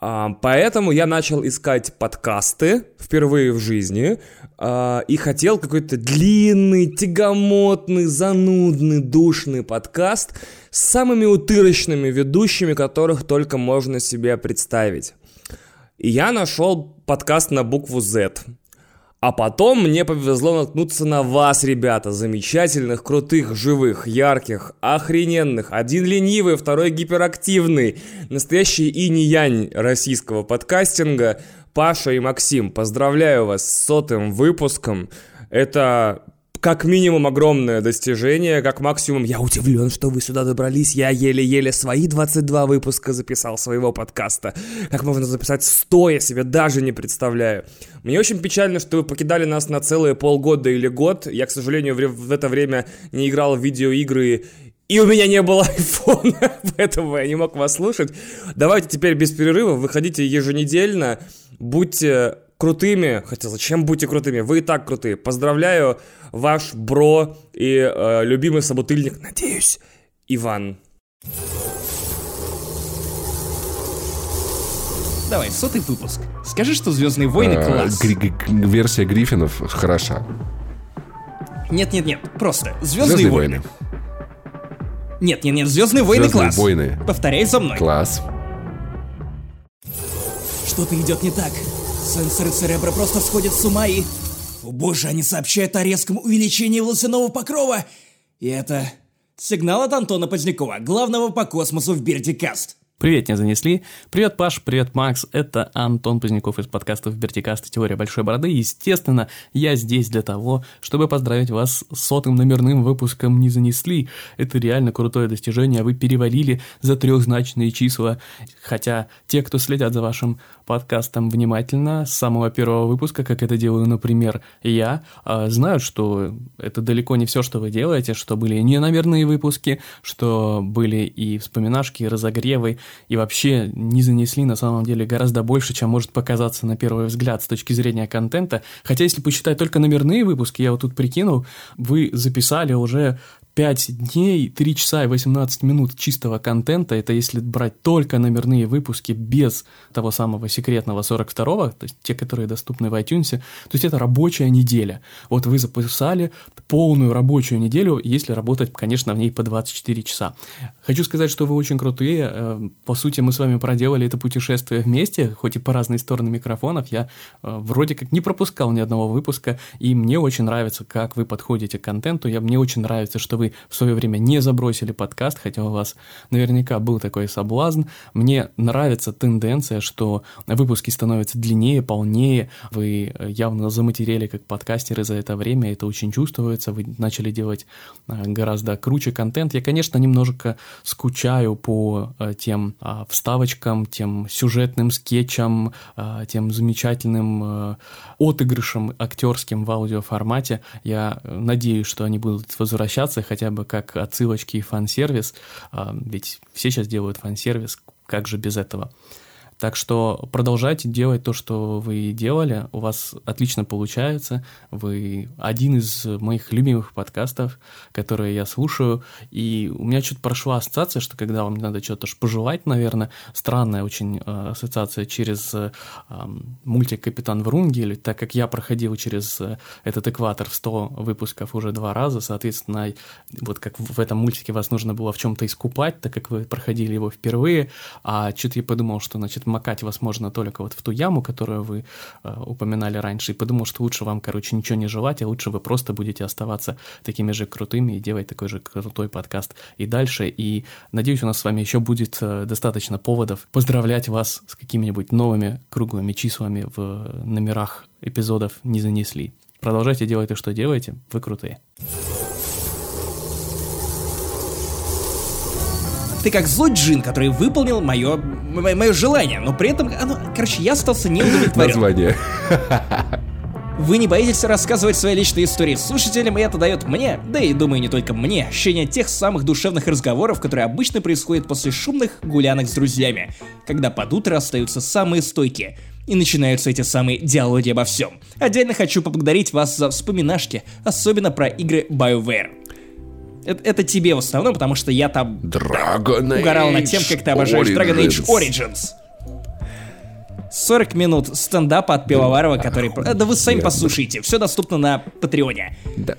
А, поэтому я начал искать подкасты впервые в жизни а, и хотел какой-то длинный, тягомотный, занудный, душный подкаст с самыми утырочными ведущими, которых только можно себе представить. И я нашел подкаст на букву Z. А потом мне повезло наткнуться на вас, ребята, замечательных, крутых, живых, ярких, охрененных. Один ленивый, второй гиперактивный. Настоящий инь-янь российского подкастинга. Паша и Максим, поздравляю вас с сотым выпуском. Это как минимум огромное достижение, как максимум я удивлен, что вы сюда добрались, я еле-еле свои 22 выпуска записал своего подкаста. Как можно записать 100, я себе даже не представляю. Мне очень печально, что вы покидали нас на целые полгода или год. Я, к сожалению, в это время не играл в видеоигры и у меня не было айфона, поэтому я не мог вас слушать. Давайте теперь без перерыва, выходите еженедельно, будьте крутыми, хотя зачем будьте крутыми, вы и так крутые. Поздравляю, ваш бро и э, любимый собутыльник, надеюсь, Иван. Давай, сотый выпуск. Скажи, что Звездные войны а, класс. Версия Гриффинов хороша. Нет, нет, нет, просто Звездные, Звездные войны. войны. Нет, нет, нет, Звездные войны Звездные класс. войны. Повторяй за мной. Класс. Что-то идет не так. Сенсоры Церебра просто сходят с ума и... О боже, они сообщают о резком увеличении волосяного покрова. И это... Сигнал от Антона Позднякова, главного по космосу в Бирдикаст. Привет, не занесли. Привет, Паш, привет, Макс. Это Антон Поздняков из подкастов Вертикаст Теория Большой Бороды. Естественно, я здесь для того, чтобы поздравить вас с сотым номерным выпуском «Не занесли». Это реально крутое достижение. Вы перевалили за трехзначные числа. Хотя те, кто следят за вашим подкастом внимательно с самого первого выпуска, как это делаю, например, я, а, знают, что это далеко не все, что вы делаете, что были не номерные выпуски, что были и вспоминашки, и разогревы, и вообще не занесли на самом деле гораздо больше, чем может показаться на первый взгляд с точки зрения контента. Хотя если посчитать только номерные выпуски, я вот тут прикинул, вы записали уже 5 дней, 3 часа и 18 минут чистого контента, это если брать только номерные выпуски без того самого секретного 42-го, то есть те, которые доступны в iTunes, то есть это рабочая неделя. Вот вы записали полную рабочую неделю, если работать, конечно, в ней по 24 часа. Хочу сказать, что вы очень крутые. Э, по сути, мы с вами проделали это путешествие вместе, хоть и по разные стороны микрофонов. Я э, вроде как не пропускал ни одного выпуска, и мне очень нравится, как вы подходите к контенту. Я, мне очень нравится, что вы в свое время не забросили подкаст, хотя у вас наверняка был такой соблазн. Мне нравится тенденция, что выпуски становятся длиннее, полнее. Вы э, явно заматерели как подкастеры за это время, это очень чувствуется. Вы начали делать гораздо круче контент. Я, конечно, немножко скучаю по э, тем а, вставочкам, тем сюжетным скетчам, а, тем замечательным э, отыгрышам актерским в аудиоформате. Я надеюсь, что они будут возвращаться хотя бы как отсылочки и фан-сервис, а, ведь все сейчас делают фан-сервис, как же без этого? Так что продолжайте делать то, что вы делали. У вас отлично получается. Вы один из моих любимых подкастов, которые я слушаю. И у меня что-то прошла ассоциация, что когда вам надо что-то пожелать, наверное, странная очень э, ассоциация через э, мультик «Капитан Врунгель», так как я проходил через э, этот экватор в 100 выпусков уже два раза, соответственно, вот как в этом мультике вас нужно было в чем-то искупать, так как вы проходили его впервые, а что-то я подумал, что, значит, макать вас можно только вот в ту яму, которую вы э, упоминали раньше, и подумал, что лучше вам, короче, ничего не желать, а лучше вы просто будете оставаться такими же крутыми и делать такой же крутой подкаст и дальше. И надеюсь, у нас с вами еще будет э, достаточно поводов поздравлять вас с какими-нибудь новыми круглыми числами в номерах эпизодов «Не занесли». Продолжайте делать то, что делаете, вы крутые. Ты как злой джин, который выполнил мое, мое желание, но при этом, оно, короче, я остался неудовлетворен. Название. Вы не боитесь рассказывать свои личные истории слушателям, и это дает мне, да и думаю не только мне, ощущение тех самых душевных разговоров, которые обычно происходят после шумных гулянок с друзьями, когда под утро остаются самые стойкие, и начинаются эти самые диалоги обо всем. Отдельно хочу поблагодарить вас за вспоминашки, особенно про игры BioWare. Это, это тебе в основном, потому что я там Dragon угорал над тем, как ты обожаешь Dragon Age Origins. Origins. 40 минут стендапа от Пивоварова, который... Да вы сами послушайте, все доступно на Патреоне. Да.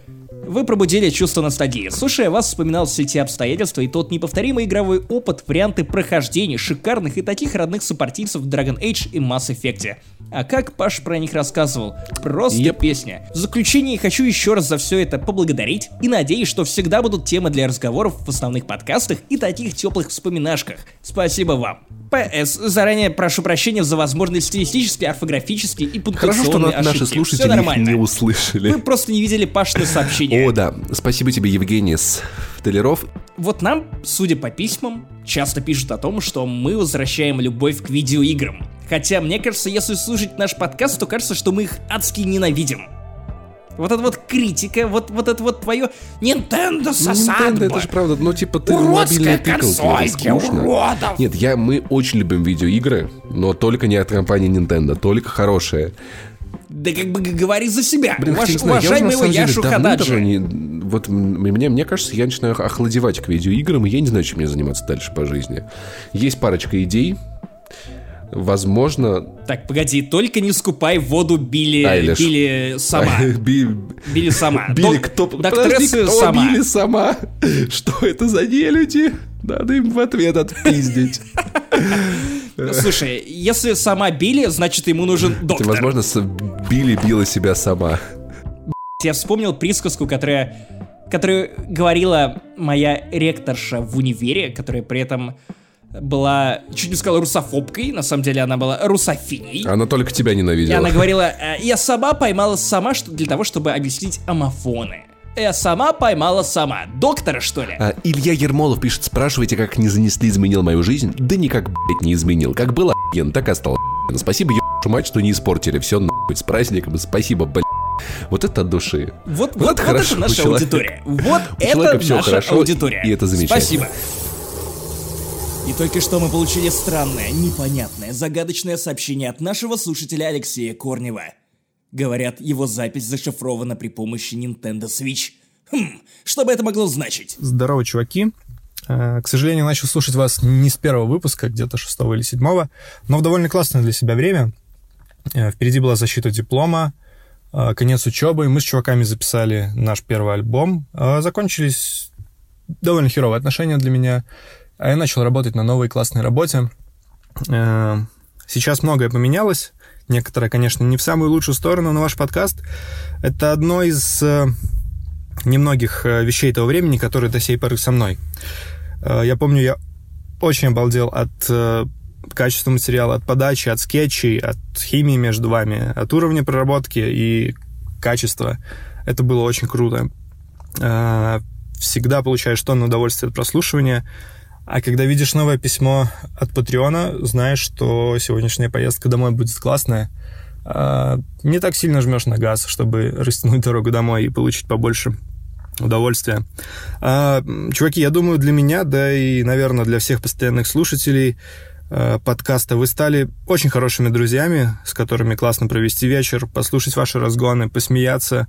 Вы пробудили чувство ностальгии. Слушая вас, вспоминал все те обстоятельства и тот неповторимый игровой опыт, варианты прохождений шикарных и таких родных сопартийцев в Dragon Age и Mass Effect. А как Паш про них рассказывал? Просто Еп. песня. В заключение хочу еще раз за все это поблагодарить и надеюсь, что всегда будут темы для разговоров в основных подкастах и таких теплых вспоминашках. Спасибо вам. П.С. Заранее прошу прощения за возможные стилистические, орфографические и Хорошо, что пунктуационные на- наши ошибки. Всё слушатели нормально. не услышали. Вы просто не видели Пашины сообщения. О, да. Спасибо тебе, Евгений с Толеров. Вот нам, судя по письмам, часто пишут о том, что мы возвращаем любовь к видеоиграм. Хотя, мне кажется, если слушать наш подкаст, то кажется, что мы их адски ненавидим. Вот эта вот критика, вот, вот это вот твое Nintendo Ну, сосадба. Nintendo, это же правда, ну типа ты Уродская это консольки, скучно. уродов. Нет, я, мы очень любим видеоигры, но только не от компании Nintendo, только хорошие. Да как бы говори за себя. Блин, Уваж- не знаю, я уже, уважаемый его самом деле Яшу Хададжи. не- Вот мне, мне кажется, я начинаю охладевать к видеоиграм, и я не знаю, чем мне заниматься дальше по жизни. Есть парочка идей. Возможно... Так, погоди, только не скупай воду Билли, Айлиш. Билли сама. Би- Билли сама. Били Док- кто... Кто сама. били сама? Что это за нелюди? Надо им в ответ отпиздить. Слушай, если сама Билли, значит ему нужен доктор. Возможно, с- Билли била себя сама. Я вспомнил присказку, которая, которую говорила моя ректорша в универе, которая при этом была, чуть не сказала русофобкой, на самом деле она была русофилей. Она только тебя И ненавидела. она говорила, «Э, я сама поймала сама что, для того, чтобы объяснить амофоны. Я сама поймала сама. Доктора, что ли? А, Илья Ермолов пишет, спрашиваете, как не занесли изменил мою жизнь? Да никак, блядь, не изменил. Как было охуенно, так и осталось. Спасибо, ебашу мать, что не испортили. Все нахуй, с праздником, спасибо, блядь. Вот это от души. Вот, Вот вот, это вот хорошо, это наша человека- аудитория. Вот это всё наша хорошо, аудитория. и это замечательно. Спасибо. И только что мы получили странное, непонятное, загадочное сообщение от нашего слушателя Алексея Корнева. Говорят, его запись зашифрована при помощи Nintendo Switch. Хм, что бы это могло значить? Здорово, чуваки. Э, К сожалению, начал слушать вас не с первого выпуска, где-то шестого или седьмого, но в довольно классное для себя время. Э, Впереди была защита диплома, э, конец учебы, мы с чуваками записали наш первый альбом. Закончились довольно херовые отношения для меня, а я начал работать на новой классной работе. Сейчас многое поменялось, некоторое, конечно, не в самую лучшую сторону, но ваш подкаст — это одно из э, немногих э, вещей того времени, которые до сей поры со мной. Э, Я помню, я очень обалдел от качества материала, от подачи, от скетчей, от химии между вами, от уровня проработки и качества. Это было очень круто. Всегда получаешь тонну удовольствия от прослушивания. А когда видишь новое письмо от Патреона, знаешь, что сегодняшняя поездка домой будет классная. А, Не так сильно жмешь на газ, чтобы растянуть дорогу домой и получить побольше удовольствия. А, Чуваки, я думаю, для меня, да и, наверное, для всех постоянных слушателей э, подкаста вы стали очень хорошими друзьями, с которыми классно провести вечер, послушать ваши разгоны, посмеяться,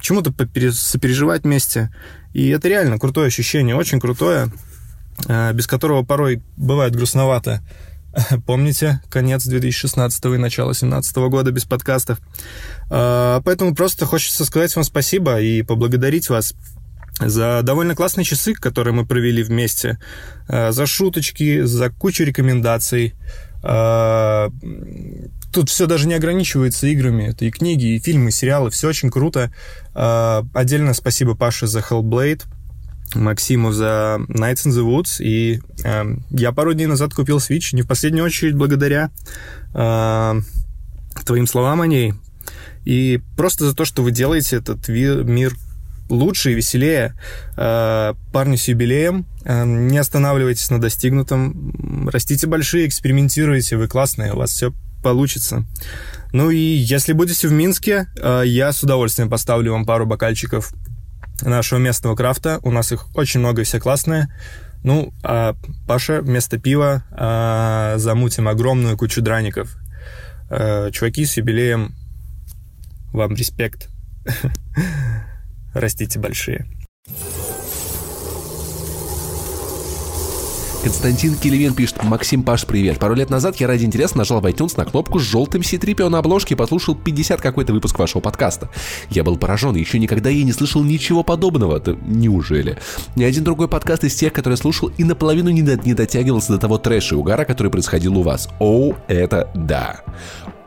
чему-то сопереживать вместе. И это реально крутое ощущение, очень крутое, без которого порой бывает грустновато. Помните конец 2016 и начало 2017 года без подкастов? Э, Поэтому просто хочется сказать вам спасибо и поблагодарить вас за довольно классные часы, которые мы провели вместе, э, за шуточки, за кучу рекомендаций. Э, Тут все даже не ограничивается играми. Это и книги, и фильмы, и сериалы. Все очень круто. Э, Отдельно спасибо Паше за Hellblade, Максиму за Nights in the Woods. И э, я пару дней назад купил Switch, не в последнюю очередь благодаря э, твоим словам о ней. И просто за то, что вы делаете этот мир лучше и веселее. Э, парни с юбилеем, э, не останавливайтесь на достигнутом, растите большие, экспериментируйте, вы классные, у вас все получится. Ну и если будете в Минске, э, я с удовольствием поставлю вам пару бокальчиков нашего местного крафта. У нас их очень много и все классные. Ну, а Паша вместо пива а, замутим огромную кучу драников. А, чуваки с юбилеем, вам респект. Растите большие. Константин Келевин пишет, Максим Паш, привет. Пару лет назад я ради интереса нажал в iTunes на кнопку с желтым C3PO на обложке и послушал 50 какой-то выпуск вашего подкаста. Я был поражен, еще никогда я не слышал ничего подобного. Да неужели? Ни один другой подкаст из тех, которые слушал, и наполовину не, не дотягивался до того трэша и угара, который происходил у вас. О, это да.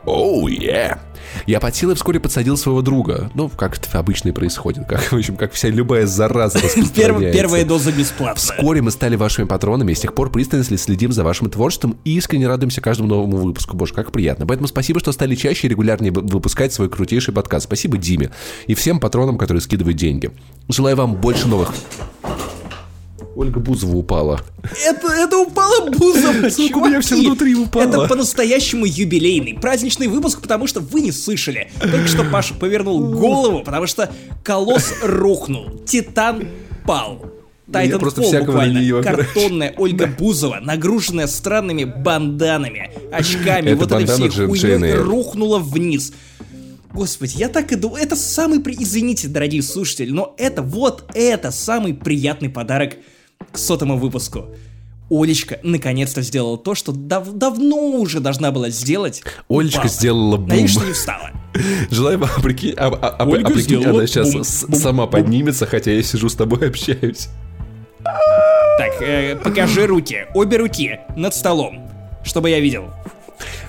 Оу, oh, yeah. Я подсел и вскоре подсадил своего друга. Ну, как это обычно и происходит. Как, в общем, как вся любая зараза распространяется. Первая доза бесплатная. Вскоре мы стали вашими патронами и с тех пор пристально следим за вашим творчеством и искренне радуемся каждому новому выпуску. Боже, как приятно. Поэтому спасибо, что стали чаще и регулярнее выпускать свой крутейший подкаст. Спасибо Диме и всем патронам, которые скидывают деньги. Желаю вам больше новых Ольга Бузова упала. Это, это упала Бузова, Сука, у меня все внутри упало. Это по-настоящему юбилейный, праздничный выпуск, потому что вы не слышали. Только что Паша повернул голову, потому что колосс рухнул, Титан пал. Тайтан Пол буквально. Нее, Картонная Ольга Бузова, нагруженная странными банданами, очками, это вот этой всей хуйней, рухнула вниз. Господи, я так и думал. Это самый... Извините, дорогие слушатели, но это вот это самый приятный подарок к сотому выпуску. Олечка наконец-то сделала то, что дав давно уже должна была сделать. Олечка упала. сделала бум. Что не встала. Желаю вам, прикинь, а, а, а, а прикинь, она сейчас бум, сама бум. поднимется, хотя я сижу с тобой общаюсь. Так, э, покажи руки, обе руки над столом, чтобы я видел.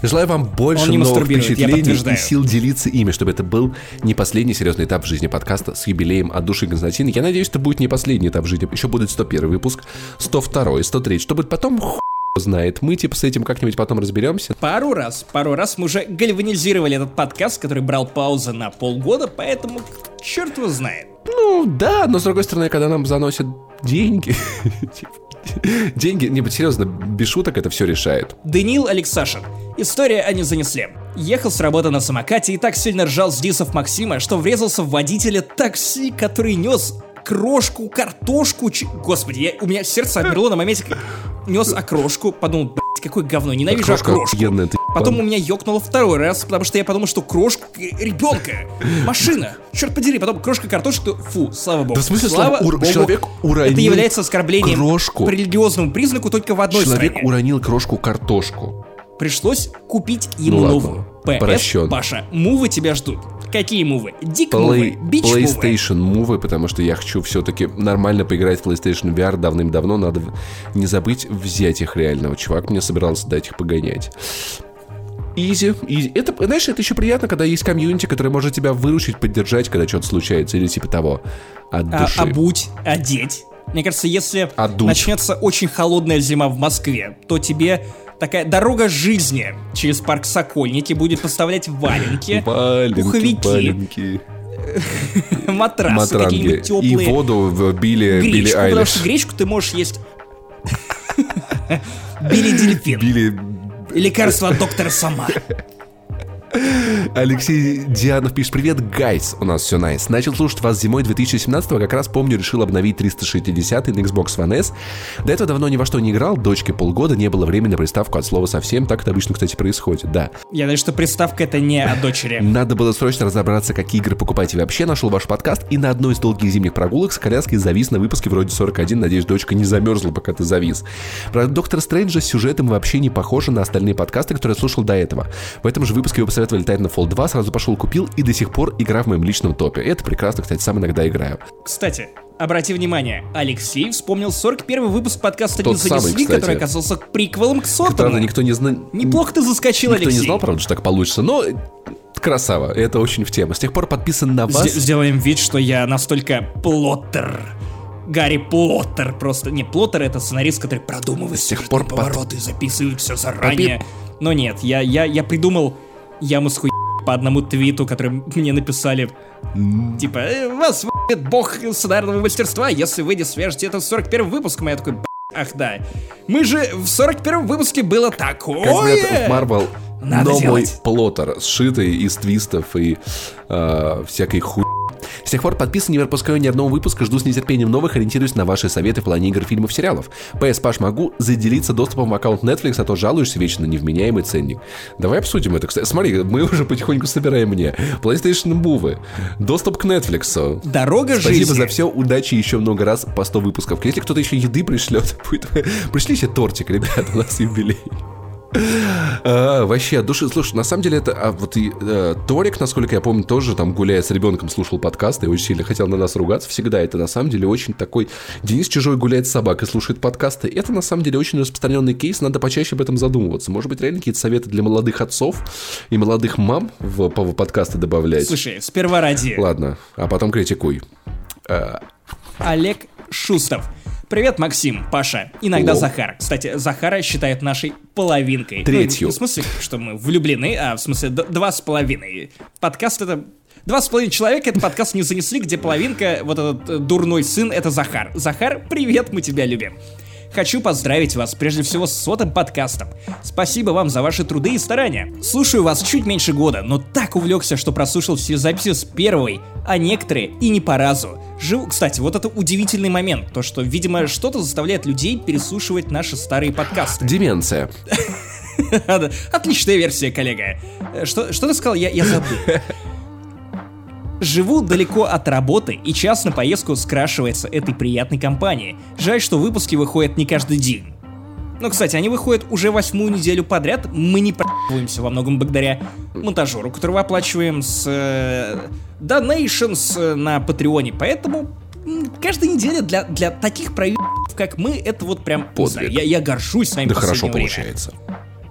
Желаю вам больше новых впечатлений и сил делиться ими, чтобы это был не последний серьезный этап в жизни подкаста с юбилеем от души Константина. Я надеюсь, это будет не последний этап в жизни. Еще будет 101 выпуск, 102, 103. Что будет потом, знает. Мы типа с этим как-нибудь потом разберемся. Пару раз, пару раз мы уже гальванизировали этот подкаст, который брал паузы на полгода, поэтому черт его знает. Ну да, но с другой стороны, когда нам заносят деньги, типа, Деньги, не, серьезно, без шуток это все решает. Даниил Алексашин. История они занесли. Ехал с работы на самокате и так сильно ржал с дисов Максима, что врезался в водителя такси, который нес крошку, картошку, ч... Господи, я, у меня сердце обмерло на моменте, нес окрошку, подумал, блядь, какое говно, ненавижу окрошка окрошку. Охуенная, ты Потом у меня ёкнуло второй раз, потому что я подумал, что крошка ребенка, машина, черт подери, потом крошка картошки, фу, слава богу. Да в смысле, слава ур- богу, человек уронил Это является оскорблением крошку. по религиозному признаку только в одной человек стране. уронил крошку картошку. Пришлось купить ему ну, новую. ПС, Прощен. Паша, мувы тебя ждут. Какие мувы? Дик мувы, бич PlayStation мувы, потому что я хочу все-таки нормально поиграть в PlayStation VR давным-давно. Надо не забыть взять их реального. Чувак мне собирался дать их погонять. Easy, easy. Это, знаешь, это еще приятно, когда есть комьюнити, которое может тебя выручить, поддержать, когда что-то случается, или типа того. От а, души. Обуть, одеть. Мне кажется, если Отдуть. начнется очень холодная зима в Москве, то тебе такая дорога жизни через парк Сокольники будет поставлять валенки, валенки пуховики, валенки. матрасы какие-нибудь теплые. И воду в Билли, гречку, Билли Айлиш. потому что гречку ты можешь есть... Билли Дельфин. Билли... Лекарство от доктора Сама. Алексей Дианов пишет, привет, гайс, у нас все найс. Начал слушать вас зимой 2017 как раз помню, решил обновить 360 на Xbox One S. До этого давно ни во что не играл, дочке полгода, не было времени на приставку от слова совсем, так это обычно, кстати, происходит, да. Я думаю, что приставка это не от дочери. Надо было срочно разобраться, какие игры покупать и вообще нашел ваш подкаст, и на одной из долгих зимних прогулок с коляской завис на выпуске вроде 41, надеюсь, дочка не замерзла, пока ты завис. Про Доктора Стрэнджа с сюжетом вообще не похоже на остальные подкасты, которые я слушал до этого. В этом же выпуске вы посоветовали Titanfall 2, сразу пошел купил и до сих пор игра в моем личном топе. Это прекрасно, кстати, сам иногда играю. Кстати, Обрати внимание, Алексей вспомнил 41 выпуск подкаста Тот «Не занесли», который оказался приквелом к сотому. Правда, никто не знал... Неплохо ты заскочил, никто Алексей. Никто не знал, правда, что так получится, но красава, это очень в тему. С тех пор подписан на вас. Сделаем вид, что я настолько плоттер. Гарри Поттер просто. Не, Плоттер это сценарист, который продумывает с тех пор повороты, под... записывает все заранее. Попи... Но нет, я, я, я придумал яму с хуй по одному твиту, который мне написали. Типа, «Э, вас бог сценарного мастерства, если вы не свяжете это с 41 выпуском. Я такой, ах да. Мы же в 41 выпуске было такое. Как в Марвел, Надо но мой плоттер, сшитый из твистов и э, всякой хуй. С тех пор подписан, не пропускаю ни одного выпуска, жду с нетерпением новых, ориентируюсь на ваши советы в плане игр, фильмов, сериалов. PS, Паш, могу заделиться доступом в аккаунт Netflix, а то жалуешься вечно на невменяемый ценник. Давай обсудим это, кстати. Смотри, мы уже потихоньку собираем мне. PlayStation Move, доступ к Netflix. Дорога Спасибо жизни. за все, удачи еще много раз по 100 выпусков. Если кто-то еще еды пришлет, будет... пришлите тортик, ребята, у нас юбилей. А, вообще от души. Слушай, на самом деле это а, вот и э, Торик, насколько я помню, тоже там гуляя с ребенком слушал подкасты и очень сильно хотел на нас ругаться. Всегда это на самом деле очень такой. Денис чужой гуляет с собакой, слушает подкасты. Это на самом деле очень распространенный кейс. Надо почаще об этом задумываться. Может быть, реально какие-то советы для молодых отцов и молодых мам в, по- в подкасты добавлять. Слушай, сперва ради. Ладно, а потом критикуй. Э, Олег Шустов. Привет, Максим, Паша, иногда О. Захар. Кстати, Захара считает нашей половинкой. Третью. Ну, в смысле, что мы влюблены, а в смысле два с половиной. Подкаст это... Два с половиной человека этот подкаст не занесли, где половинка, вот этот э, дурной сын, это Захар. Захар, привет, мы тебя любим. Хочу поздравить вас прежде всего с сотым подкастом. Спасибо вам за ваши труды и старания. Слушаю вас чуть меньше года, но так увлекся, что прослушал все записи с первой, а некоторые и не по разу. Живу, кстати, вот это удивительный момент, то что, видимо, что-то заставляет людей переслушивать наши старые подкасты. деменция. Отличная версия, коллега. Э, Что, что ты сказал? Я, я забыл. Живу далеко от работы, и час на поездку скрашивается этой приятной компанией. Жаль, что выпуски выходят не каждый день. Но, кстати, они выходят уже восьмую неделю подряд. Мы не проебываемся во многом благодаря монтажеру, которого оплачиваем с э, Donations э, на Патреоне. Поэтому каждая неделя для, для таких проебов, как мы, это вот прям... знаю, Подвиг. я, я горжусь с вами Да хорошо время. получается.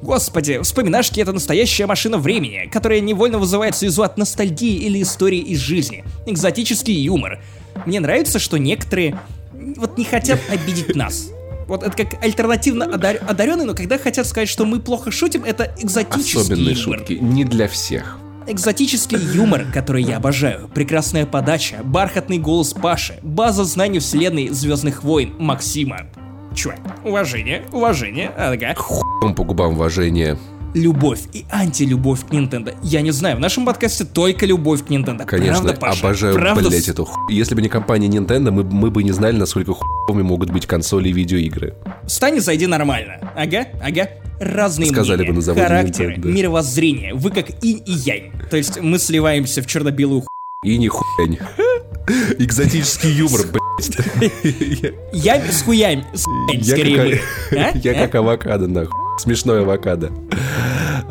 Господи, вспоминашки — это настоящая машина времени, которая невольно вызывает слезу от ностальгии или истории из жизни. Экзотический юмор. Мне нравится, что некоторые вот не хотят обидеть нас. Вот это как альтернативно одаренные, одаренный, но когда хотят сказать, что мы плохо шутим, это экзотический Особенные юмор. шутки. Не для всех. Экзотический юмор, который я обожаю, прекрасная подача, бархатный голос Паши, база знаний вселенной Звездных войн Максима. Чувак, уважение, уважение, ага. Хуем по губам уважения. Любовь и антилюбовь к Nintendo. Я не знаю, в нашем подкасте только любовь к Nintendo. Конечно, Правда, Паша? обожаю, Правда, блять, эту ху... Если бы не компания Nintendo, мы, мы бы не знали, насколько хуевыми могут быть консоли и видеоигры. Встань и зайди нормально. Ага, ага. Разные Сказали мнения, бы на заводе характеры, Nintendo. мировоззрение. Вы как инь и янь. То есть мы сливаемся в черно-белую ху... И не хуянь. Экзотический юмор, блять. Янь с хуянь. С Я скорее. А? Я А? как авокадо, нахуй. Смешной авокадо.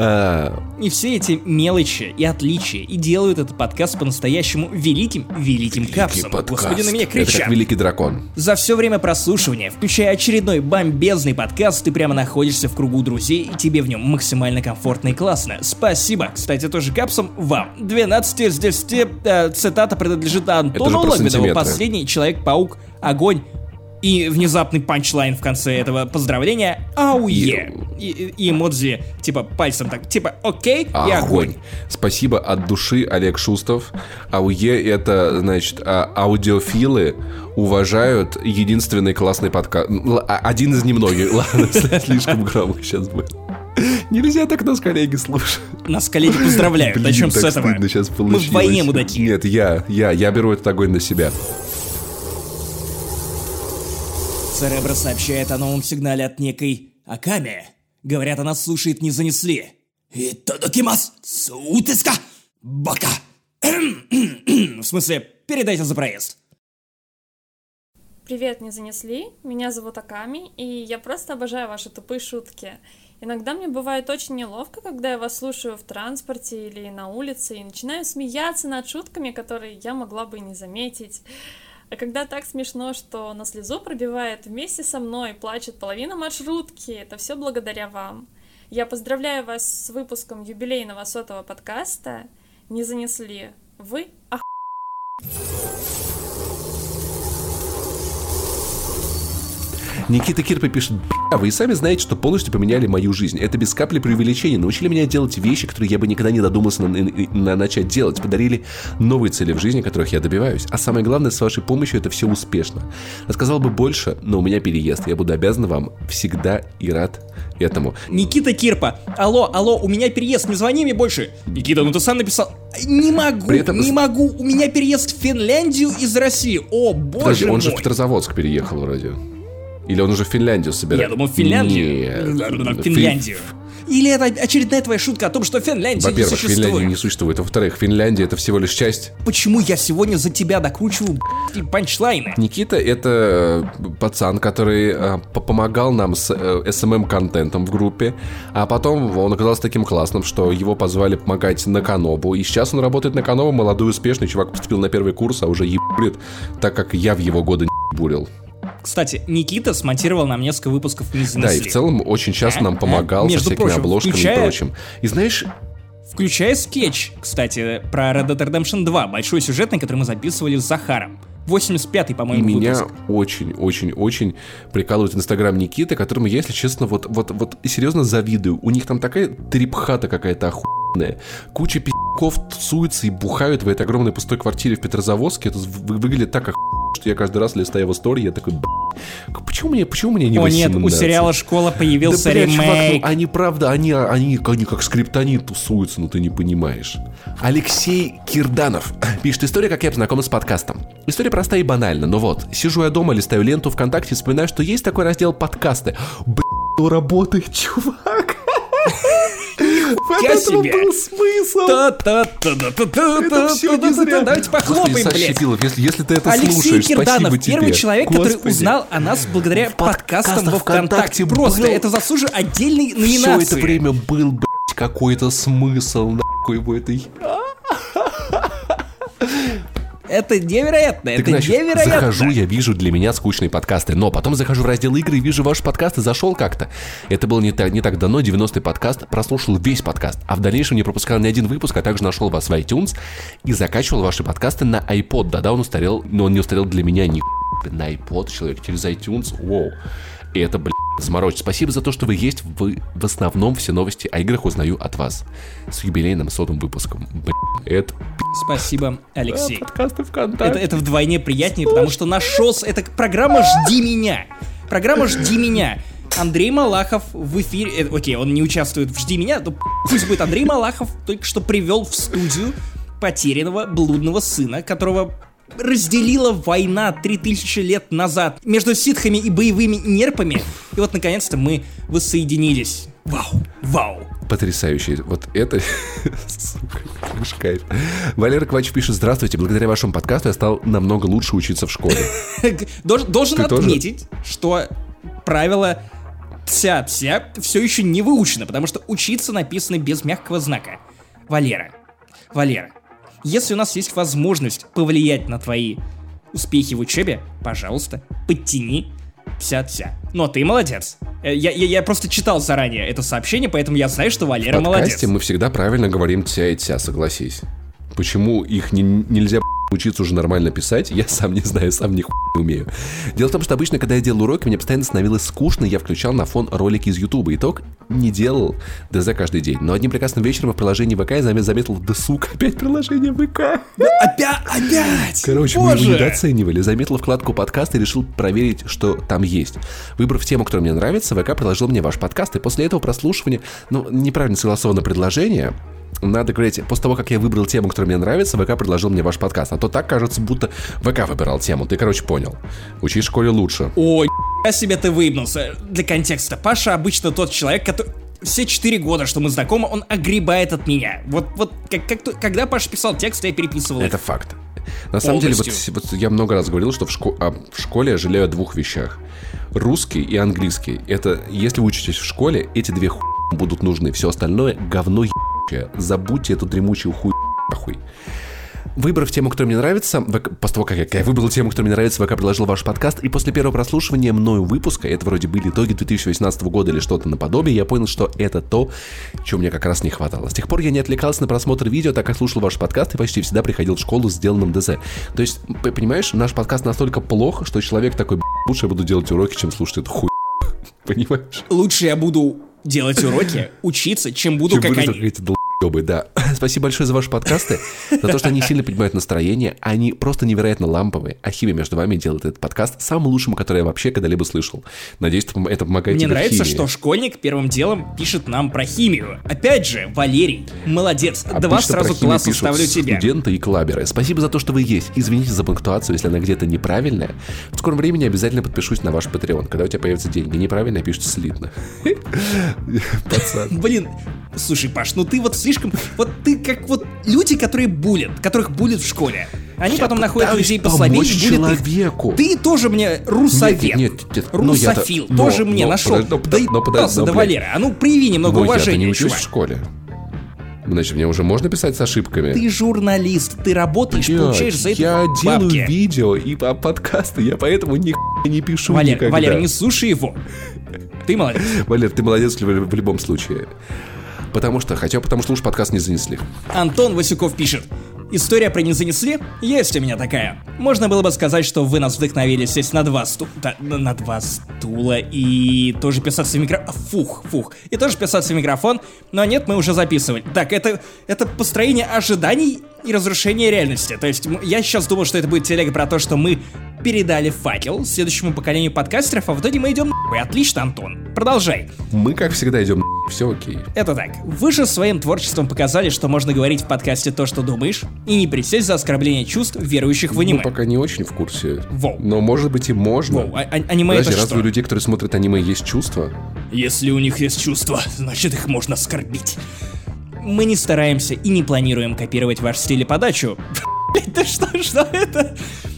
А, И все эти мелочи и отличия и делают этот подкаст по-настоящему великим, великим капсом. подкаст. Господи, на меня Это кричат. как великий дракон. За все время прослушивания, включая очередной бомбезный подкаст, ты прямо находишься в кругу друзей, и тебе в нем максимально комфортно и классно. Спасибо. Кстати, тоже капсом вам. 12 из 10 э, цитата принадлежит Антону Логвинову, последний Человек-паук, огонь. И внезапный панчлайн в конце этого поздравления «Ауе!» и, и- эмодзи типа пальцем так, типа «Окей» и огонь. Спасибо от души, Олег Шустов. АУЕ это, значит, а, аудиофилы уважают единственный классный подкаст. А- Один из немногих. Ладно, слишком громко сейчас будет. Нельзя так нас коллеги слушать. Нас коллеги поздравляют. Блин, Начнем с этого. Мы в войне, мудаки. Нет, я, я, я беру этот огонь на себя. Церебро сообщает о новом сигнале от некой Акаме. Говорят, она слушает, не занесли. И Тодокимас Сутиска Бака. В смысле, передайте за проезд. Привет, не занесли? Меня зовут Аками, и я просто обожаю ваши тупые шутки. Иногда мне бывает очень неловко, когда я вас слушаю в транспорте или на улице и начинаю смеяться над шутками, которые я могла бы не заметить. А когда так смешно, что на слезу пробивает вместе со мной, плачет половина маршрутки, это все благодаря вам. Я поздравляю вас с выпуском юбилейного сотого подкаста. Не занесли. Вы ох... Никита Кирпа пишет, «Бля, вы и сами знаете, что полностью поменяли мою жизнь. Это без капли преувеличения. Научили меня делать вещи, которые я бы никогда не додумался на, на- на начать делать. Подарили новые цели в жизни, которых я добиваюсь. А самое главное, с вашей помощью это все успешно. Рассказал бы больше, но у меня переезд. Я буду обязан вам всегда и рад этому. Никита Кирпа. Алло, алло, у меня переезд, не звони мне больше. Никита, ну ты сам написал. Не могу, При этом- не могу. У меня переезд в Финляндию из России. О, боже Подожди, он мой. же в Петрозаводск переехал вроде. Или он уже в Финляндию собирается? Я думал, в Финляндию. Нет. Финляндию. Или это очередная твоя шутка о том, что Финляндия не Во-первых, существует? Финляндии не существует. Во-вторых, Финляндия это всего лишь часть. Почему я сегодня за тебя докручиваю б***ь, панчлайны? Никита это э, пацан, который э, по- помогал нам с э, SMM-контентом в группе, а потом он оказался таким классным, что его позвали помогать на Канобу, и сейчас он работает на Канобу, молодой, успешный чувак поступил на первый курс, а уже ебурит, так как я в его годы не бурил. Кстати, Никита смонтировал нам несколько выпусков «Не Да, занесли». и в целом очень часто нам помогал со всякими прочим, обложками включая- и прочим. И знаешь, Включая скетч, кстати, про Red Dead Redemption 2, большой сюжетный, который мы записывали с Захаром. 85-й, И по-моему, меня выпуск. очень-очень-очень прикалывает Инстаграм Никиты, которому я, если честно, вот, вот, вот серьезно завидую. У них там такая трипхата какая-то охуенная. Куча пи***ков тусуются и бухают в этой огромной пустой квартире в Петрозаводске. Это вы- выглядит так что я каждый раз листаю его стори, я такой, «Б***ь, почему мне, почему мне не О нет, 18?» у сериала «Школа» появился да, бля, чувак, ну, ремейк. они правда, они, они, они как скриптонит тусуются, но ты не понимаешь. Алексей Кирданов пишет история, как я познакомился с подкастом. История простая и банальна, но вот, сижу я дома, листаю ленту ВКонтакте, вспоминаю, что есть такой раздел подкасты. Бля, ну работает, чувак. Я себе. был смысл. Это всё не зря. Давайте похлопаем, блядь. Если, ты это слушаешь, Кирданов, спасибо первый тебе. человек, который узнал о нас благодаря подкастам во ВКонтакте. Просто это заслуживает отдельной Все номинации. это время был, блядь, какой-то смысл, нахуй в этой... Это невероятно, Так, это значит, невероятно. захожу, я вижу для меня скучные подкасты, но потом захожу в раздел игры и вижу ваши подкасты, зашел как-то. Это было не так, не так давно, 90-й подкаст, прослушал весь подкаст, а в дальнейшем не пропускал ни один выпуск, а также нашел вас в iTunes и закачивал ваши подкасты на iPod. Да-да, он устарел, но он не устарел для меня ни на iPod, человек, через iTunes, вау. И это, блядь, заморочь. Спасибо за то, что вы есть. Вы в основном все новости о играх узнаю от вас. С юбилейным сотым выпуском. Блядь, это Спасибо, Алексей. подкасты ВКонтакте. Это, это вдвойне приятнее, потому что нашелся... Это программа «Жди меня». Программа «Жди меня». Андрей Малахов в эфире... э, окей, он не участвует в «Жди меня», то пусть будет Андрей Малахов только что привел в студию потерянного блудного сына, которого разделила война 3000 лет назад между ситхами и боевыми нерпами. И вот, наконец-то, мы воссоединились. Вау, вау. Потрясающий. Вот это... Сука, это ж кайф. Валера Квач пишет, здравствуйте, благодаря вашему подкасту я стал намного лучше учиться в школе. Должен, отметить, что правило тся-тся все еще не выучено, потому что учиться написано без мягкого знака. Валера, Валера, если у нас есть возможность повлиять на твои успехи в учебе, пожалуйста, подтяни тся-тся. Но ты молодец. Э, Я, я, я просто читал заранее это сообщение, поэтому я знаю, что Валера В молодец. мы всегда правильно говорим тя и тя, согласись. Почему их не- нельзя учиться уже нормально писать, я сам не знаю, сам ни не умею. Дело в том, что обычно, когда я делал уроки, мне постоянно становилось скучно, я включал на фон ролики из Ютуба. Итог не делал ДЗ каждый день. Но одним прекрасным вечером в приложении ВК я заме- заметил, да сука, опять приложение ВК. Опять, опять! Короче, мы его Боже! недооценивали. Заметил вкладку подкаст и решил проверить, что там есть. Выбрав тему, которая мне нравится, ВК предложил мне ваш подкаст, и после этого прослушивания, ну, неправильно согласовано предложение, надо говорить, после того, как я выбрал тему, которая мне нравится, ВК предложил мне ваш подкаст. А то так кажется, будто ВК выбирал тему. Ты, короче, понял. Учись в школе лучше. Ой, я себе ты выебнулся. Для контекста, Паша обычно тот человек, который... Все четыре года, что мы знакомы, он огребает от меня. Вот, вот, как, как, когда Паша писал текст, я переписывал. Это факт. На самом деле, вот, вот я много раз говорил, что в, шко- а, в школе я жалею о двух вещах. Русский и английский. Это, если вы учитесь в школе, эти две хуй будут нужны. Все остальное говно ебучее. Забудьте эту дремучую хуй нахуй. Выбрав тему, которая мне нравится, ВК после того, как я, я выбрал тему, которая мне нравится, ВК предложил ваш подкаст, и после первого прослушивания мною выпуска, это вроде были итоги 2018 года или что-то наподобие, я понял, что это то, чего мне как раз не хватало. С тех пор я не отвлекался на просмотр видео, так как слушал ваш подкаст и почти всегда приходил в школу с сделанным ДЗ. То есть, понимаешь, наш подкаст настолько плох, что человек такой, «Б***ь, лучше я буду делать уроки, чем слушать эту хуй. Понимаешь? Лучше я буду делать уроки, учиться, чем буду как они. Только эти долбоебы, да. Спасибо большое за ваши подкасты, за то, что они сильно поднимают настроение. Они просто невероятно ламповые. А химия между вами делает этот подкаст самым лучшим, который я вообще когда-либо слышал. Надеюсь, это пом- это помогает Мне нравится, химии. что школьник первым делом пишет нам про химию. Опять же, Валерий, молодец. Два Обычно сразу про химию класса ставлю тебе. студенты и клаберы. Спасибо за то, что вы есть. Извините за пунктуацию, если она где-то неправильная. В скором времени обязательно подпишусь на ваш Patreon, когда у тебя появятся деньги. Неправильно пишут слитно. Пацан. Блин, слушай, Паш, ну ты вот слишком... Вот ты как вот люди, которые булят, которых булят в школе. Они потом находят людей послабее и булят их. человеку. Ты тоже мне русовед. Нет, нет, нет, ну Русофил. но- тоже мне но нашел. но да и но подожди, но, до. Валеры. А ну прояви немного Но я-то не уважения, учусь чувак. в школе. Значит, мне уже можно писать с ошибками? Ты журналист, ты работаешь, Блядь, получаешь за это я бабки. делаю видео и по- подкасты, я поэтому ни не пишу Валер, никогда. Валер, не слушай его. Ты молодец. Валер, ты молодец в любом случае. Потому что, хотя потому что уж подкаст не занесли. Антон Васюков пишет. История про не занесли? Есть у меня такая. Можно было бы сказать, что вы нас вдохновили сесть на два сту... да, на два стула и тоже писаться в микрофон. Фух, фух. И тоже писаться в микрофон. Но нет, мы уже записывали. Так, это, это построение ожиданий и разрушение реальности. То есть я сейчас думал, что это будет телега про то, что мы передали факел следующему поколению подкастеров, а в итоге мы идем нахуй. Отлично, Антон. Продолжай. Мы, как всегда, идем все окей. Это так. Вы же своим творчеством показали, что можно говорить в подкасте то, что думаешь, и не присесть за оскорбление чувств верующих в Мы аниме. пока не очень в курсе. Воу. Но может быть и можно. Воу, а- а- аниме Подожди, это разве что? у людей, которые смотрят аниме, есть чувства? Если у них есть чувства, значит их можно оскорбить. Мы не стараемся и не планируем копировать ваш стиль и подачу. Блядь, да что, что это?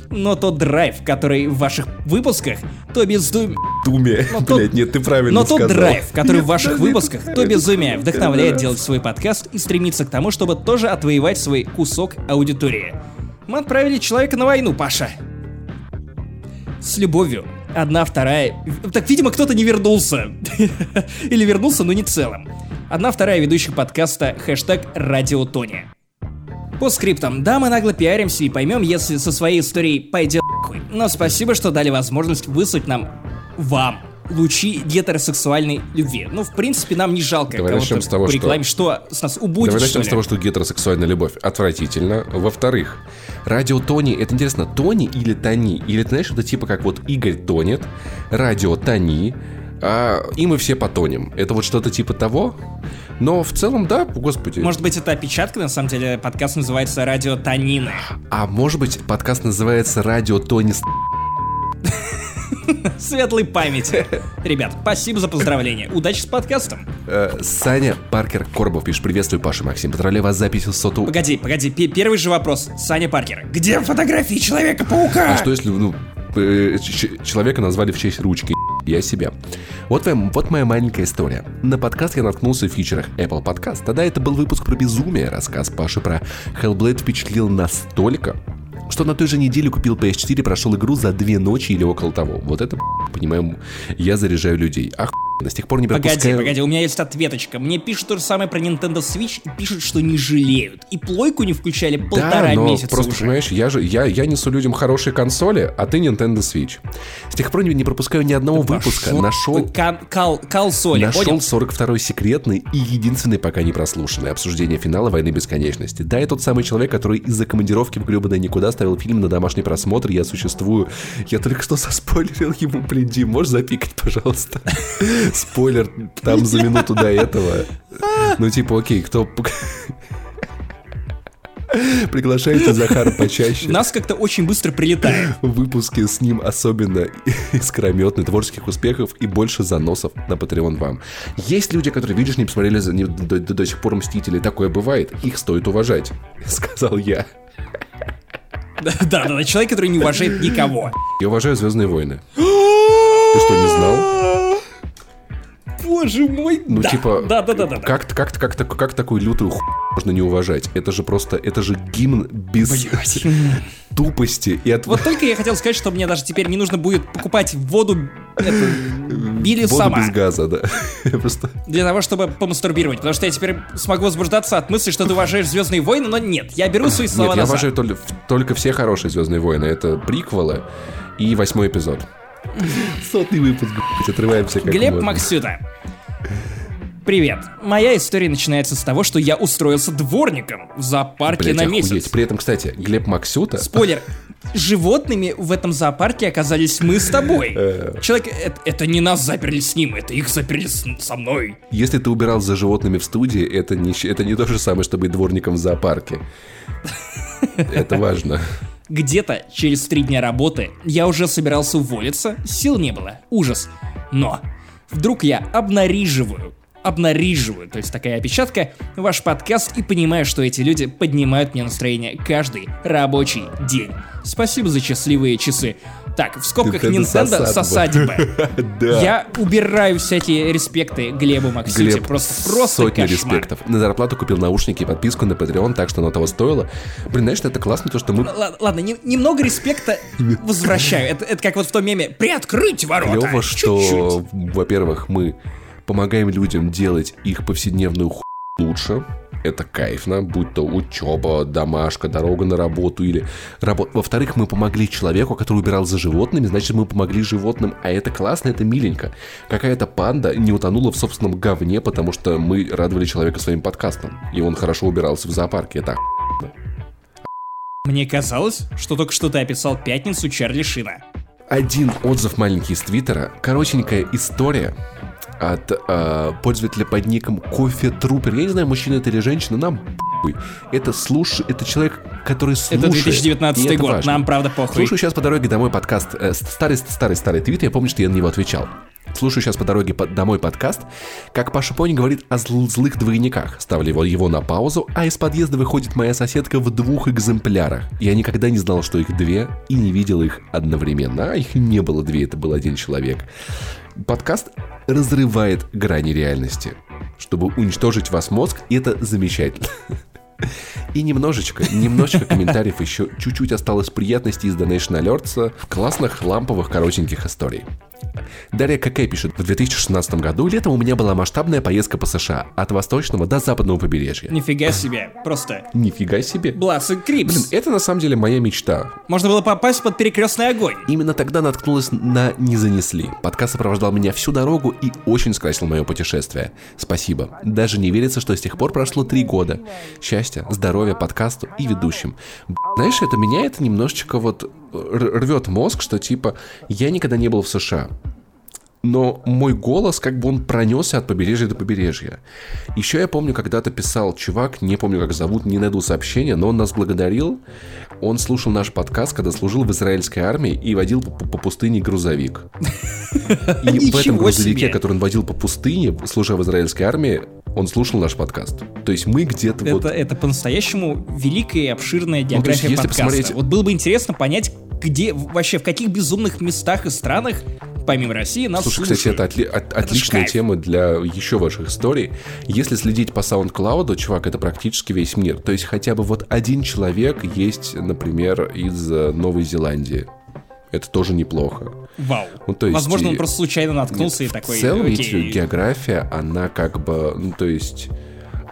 Но тот драйв, который в ваших выпусках, то бездум... Думе. Но тот- Блять, нет, ты правильно Но тот драйв, который Нет, в ваших выпусках, то безумие, вдохновляет делать свой подкаст и стремиться к тому, чтобы тоже отвоевать свой кусок аудитории. Мы отправили человека на войну, Паша. С любовью. Одна, вторая... Так, видимо, кто-то не вернулся. Или вернулся, но не целым. Одна, вторая ведущих подкаста хэштег Радио Тони. По скриптам, да, мы нагло пиаримся и поймем, если со своей историей пойдет хуй. Но спасибо, что дали возможность выслать нам, вам, лучи гетеросексуальной любви. Ну, в принципе, нам не жалко Давай кого-то с того, по что-. Что с нас убудет, Давай начнем с того, что гетеросексуальная любовь отвратительно. Во-вторых, радио Тони, это интересно, Тони или Тони? Или ты знаешь, это типа как вот Игорь тонет, радио Тони, а, и мы все потонем. Это вот что-то типа того. Но в целом, да, господи. Может быть, это опечатка, на самом деле подкаст называется «Радио Танины». А может быть, подкаст называется «Радио Тони Светлой памяти. Ребят, спасибо за поздравления. Удачи с подкастом. Э, Саня Паркер Корбов пишет «Приветствую, Паша Максим. Поздравляю вас с записью соту...» Погоди, погоди, пе- первый же вопрос. Саня Паркер. Где фотографии Человека-паука? А что если, ну, э, человека назвали в честь ручки? Я себя. Вот, вот моя маленькая история. На подкаст я наткнулся в фичерах Apple Podcast. Тогда это был выпуск про безумие. Рассказ Паши про Hellblade впечатлил настолько, что на той же неделе купил PS4 прошел игру за две ночи или около того. Вот это, понимаю, я заряжаю людей. Ах, с тех пор не Погоди, пропускаю... погоди, у меня есть ответочка. Мне пишут то же самое про Nintendo Switch и пишут, что не жалеют. И плойку не включали полтора да, но месяца просто, уже. понимаешь, я же я, я несу людям хорошие консоли, а ты Nintendo Switch. С тех пор не, не пропускаю ни одного выпуска. Пошел Нашел Кал, кал, Нашел понял? 42-й секретный и единственный пока не прослушанный обсуждение финала «Войны бесконечности». Да, я тот самый человек, который из-за командировки в гребаное никуда ставил фильм на домашний просмотр «Я существую». Я только что соспойлерил ему, блин, Дим, можешь запикать, пожалуйста? Спойлер там за минуту до этого. Ну, типа, окей, кто... Приглашайте Захара почаще. Нас как-то очень быстро прилетает. Выпуски с ним особенно искрометны, творческих успехов и больше заносов на Patreon вам. Есть люди, которые, видишь, не посмотрели не- до, до- до сих пор Мстители. Такое бывает. Их стоит уважать, сказал я. Да, да, да, человек, который не уважает никого. Я уважаю Звездные войны. Ты что, не знал? Боже мой, Ну, да. типа, Да, да, да, да. как, как, как, как, как такую лютую ху можно не уважать? Это же просто, это же гимн без тупости и от... Вот только я хотел сказать, что мне даже теперь не нужно будет покупать воду это, Билли Воду сама. без газа, да. Я Просто... Для того, чтобы помастурбировать. Потому что я теперь смогу возбуждаться от мысли, что ты уважаешь Звездные войны, но нет, я беру свои слова Нет, я назад. уважаю только, только все хорошие Звездные войны. Это приквелы и восьмой эпизод. Сотый выпуск, блядь, отрываемся как Глеб можно. Максюта. Привет. Моя история начинается с того, что я устроился дворником в зоопарке Блядь, на охуеть. месяц. При этом, кстати, Глеб Максюта... Спойлер. Животными в этом зоопарке оказались мы с тобой. Э. Человек, это, это не нас заперли с ним, это их заперли с- со мной. Если ты убирал за животными в студии, это не, это не то же самое, что быть дворником в зоопарке. Это важно. Где-то через три дня работы я уже собирался уволиться, сил не было, ужас. Но вдруг я обнариживаю, обнариживаю, то есть такая опечатка, ваш подкаст и понимаю, что эти люди поднимают мне настроение каждый рабочий день. Спасибо за счастливые часы. Так, в скобках Nintendo сосадьба. Да. Я убираю всякие респекты Глебу. Глеб, Просто, просто сотни респектов. На зарплату купил наушники и подписку на Patreon, так что оно того стоило. Блин, знаешь, это классно, то, что мы... Ладно, ладно, не- немного респекта возвращаю. Это, как вот в том меме «Приоткрыть ворота!» Клево, что, во-первых, мы помогаем людям делать их повседневную ху лучше. Это кайфно, будь то учеба, домашка, дорога на работу или работа. Во-вторых, мы помогли человеку, который убирал за животными, значит, мы помогли животным, а это классно, это миленько. Какая-то панда не утонула в собственном говне, потому что мы радовали человека своим подкастом, и он хорошо убирался в зоопарке. Это. Мне казалось, что только что ты описал пятницу Чарли Шина. Один отзыв маленький из Твиттера, коротенькая история от э, пользователя под ником Кофе Трупер. Я не знаю, мужчина это или женщина, нам похуй. Это слуш... это человек, который слушает. Это 2019 и это год, важно. нам правда похуй. Слушаю сейчас по дороге домой подкаст. э, старый, старый, старый твит, я помню, что я на него отвечал. Слушаю сейчас по дороге по- домой подкаст, как Паша Пони говорит о зл- злых двойниках. Ставлю его, его на паузу, а из подъезда выходит моя соседка в двух экземплярах. Я никогда не знал, что их две, и не видел их одновременно. А их не было две, это был один человек. Подкаст разрывает грани реальности, чтобы уничтожить вас мозг, и это замечательно. И немножечко, немножечко комментариев еще чуть-чуть осталось приятностей из Donation Alerts, классных ламповых коротеньких историй. Дарья КК пишет, в 2016 году летом у меня была масштабная поездка по США, от восточного до западного побережья. Нифига себе, просто Нифига себе. Бласс и Крипс. Блин, это на самом деле моя мечта. Можно было попасть под перекрестный огонь. Именно тогда наткнулась на «Не занесли». Подкаст сопровождал меня всю дорогу и очень скрасил мое путешествие. Спасибо. Даже не верится, что с тех пор прошло три года. Счастья, здоровья подкасту и ведущим. Знаешь, это меняет немножечко вот... р- рвет мозг, что типа я никогда не был в США. Но мой голос, как бы он пронесся от побережья до побережья. Еще я помню, когда-то писал чувак, не помню, как зовут, не найду сообщение, но он нас благодарил. Он слушал наш подкаст, когда служил в израильской армии и водил по, по пустыне грузовик. И в этом грузовике, который он водил по пустыне, служа в израильской армии, он слушал наш подкаст. То есть мы где-то вот... Это, это по-настоящему великая и обширная Ну, то есть, если подкаста. посмотреть- Вот было бы интересно понять, где, вообще, в каких безумных местах и странах, помимо России, нас Слушай, кстати, слушают. это, отли- от- отличная тема для еще ваших историй. Если следить по SoundCloud, чувак, это практически весь мир. То есть хотя бы вот один человек есть, например, из э, Новой Зеландии. Это тоже неплохо. Вау. Ну, то есть Возможно, он и- просто случайно наткнулся и в такой, целом, окей. видите, география, она как бы, ну, то есть...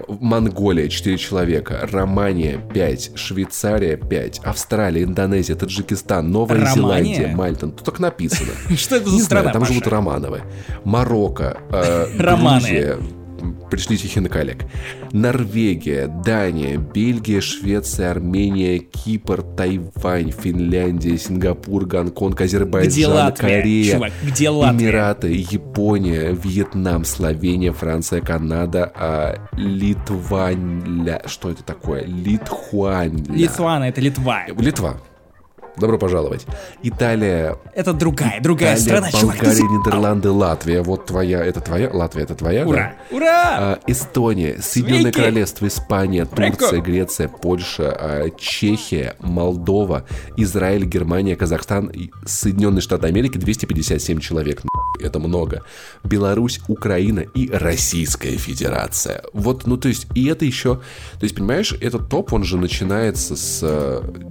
Монголия 4 человека, Романия 5, Швейцария 5, Австралия, Индонезия, Таджикистан, Новая Романия? Зеландия, Мальта. Ну, Тут так написано. Что это за страна, там живут Романовы. Марокко, э. Грузия, пришлите их на коллег. Норвегия, Дания, Бельгия, Швеция, Армения, Кипр, Тайвань, Финляндия, Сингапур, Гонконг, Азербайджан, Где Латвия, Корея, чувак, где Латвия? Эмираты, Япония, Вьетнам, Словения, Франция, Канада, а, Литваня... Что это такое? Литхуань. Литвана, это Литва. Литва. Добро пожаловать. Италия, Это другая, другая Италия, страна, чувак. ты Болгария, за- Нидерланды, Латвия. Вот твоя, это твоя? Латвия, это твоя? Ура! да? Ура! А, Эстония, Соединенное Свеки! Королевство, Испания, Турция, Прикол. Греция, Польша, а, Чехия, Молдова, Израиль, Германия, Казахстан, и Соединенные Штаты Америки 257 человек. Это много. Беларусь, Украина и Российская Федерация. Вот, ну то есть, и это еще... То есть, понимаешь, этот топ, он же начинается с, ч-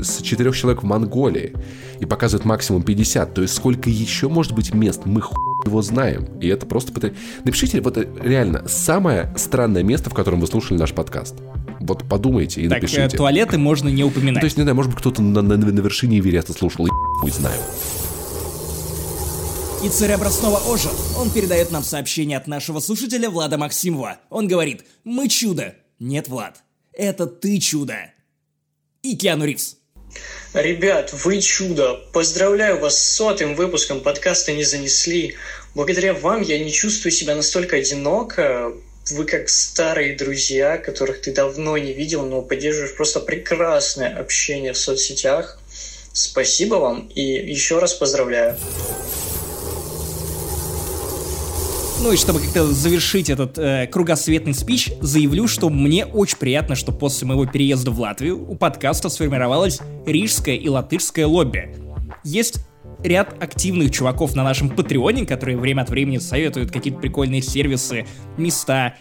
с четырех человек в Монголии и показывает максимум 50. То есть, сколько еще может быть мест? Мы хуй его знаем. И это просто... потря- Напишите, вот э, реально, самое странное место, в котором вы слушали наш подкаст. Вот подумайте и Так, э, напишите. туалеты можно не Ну, упоминать. то есть, не знаю, может быть, кто-то на, на- на вершине Эвереста слушал, и хуй знаю. И царь образного ожил. Он передает нам сообщение от нашего слушателя Влада Максимова. Он говорит, мы чудо. Нет, Влад, это ты чудо. И Киану Ривз. Ребят, вы чудо! Поздравляю вас с сотым выпуском подкаста «Не занесли». Благодаря вам я не чувствую себя настолько одиноко. Вы как старые друзья, которых ты давно не видел, но поддерживаешь просто прекрасное общение в соцсетях. Спасибо вам и еще раз поздравляю. Ну и чтобы как-то завершить этот э, кругосветный спич, заявлю, что мне очень приятно, что после моего переезда в Латвию у подкаста сформировалось рижское и латышское лобби. Есть ряд активных чуваков на нашем Патреоне, которые время от времени советуют какие-то прикольные сервисы, места,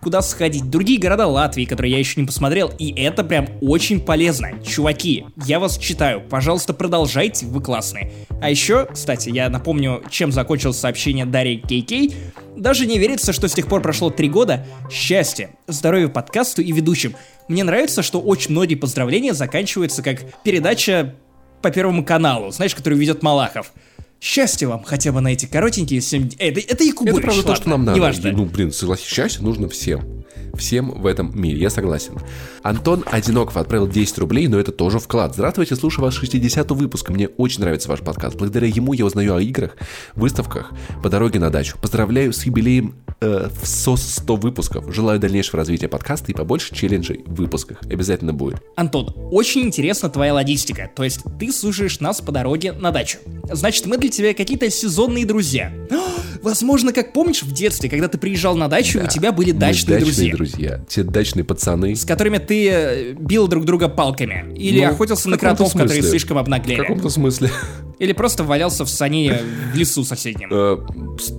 куда сходить, другие города Латвии, которые я еще не посмотрел, и это прям очень полезно. Чуваки, я вас читаю, пожалуйста, продолжайте, вы классные. А еще, кстати, я напомню, чем закончилось сообщение Дарьи Кей-Кей. Даже не верится, что с тех пор прошло три года. Счастья, здоровья подкасту и ведущим. Мне нравится, что очень многие поздравления заканчиваются как передача по Первому каналу, знаешь, которую ведет Малахов. Счастья вам хотя бы на эти коротенькие 7... Это, это Якубович, Это правда то, ладно, что нам надо. Неважно. Ну, блин, согласись, счастье нужно всем. Всем в этом мире, я согласен. Антон Одиноков отправил 10 рублей, но это тоже вклад. Здравствуйте, слушаю вас 60 выпуск. Мне очень нравится ваш подкаст. Благодаря ему я узнаю о играх, выставках по дороге на дачу. Поздравляю с юбилеем э, в СОС 100 выпусков. Желаю дальнейшего развития подкаста и побольше челленджей в выпусках. Обязательно будет. Антон, очень интересна твоя логистика. То есть ты слушаешь нас по дороге на дачу. Значит, мы для тебя какие-то сезонные друзья. Возможно, как помнишь в детстве, когда ты приезжал на дачу, у тебя были дачные, дачные друзья, друзья. Те дачные пацаны. с которыми ты э, бил друг друга палками. Или Ну, охотился в на кротов, которые смысле. слишком В обнаглели. каком-то смысле. Или просто валялся в сане в лесу соседнем. Э,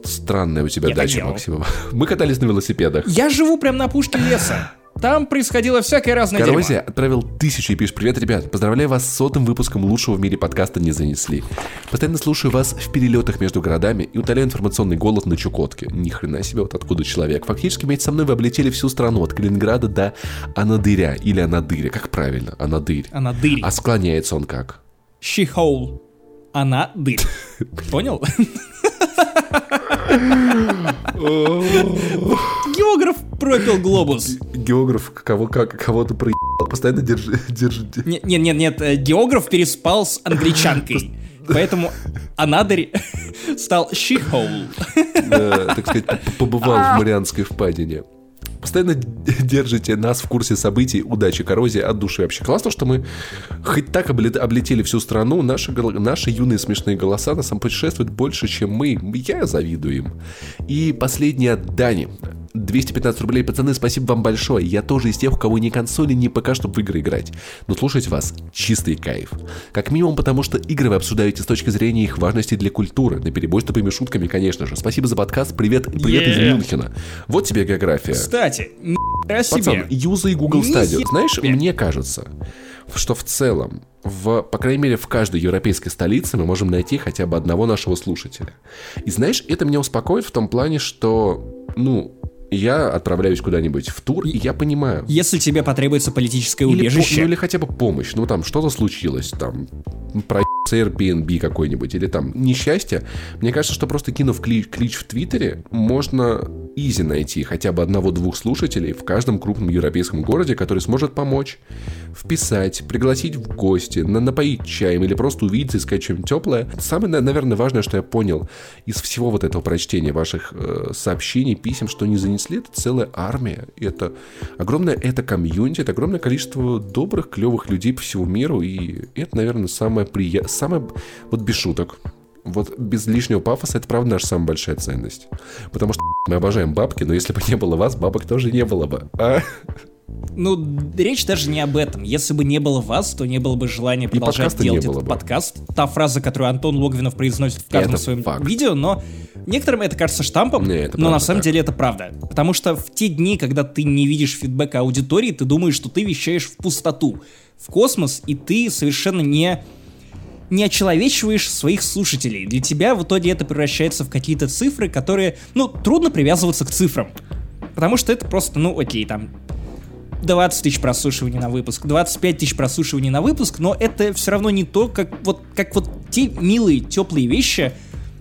Странная у тебя Я дача. Максимова. Мы катались на велосипедах. Я живу прям на пушке леса. Там происходило всякое разное дерьмо. Коррозия отправил тысячу и пишет «Привет, ребят, поздравляю вас с сотым выпуском лучшего в мире подкаста «Не занесли». Постоянно слушаю вас в перелетах между городами и утоляю информационный голод на Чукотке. Ни хрена себе, вот откуда человек. Фактически вместе со мной вы облетели всю страну, от Калининграда до Анадыря или Анадыря. Как правильно? Анадырь. Анадырь. А склоняется он как? She-hole. Она дырь. Понял? Географ пропил глобус. Географ кого, как, кого-то проебал. Постоянно держи, держи. Нет, нет, нет, нет, э, географ переспал с англичанкой. Поэтому Анадырь стал she-hole. э, так сказать, побывал в Марианской впадине. Постоянно держите нас в курсе событий. Удачи, коррозии от души. Вообще классно, что мы хоть так обле- облетели всю страну. Наши, наши юные смешные голоса нас сам путешествуют больше, чем мы. Я завидую им. И последний от Дани. 215 рублей. Пацаны, спасибо вам большое. Я тоже из тех, у кого ни консоли, ни ПК, чтобы в игры играть. Но слушать вас — чистый кайф. Как минимум потому, что игры вы обсуждаете с точки зрения их важности для культуры. На перебой с тупыми шутками, конечно же. Спасибо за подкаст. Привет, привет из Yeah. Мюнхена. Вот тебе география. Кстати, ни***а Пацан, себе. юзай Google Ни Stadia. Знаешь, себе. мне кажется, что в целом, в, по крайней мере, в каждой европейской столице мы можем найти хотя бы одного нашего слушателя. И знаешь, это меня успокоит в том плане, что, ну, я отправляюсь куда-нибудь в тур, и я понимаю. Если тебе потребуется политическое Или, по- убежище, ну, или хотя бы помощь. Ну, там, что-то случилось, там, про Airbnb какой-нибудь, или там, несчастье. Мне кажется, что просто кинув клич, клич в Твиттере, можно изи найти хотя бы одного-двух слушателей в каждом крупном европейском городе, который сможет помочь, вписать, пригласить в гости, на- напоить чаем или просто увидеться и сказать что-нибудь теплое. Самое, на- наверное, важное, что я понял из всего вот этого прочтения ваших э, сообщений, писем, что не занесли, это целая армия. Это огромное это комьюнити, это огромное количество добрых, клевых людей по всему миру. И это, наверное, самое приятное, самое, вот без шуток, вот без лишнего пафоса, это правда наша самая большая ценность. Потому что мы обожаем бабки, но если бы не было вас, бабок тоже не было бы. А? Ну, речь даже не об этом. Если бы не было вас, то не было бы желания продолжать делать этот бы. подкаст. Та фраза, которую Антон Логвинов произносит в каждом Это своем факт. видео, но некоторым это кажется штампом, Не, это но на самом так. деле это правда. Потому что в те дни, когда ты не видишь фидбэка аудитории, ты думаешь, что ты вещаешь в пустоту, в космос, и ты совершенно не не очеловечиваешь своих слушателей. Для тебя в итоге это превращается в какие-то цифры, которые, ну, трудно привязываться к цифрам. Потому что это просто, ну, окей, там, 20 тысяч прослушиваний на выпуск, 25 тысяч прослушиваний на выпуск, но это все равно не то, как вот, как вот те милые, теплые вещи,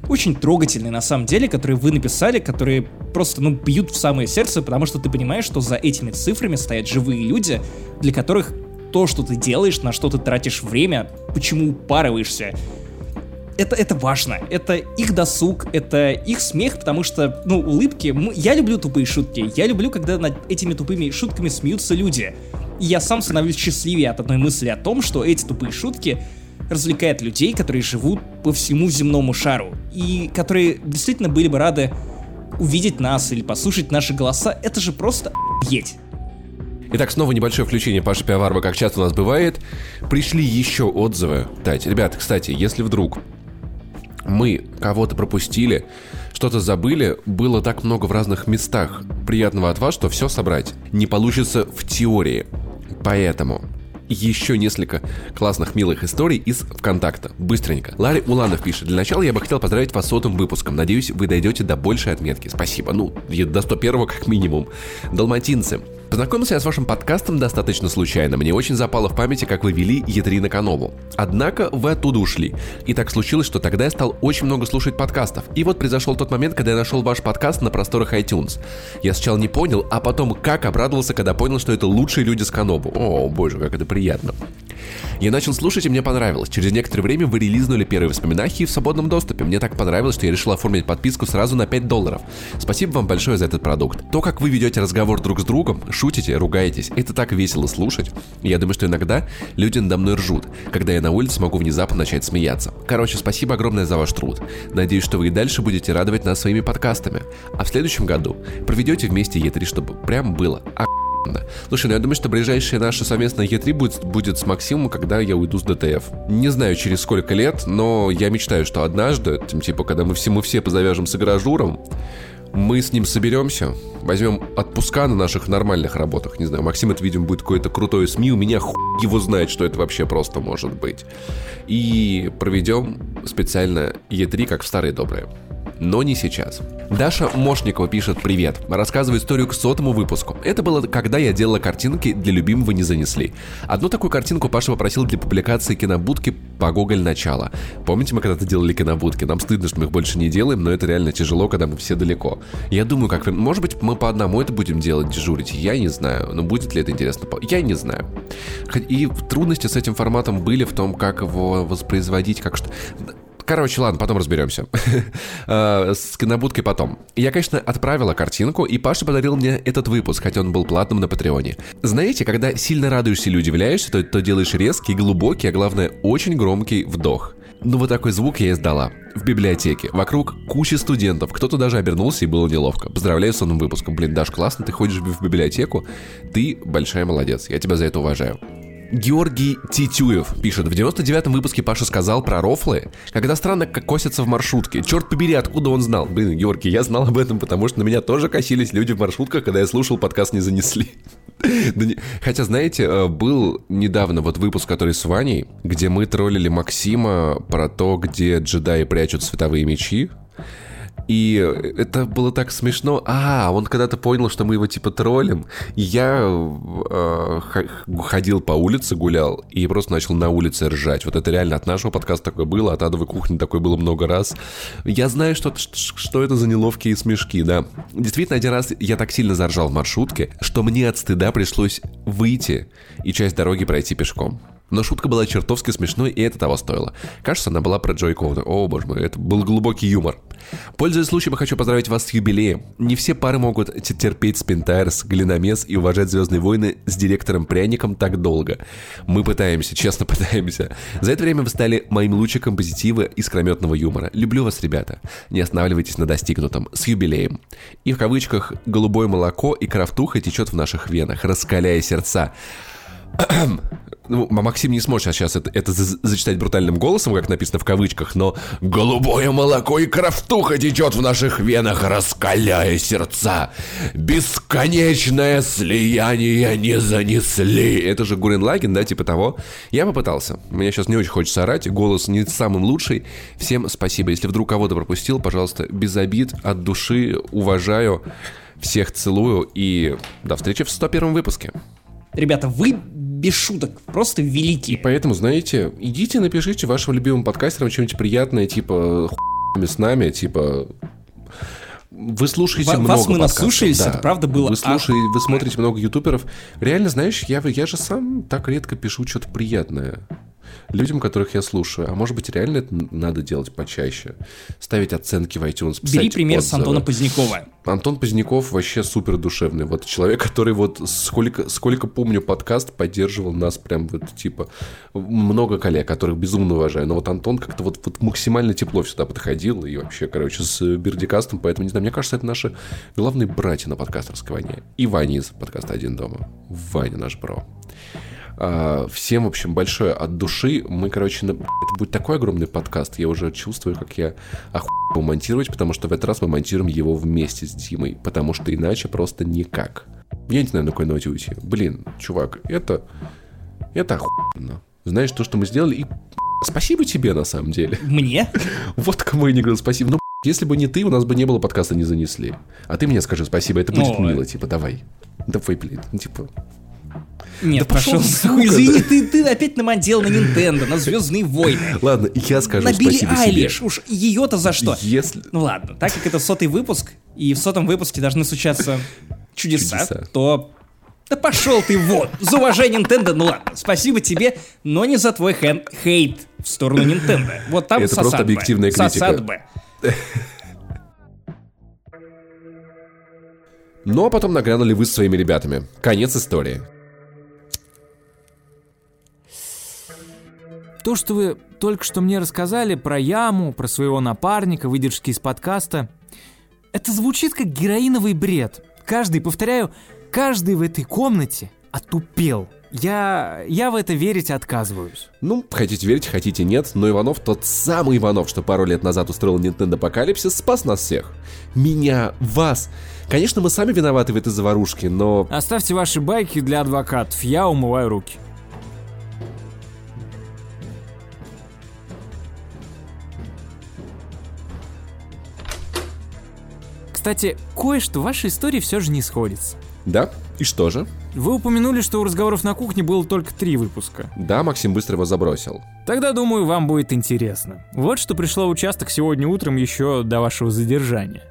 очень трогательные на самом деле, которые вы написали, которые просто, ну, бьют в самое сердце, потому что ты понимаешь, что за этими цифрами стоят живые люди, для которых то, что ты делаешь, на что ты тратишь время, почему упарываешься, это, это важно. Это их досуг, это их смех, потому что, ну, улыбки... Я люблю тупые шутки. Я люблю, когда над этими тупыми шутками смеются люди. И я сам становлюсь счастливее от одной мысли о том, что эти тупые шутки развлекают людей, которые живут по всему земному шару. И которые действительно были бы рады увидеть нас или послушать наши голоса. Это же просто охуеть. Итак, снова небольшое включение Паши Пиаварова, как часто у нас бывает. Пришли еще отзывы. Дайте, ребят, кстати, если вдруг мы кого-то пропустили, что-то забыли, было так много в разных местах приятного от вас, что все собрать не получится в теории. Поэтому еще несколько классных, милых историй из ВКонтакта. Быстренько. Ларри Уланов пишет. Для начала я бы хотел поздравить вас с сотым выпуском. Надеюсь, вы дойдете до большей отметки. Спасибо. Ну, до 101 как минимум. Далматинцы. Познакомился я с вашим подкастом достаточно случайно. Мне очень запало в памяти, как вы вели Е3 на Канову. Однако вы оттуда ушли. И так случилось, что тогда я стал очень много слушать подкастов. И вот произошел тот момент, когда я нашел ваш подкаст на просторах iTunes. Я сначала не понял, а потом как обрадовался, когда понял, что это лучшие люди с Канобу. О, боже, как это приятно. Я начал слушать, и мне понравилось. Через некоторое время вы релизнули первые воспоминания в свободном доступе. Мне так понравилось, что я решил оформить подписку сразу на 5 долларов. Спасибо вам большое за этот продукт. То, как вы ведете разговор друг с другом, шутите, ругаетесь, это так весело слушать. Я думаю, что иногда люди надо мной ржут, когда я на улице могу внезапно начать смеяться. Короче, спасибо огромное за ваш труд. Надеюсь, что вы и дальше будете радовать нас своими подкастами. А в следующем году проведете вместе Е3, чтобы прям было охуенно. Слушай, ну я думаю, что ближайшее наше совместное Е3 будет, будет с Максимом, когда я уйду с ДТФ. Не знаю, через сколько лет, но я мечтаю, что однажды, типа, когда мы все, мы все позавяжем с игражуром, мы с ним соберемся, возьмем отпуска на наших нормальных работах. Не знаю, Максим это, видимо, будет какое-то крутое СМИ. У меня хуй его знает, что это вообще просто может быть. И проведем специально Е3, как в старые добрые но не сейчас. Даша Мошникова пишет «Привет». Рассказываю историю к сотому выпуску. Это было, когда я делала картинки для любимого «Не занесли». Одну такую картинку Паша попросил для публикации кинобудки по Гоголь начало. Помните, мы когда-то делали кинобудки? Нам стыдно, что мы их больше не делаем, но это реально тяжело, когда мы все далеко. Я думаю, как... Может быть, мы по одному это будем делать, дежурить? Я не знаю. Но будет ли это интересно? Я не знаю. И трудности с этим форматом были в том, как его воспроизводить, как что... Короче, ладно, потом разберемся. Э, с кинобудкой потом. Я, конечно, отправила картинку, и Паша подарил мне этот выпуск, хотя он был платным на Патреоне. Знаете, когда сильно радуешься или удивляешься, то, то делаешь резкий, глубокий, а главное, очень громкий вдох. Ну вот такой звук я издала. В библиотеке. Вокруг куча студентов. Кто-то даже обернулся и было неловко. Поздравляю с новым выпуском. Блин, Даш, классно, ты ходишь в библиотеку. Ты большая молодец. Я тебя за это уважаю. Георгий Титюев пишет, в 99-м выпуске Паша сказал про рофлы, когда странно косятся в маршрутке. Черт побери, откуда он знал? Блин, Георгий, я знал об этом, потому что на меня тоже косились люди в маршрутках, когда я слушал подкаст «Не занесли». Хотя, знаете, э, был недавно вот выпуск, который с Ваней, где мы троллили Максима про то, где джедаи прячут световые мечи. И это было так смешно. А, он когда-то понял, что мы его типа троллим. И я э, ходил по улице, гулял, и просто начал на улице ржать. Вот это реально от нашего подкаста такое было, от адовой кухни такое было много раз. Я знаю, что, что это за неловкие смешки, да. Действительно, один раз я так сильно заржал в маршрутке, что мне от стыда пришлось выйти и часть дороги пройти пешком. Но шутка была чертовски смешной, и это того стоило. Кажется, она была про Джой Коуна. О, боже мой, это был глубокий юмор. Пользуясь случаем, я хочу поздравить вас с юбилеем. Не все пары могут терпеть Спинтайрс, Глиномес и уважать Звездные войны с директором Пряником так долго. Мы пытаемся, честно пытаемся. За это время вы стали моим лучиком позитива и скрометного юмора. Люблю вас, ребята. Не останавливайтесь на достигнутом. С юбилеем. И в кавычках «голубое молоко и крафтуха течет в наших венах, раскаляя сердца». Ну, Максим не сможет сейчас это, это зачитать брутальным голосом, как написано в кавычках, но «Голубое молоко и крафтуха течет в наших венах, раскаляя сердца. Бесконечное слияние не занесли». Это же Гурен Лагин, да, типа того. Я попытался. Мне сейчас не очень хочется орать, голос не самым лучший. Всем спасибо. Если вдруг кого-то пропустил, пожалуйста, без обид, от души, уважаю. Всех целую и до встречи в 101 выпуске. Ребята, вы без шуток, просто великие. И поэтому, знаете, идите напишите вашим любимым подкастерам что-нибудь приятное, типа с нами, типа... Вы слушаете Ва- много вас мы подкастов, наслушались, да. это правда было Вы слушаете, вы смотрите много ютуберов. Реально, знаешь, я, я же сам так редко пишу что-то приятное людям, которых я слушаю. А может быть, реально это надо делать почаще. Ставить оценки в iTunes, писать Бери пример с отзывы. Антона Позднякова. Антон Поздняков вообще супер душевный. Вот человек, который вот сколько, сколько помню подкаст, поддерживал нас прям вот типа много коллег, которых безумно уважаю. Но вот Антон как-то вот, вот максимально тепло сюда подходил и вообще, короче, с Бердикастом, поэтому, не знаю, мне кажется, это наши главные братья на подкастерской войне. И Ваня из подкаста «Один дома». Ваня наш бро. А, Всем, в общем, большое от души. Мы, короче, на- это будет такой огромный подкаст. Я уже чувствую, как я охуел монтировать, потому что в этот раз мы монтируем его вместе с Димой, потому что иначе просто никак. Я не знаю, на какой ноте уйти. Блин, чувак, это... Это охуенно. Знаешь, то, что мы сделали, и спасибо тебе, на самом деле. Мне? Вот кому я не говорил спасибо. Ну, если бы не ты, у нас бы не было подкаста «Не занесли». А ты мне скажи спасибо, это будет мило, типа, давай. Давай, блин, ну, типа... Нет, Да пошел пошел. Извини, да. ты, ты опять намандел на Nintendo, на Звездные войны. Ладно, я скажу на Билли спасибо себе. Айлиш. Уж ее-то за что? Если... Ну ладно, так как это сотый выпуск, и в сотом выпуске должны случаться чудеса, Чудеса. то... Да пошел ты вон! За уважение Nintendo, ну ладно, спасибо тебе, но не за твой хэн- хейт в сторону Nintendo. Вот там Это просто объективная критика. Сосад бы. Ну, а потом нагрянули вы с своими ребятами. Конец истории. То, что вы только что мне рассказали про яму, про своего напарника, выдержки из подкаста, это звучит как героиновый бред. Каждый, повторяю, каждый в этой комнате отупел. Я, я в это верить отказываюсь. Ну, хотите верить, хотите нет, но Иванов, тот самый Иванов, что пару лет назад устроил Nintendo Апокалипсис, спас нас всех. Меня, вас. Конечно, мы сами виноваты в этой заварушке, но... Оставьте ваши байки для адвокатов, я умываю руки. Кстати, кое-что в вашей истории все же не сходится. Да? И что же? Вы упомянули, что у разговоров на кухне было только три выпуска. Да, Максим быстро его забросил. Тогда, думаю, вам будет интересно. Вот что пришло в участок сегодня утром еще до вашего задержания.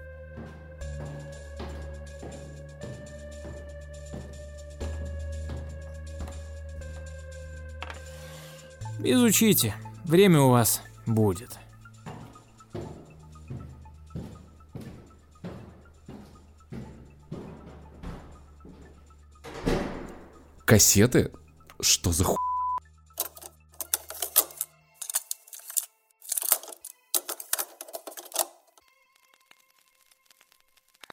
Изучите. Время у вас будет. Кассеты? Что за ху... В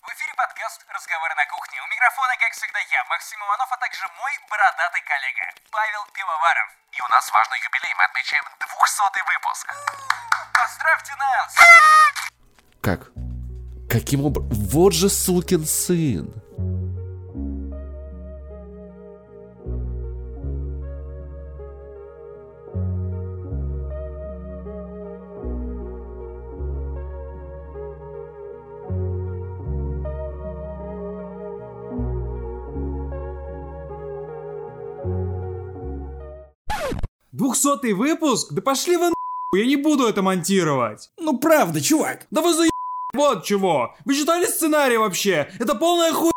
эфире подкаст «Разговоры на кухне». У микрофона, как всегда, я, Максим Иванов, а также мой бородатый коллега Павел Пивоваров. И у нас важный юбилей, мы отмечаем 200 выпуск. Поздравьте нас! Как? Каким образом? Вот же сукин сын. Двухсотый выпуск? Да пошли вы нахуй, я не буду это монтировать. Ну правда, чувак. Да вы за вот чего. Вы читали сценарий вообще? Это полная хуйня.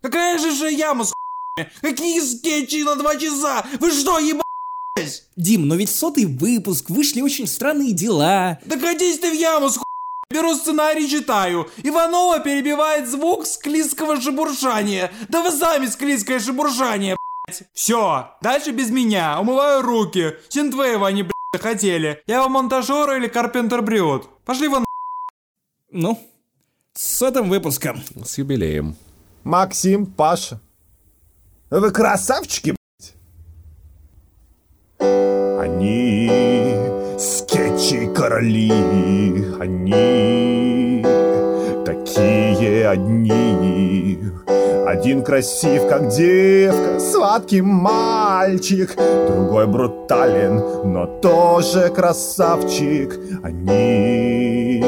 Какая же же яма с хуйнями? Какие скетчи на два часа? Вы что, ебать? Дим, но ведь сотый выпуск вышли очень странные дела. Да катись ты в яму с хуй. Беру сценарий, читаю. Иванова перебивает звук склизкого шебуршания. Да вы сами склизкое шебуршание. Все, дальше без меня. Умываю руки. Синтвейва они, блядь, хотели. Я вам монтажер или карпентер брет. Пошли вы Ну, с сотым выпуском. С юбилеем. Максим, Паша. Вы красавчики, блядь. Они скетчи короли, они такие одни. Один красив, как девка, сладкий мальчик, другой брутален, но тоже красавчик. Они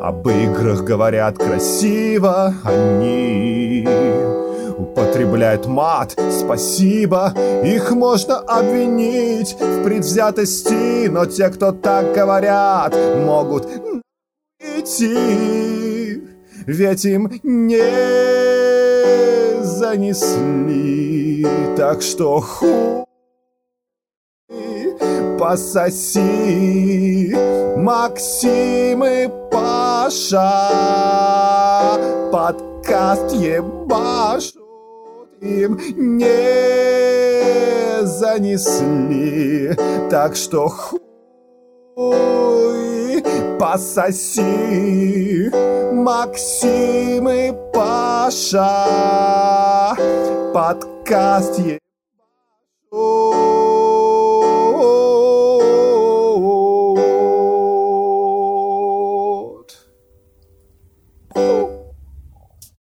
об играх говорят красиво, они употребляют мат, спасибо, их можно обвинить в предвзятости, но те, кто так говорят, могут идти, ведь им не занесли, так что хуй пососи, Максим и Паша, подкаст ебашут, им не занесли, так что хуй пососи, Максим и Паша, подкаст ебашут.